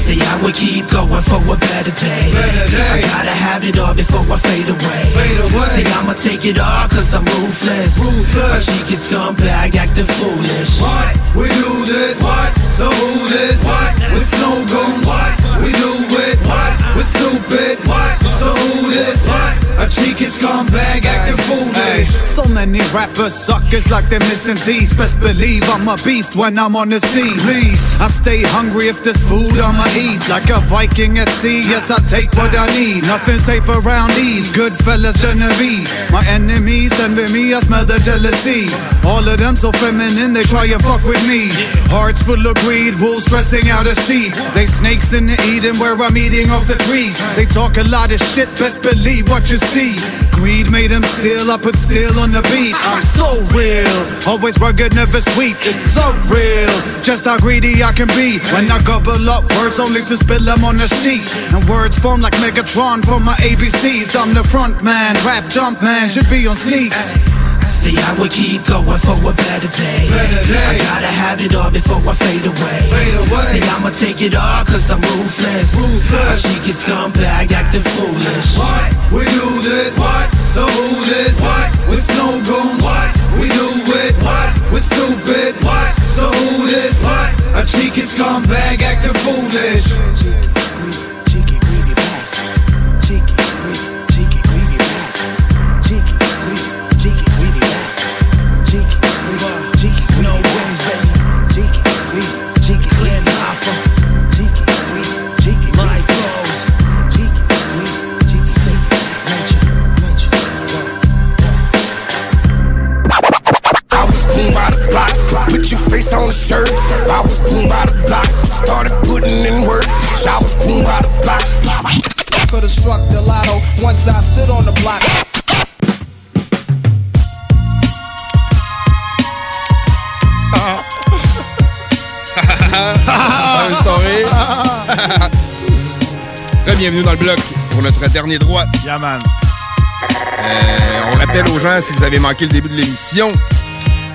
Say I would keep going for a better day. I gotta have it all before I fade away. Say I'ma take it all cause I'm ruthless. A cheeky scumbag acting foolish. What? We do this. What? So who this? What? With snow goons. What? We do it. What? We're stupid. What? So who this? What? A cheeky scumbag acting foolish. So many rappers suckers like they're missing teeth. Best believe I'm a beast when I'm on the scene. Please, I stay hungry if there's food I'ma eat. Like a Viking at sea, yes, I take what I need. Nothing safe around these good fellas, Genovese. My enemies envy me, I smell the jealousy. All of them so feminine, they try and fuck with me. Hearts full of greed, wolves dressing out a sheep. They snakes in the Eden where I'm eating off the trees. They talk a lot of shit, best believe what you Greed made them steal, I put steel on the beat. I'm so real, always rugged, never sweet. It's so real, just how greedy I can be. When I gobble up words only to spill them on a sheet. And words form like Megatron from my ABCs. I'm the front man, rap jump man, should be on sneaks. See, I would keep going for a better day. I gotta have it all before I fade away. See, I'ma take it all cause I'm ruthless. A cheeky scumbag acting foolish. What? We do this. What? So who this? What? With snow goons. What? We do it. What? We're stupid. What? So who this? What? A cheeky scumbag acting foolish. On the shirt. I was green by the block, started putting in work. I was green by the block. Could have struck the lotto once I stood on the block. Restauré. Bienvenue dans le bloc pour notre dernier droit. Yaman. Euh, on rappelle aux gens, si vous avez manqué le début de l'émission,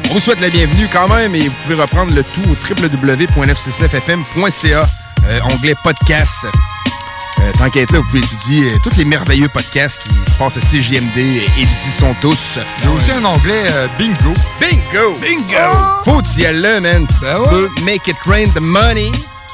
On vous souhaite la bienvenue quand même et vous pouvez reprendre le tout au www.969fm.ca, euh, onglet podcast. Euh, tant qu'à être là, vous pouvez étudier euh, tous les merveilleux podcasts qui se passent à CGMD et ils y sont tous. Il y a aussi un onglet euh, bingo. Bingo! Bingo! Faut y aller man. Tu peux make it rain the money.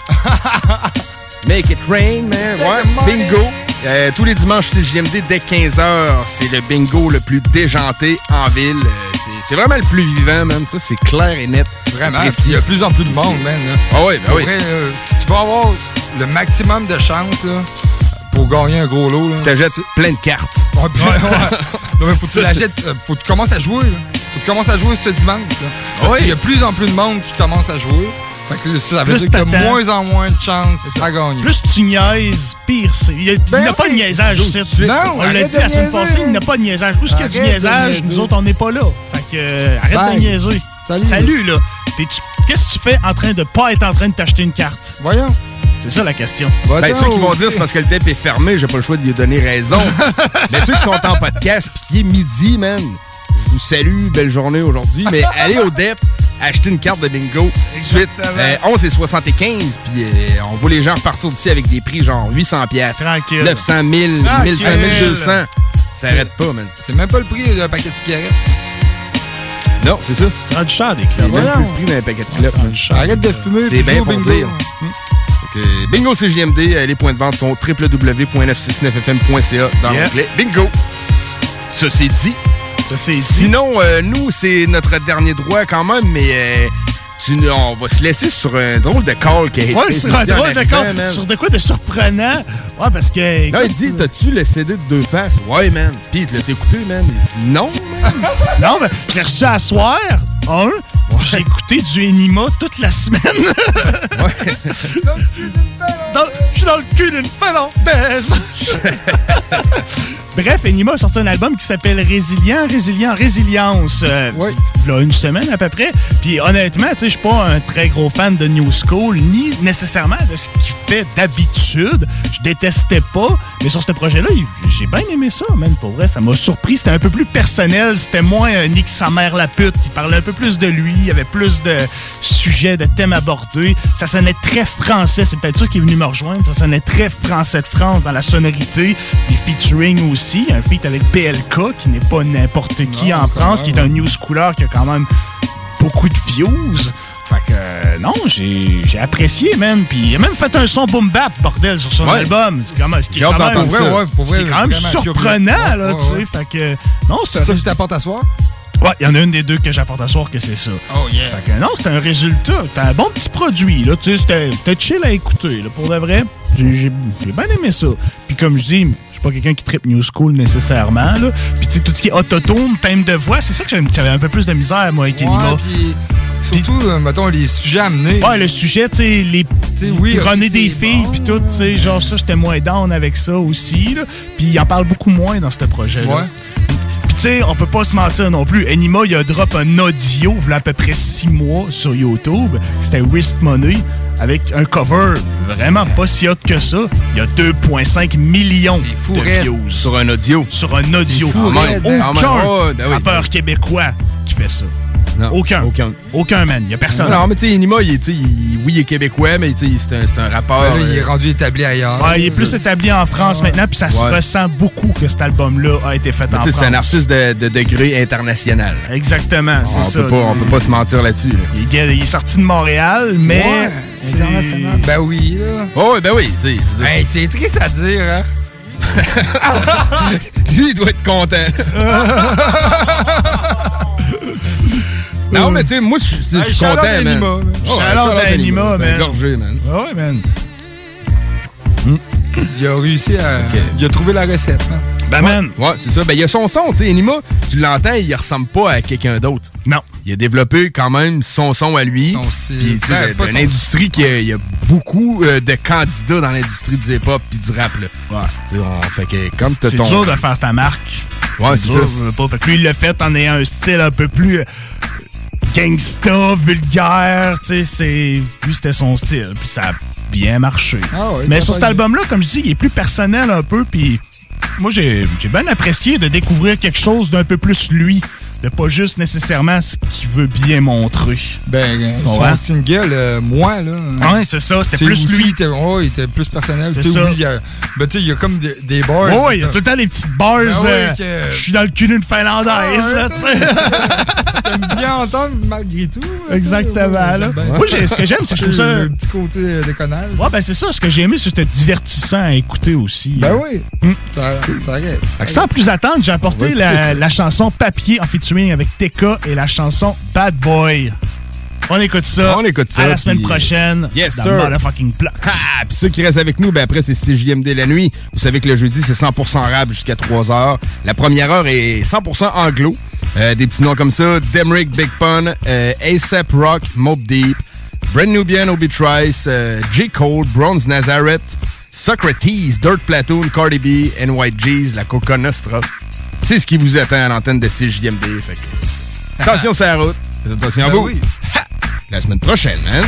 make it rain, man. Ouais, bingo. Euh, tous les dimanches CGMD dès 15h, c'est le bingo le plus déjanté en ville. Euh, c'est- c'est vraiment le plus vivant, man. Ça, c'est clair et net. Vraiment. Il y a de plus en plus de monde, man. là. Ah oui, ben oui. vrai, là, si tu veux avoir le maximum de chance là, pour gagner un gros lot, là, T'achètes plein de cartes. Ouais, ouais, ouais. Non, mais faut que tu l'achètes, euh, faut que tu commences à jouer. Là. Faut que tu commences à jouer ce dimanche. Là. Parce Oui. qu'il y a de plus en plus de monde qui commence à jouer. Fait que ça veut Plus dire qu'il y a moins en moins de chances à gagner. Plus tu niaises, pire c'est. Il n'y a, a pas de niaisage ici. Non, On l'a dit de la semaine passée, il n'y a pas de niaisage. Où est-ce qu'il y a du niaisage? Nous autres, on n'est pas là. Fait que, euh, arrête Bye. de niaiser. Salut. là. T'es-tu- Qu'est-ce que tu fais en train de pas être en train de t'acheter une carte? Voyons. C'est ça la question. Ben, ceux qui vont dire c'est parce que le DEP est fermé, j'ai pas le choix de lui donner raison. Mais ceux qui sont en podcast puis qui est midi, man, je vous salue, belle journée aujourd'hui. Mais allez au DEP, achetez une carte de bingo. Suite, euh, 11 et 75, puis euh, on voit les gens repartir d'ici avec des prix genre 800 pièces, Tranquille. 900 000, 1500, Tranquille. 1200. Ça arrête pas, man. C'est même pas le prix d'un paquet de cigarettes. Non, c'est ça. C'est rendu cher des C'est même plus le prix d'un paquet de clopes. Arrête de fumer. C'est bien pour bingo. dire. Que, bingo CGMD, euh, les points de vente sont www.969fm.ca dans Yeah. l'onglet Bingo. Ça, c'est dit. Ça, c'est dit. Sinon, euh, nous, c'est notre dernier droit quand même, mais euh, tu, on va se laisser sur un drôle de call qui a été Ouais, sur un drôle d'accord. man. Sur de quoi de surprenant? Ouais, parce que. Là, il dit, t'as-tu le CD de deux faces? Ouais, man. Puis, tu l'as écouté, man? Il dit, non, man. Non, mais je l'ai reçu à soir. Un, j'ai écouté du Enima toute la semaine. Dans- Je suis dans le cul d'une finlandaise. Bref, Enima a sorti un album qui s'appelle Résilient, Résilient, Résilience. euh, Là, une semaine à peu près. Puis honnêtement, tu sais, je suis pas un très gros fan de New School, ni nécessairement de ce qu'il fait d'habitude. Je détestais pas. Mais sur ce projet-là, j'ai bien aimé ça, man. Pour vrai, ça m'a surpris. C'était un peu plus personnel. C'était moins euh, Nick sa mère la pute. Il parlait un peu plus de lui. Il y avait plus de sujets, de thèmes abordés. Ça sonnait très français. C'est peut-être ça qui est venu me rejoindre. Ça sonnait très français de France dans la sonorité. Les featuring aussi. Un feat avec PLK, qui n'est pas n'importe qui en France, qui est un new schooler qui a quand même beaucoup de views. Fait que, euh, non, j'ai j'ai apprécié, man. Puis il a même fait un son boom bap, bordel, sur son Ouais. album. C'est quand même, ce qui est quand même, ouais, ouais, pour ce qui vrai, est quand même surprenant, là, tu sais. Fait que, non, c'est ça que tu t'apportes à soir? Ouais, il y en a une des deux que j'apporte à soir que c'est ça. Oh yeah. Fait que non, c'est un résultat. T'as un bon petit produit, là. Tu sais, c'était chill à écouter, là. Pour de vrai, j'ai bien aimé ça. Puis comme je dis, je pas quelqu'un qui tripe New School nécessairement, là. Puis tu sais, tout ce qui est autotone, thème de voix, c'est ça que j'avais un peu plus de misère, moi, avec Enima. Ouais, puis surtout, euh, mettons, les sujets amenés. Ouais, le sujet, tu sais, les oui, runner ok, des filles, puis tout, tu sais, genre ça, j'étais moins down avec ça aussi, là. Puis il en parle beaucoup moins dans ce projet-là. Ouais. Puis tu sais, on peut pas se mentir non plus. Anima, il a drop un audio, il y a à peu près six mois sur YouTube. C'était Wrist Money, avec un cover vraiment pas si hot que ça. Il y a 2,5 millions de views. Sur un audio. Sur un audio. fou même. Aucun Oh, ben rappeur québécois qui fait ça. Non, aucun. Aucun. Aucun, man. Il y a personne. Non, mais tu sais, Enima, il est, il- oui, il est québécois, mais c'est un, c'est un rappeur. Ouais, là, il est euh, rendu établi ailleurs. Ouais, il est plus établi en France maintenant, puis ça se ressent beaucoup que cet album-là a été fait mais en tu sais, France. c'est un artiste de, de degré international. Exactement, c'est on ça. Peut pas, on peut pas se mentir là-dessus. là. Il, est- il est sorti de Montréal, mais. International. Ben oui, là. Oh, oui, ben oui, tu sais. Hey, c'est triste à dire, hein? Lui, il doit être content. non, mais tu sais, moi, je Hey, suis shout-out content, man. Anima, man. Oh, à Anima, man. engorgé, man. Ah ouais, man. Il a réussi à. Il a trouvé la recette, hein? Ben, man. Ouais, c'est ça. Ben, il y a son son, tu sais. Enima, tu l'entends, il ressemble pas à quelqu'un d'autre. Non. Il a développé quand même son son à lui. Son style. Sais, Ben, c'est une industrie qui a, il y a beaucoup euh, de candidats dans l'industrie du hip-hop puis du rap, là. Ouais. Tu sais, on fait que comme t'as C'est ton... dur de faire ta marque. Ouais, c'est ça. pas. Fait que lui, il l'a fait en ayant un style un peu plus euh, gangsta, vulgaire, tu sais, c'est... Lui, c'était son style, puis ça a bien marché. Ah ouais, Mais sur cet album-là, comme je dis, il est plus personnel un peu, puis moi, j'ai j'ai bien apprécié de découvrir quelque chose d'un peu plus lui, de pas juste nécessairement ce qu'il veut bien montrer. Ben, Tu son single, euh, moi, là. Ouais, c'est ça, c'était plus lui. Était, ouais, il était plus personnel. C'est Tu sais, ça. il y a, ben, tu sais, il y a comme des, des bars. Ouais, ouais, il y a tout le temps des petites bars. Ah ouais, euh, que- Je suis dans le cul d'une finlandaise, Ah ouais, là, tu sais. Bien entendre malgré tout. Exactement, là. Ben, Moi, ce que j'aime, c'est que je trouve ça. Le petit côté euh, déconnage. Ouais, ben c'est ça. Ce que j'ai aimé, c'est que c'était divertissant à écouter aussi. Ben oui. Ça, ça reste. Sans plus attendre, j'ai apporté la chanson Papier en featuring avec TK et la chanson Bad Boy. On écoute ça. On écoute ça, À la semaine prochaine. Yes, dans sir. Motherfucking Plot. Ah, puis ceux qui restent avec nous, ben après, c'est CJMD la nuit. Vous savez que le jeudi, c'est 100% rap jusqu'à 3 heures. La première heure est 100% anglo. Euh, des petits noms comme ça. Demrick, Big Pun, euh, ASAP Rock, Mob Deep, Brand Nubian, Obi Trice, euh, J. Cole, Bronze Nazareth, Socrates, Dirt Platoon, Cardi B, NYG's, la Coca Nostra. C'est ce qui vous attend à l'antenne de CJMD. Fait que... Attention, c'est la route. Faites attention à Ben vous. oui. Ha! La semaine prochaine, hein?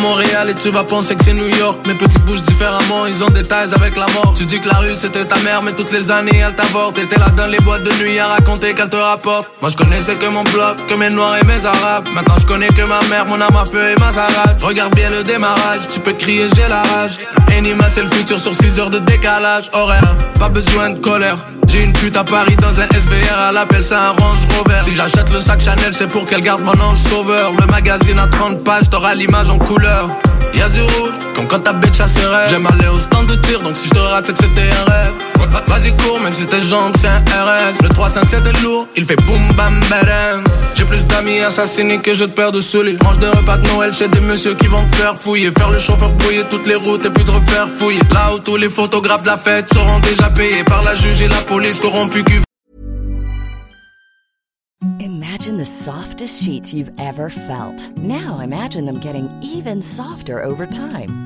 Montréal et tu vas penser que c'est New York. Mes petits bougent différemment, ils ont des ties avec la mort. Tu dis que la rue c'était ta mère, mais toutes les années elle t'avorte. T'étais là dans les boîtes de nuit à raconter qu'elle te rapporte. Moi je connaissais que mon bloc, que mes noirs et mes arabes. Maintenant je connais que ma mère, mon âme à feu et ma sarade. Regarde bien le démarrage, tu peux crier j'ai la rage. Enima c'est le futur sur 6 heures de décalage horaire. Pas besoin de colère. Une pute à Paris dans un SVR, elle appelle ça un Range Rover. Si j'achète le sac Chanel, c'est pour qu'elle garde mon ange sauveur. Le magazine à 30 pages, t'auras l'image en couleur. Y'a du rouge, comme quand ta bitch a ses rêves. J'aime aller au stand de tir, donc si je te rate, c'est que c'était un rêve. Vas-y, cours, même si tes jambes, c'est un RS. Le 357 est lourd, il fait boum bam badam. J'ai plus d'amis assassinés que je de paires de souliers. Mange des repas de Noël chez des messieurs qui vont te faire fouiller. Faire le chauffeur brouiller toutes les routes et puis te refaire fouiller. Là où tous les photographes de la fête seront déjà payés par la juge et la police corrompue qui Imagine the softest sheets you've ever felt. Now imagine them getting even softer over time.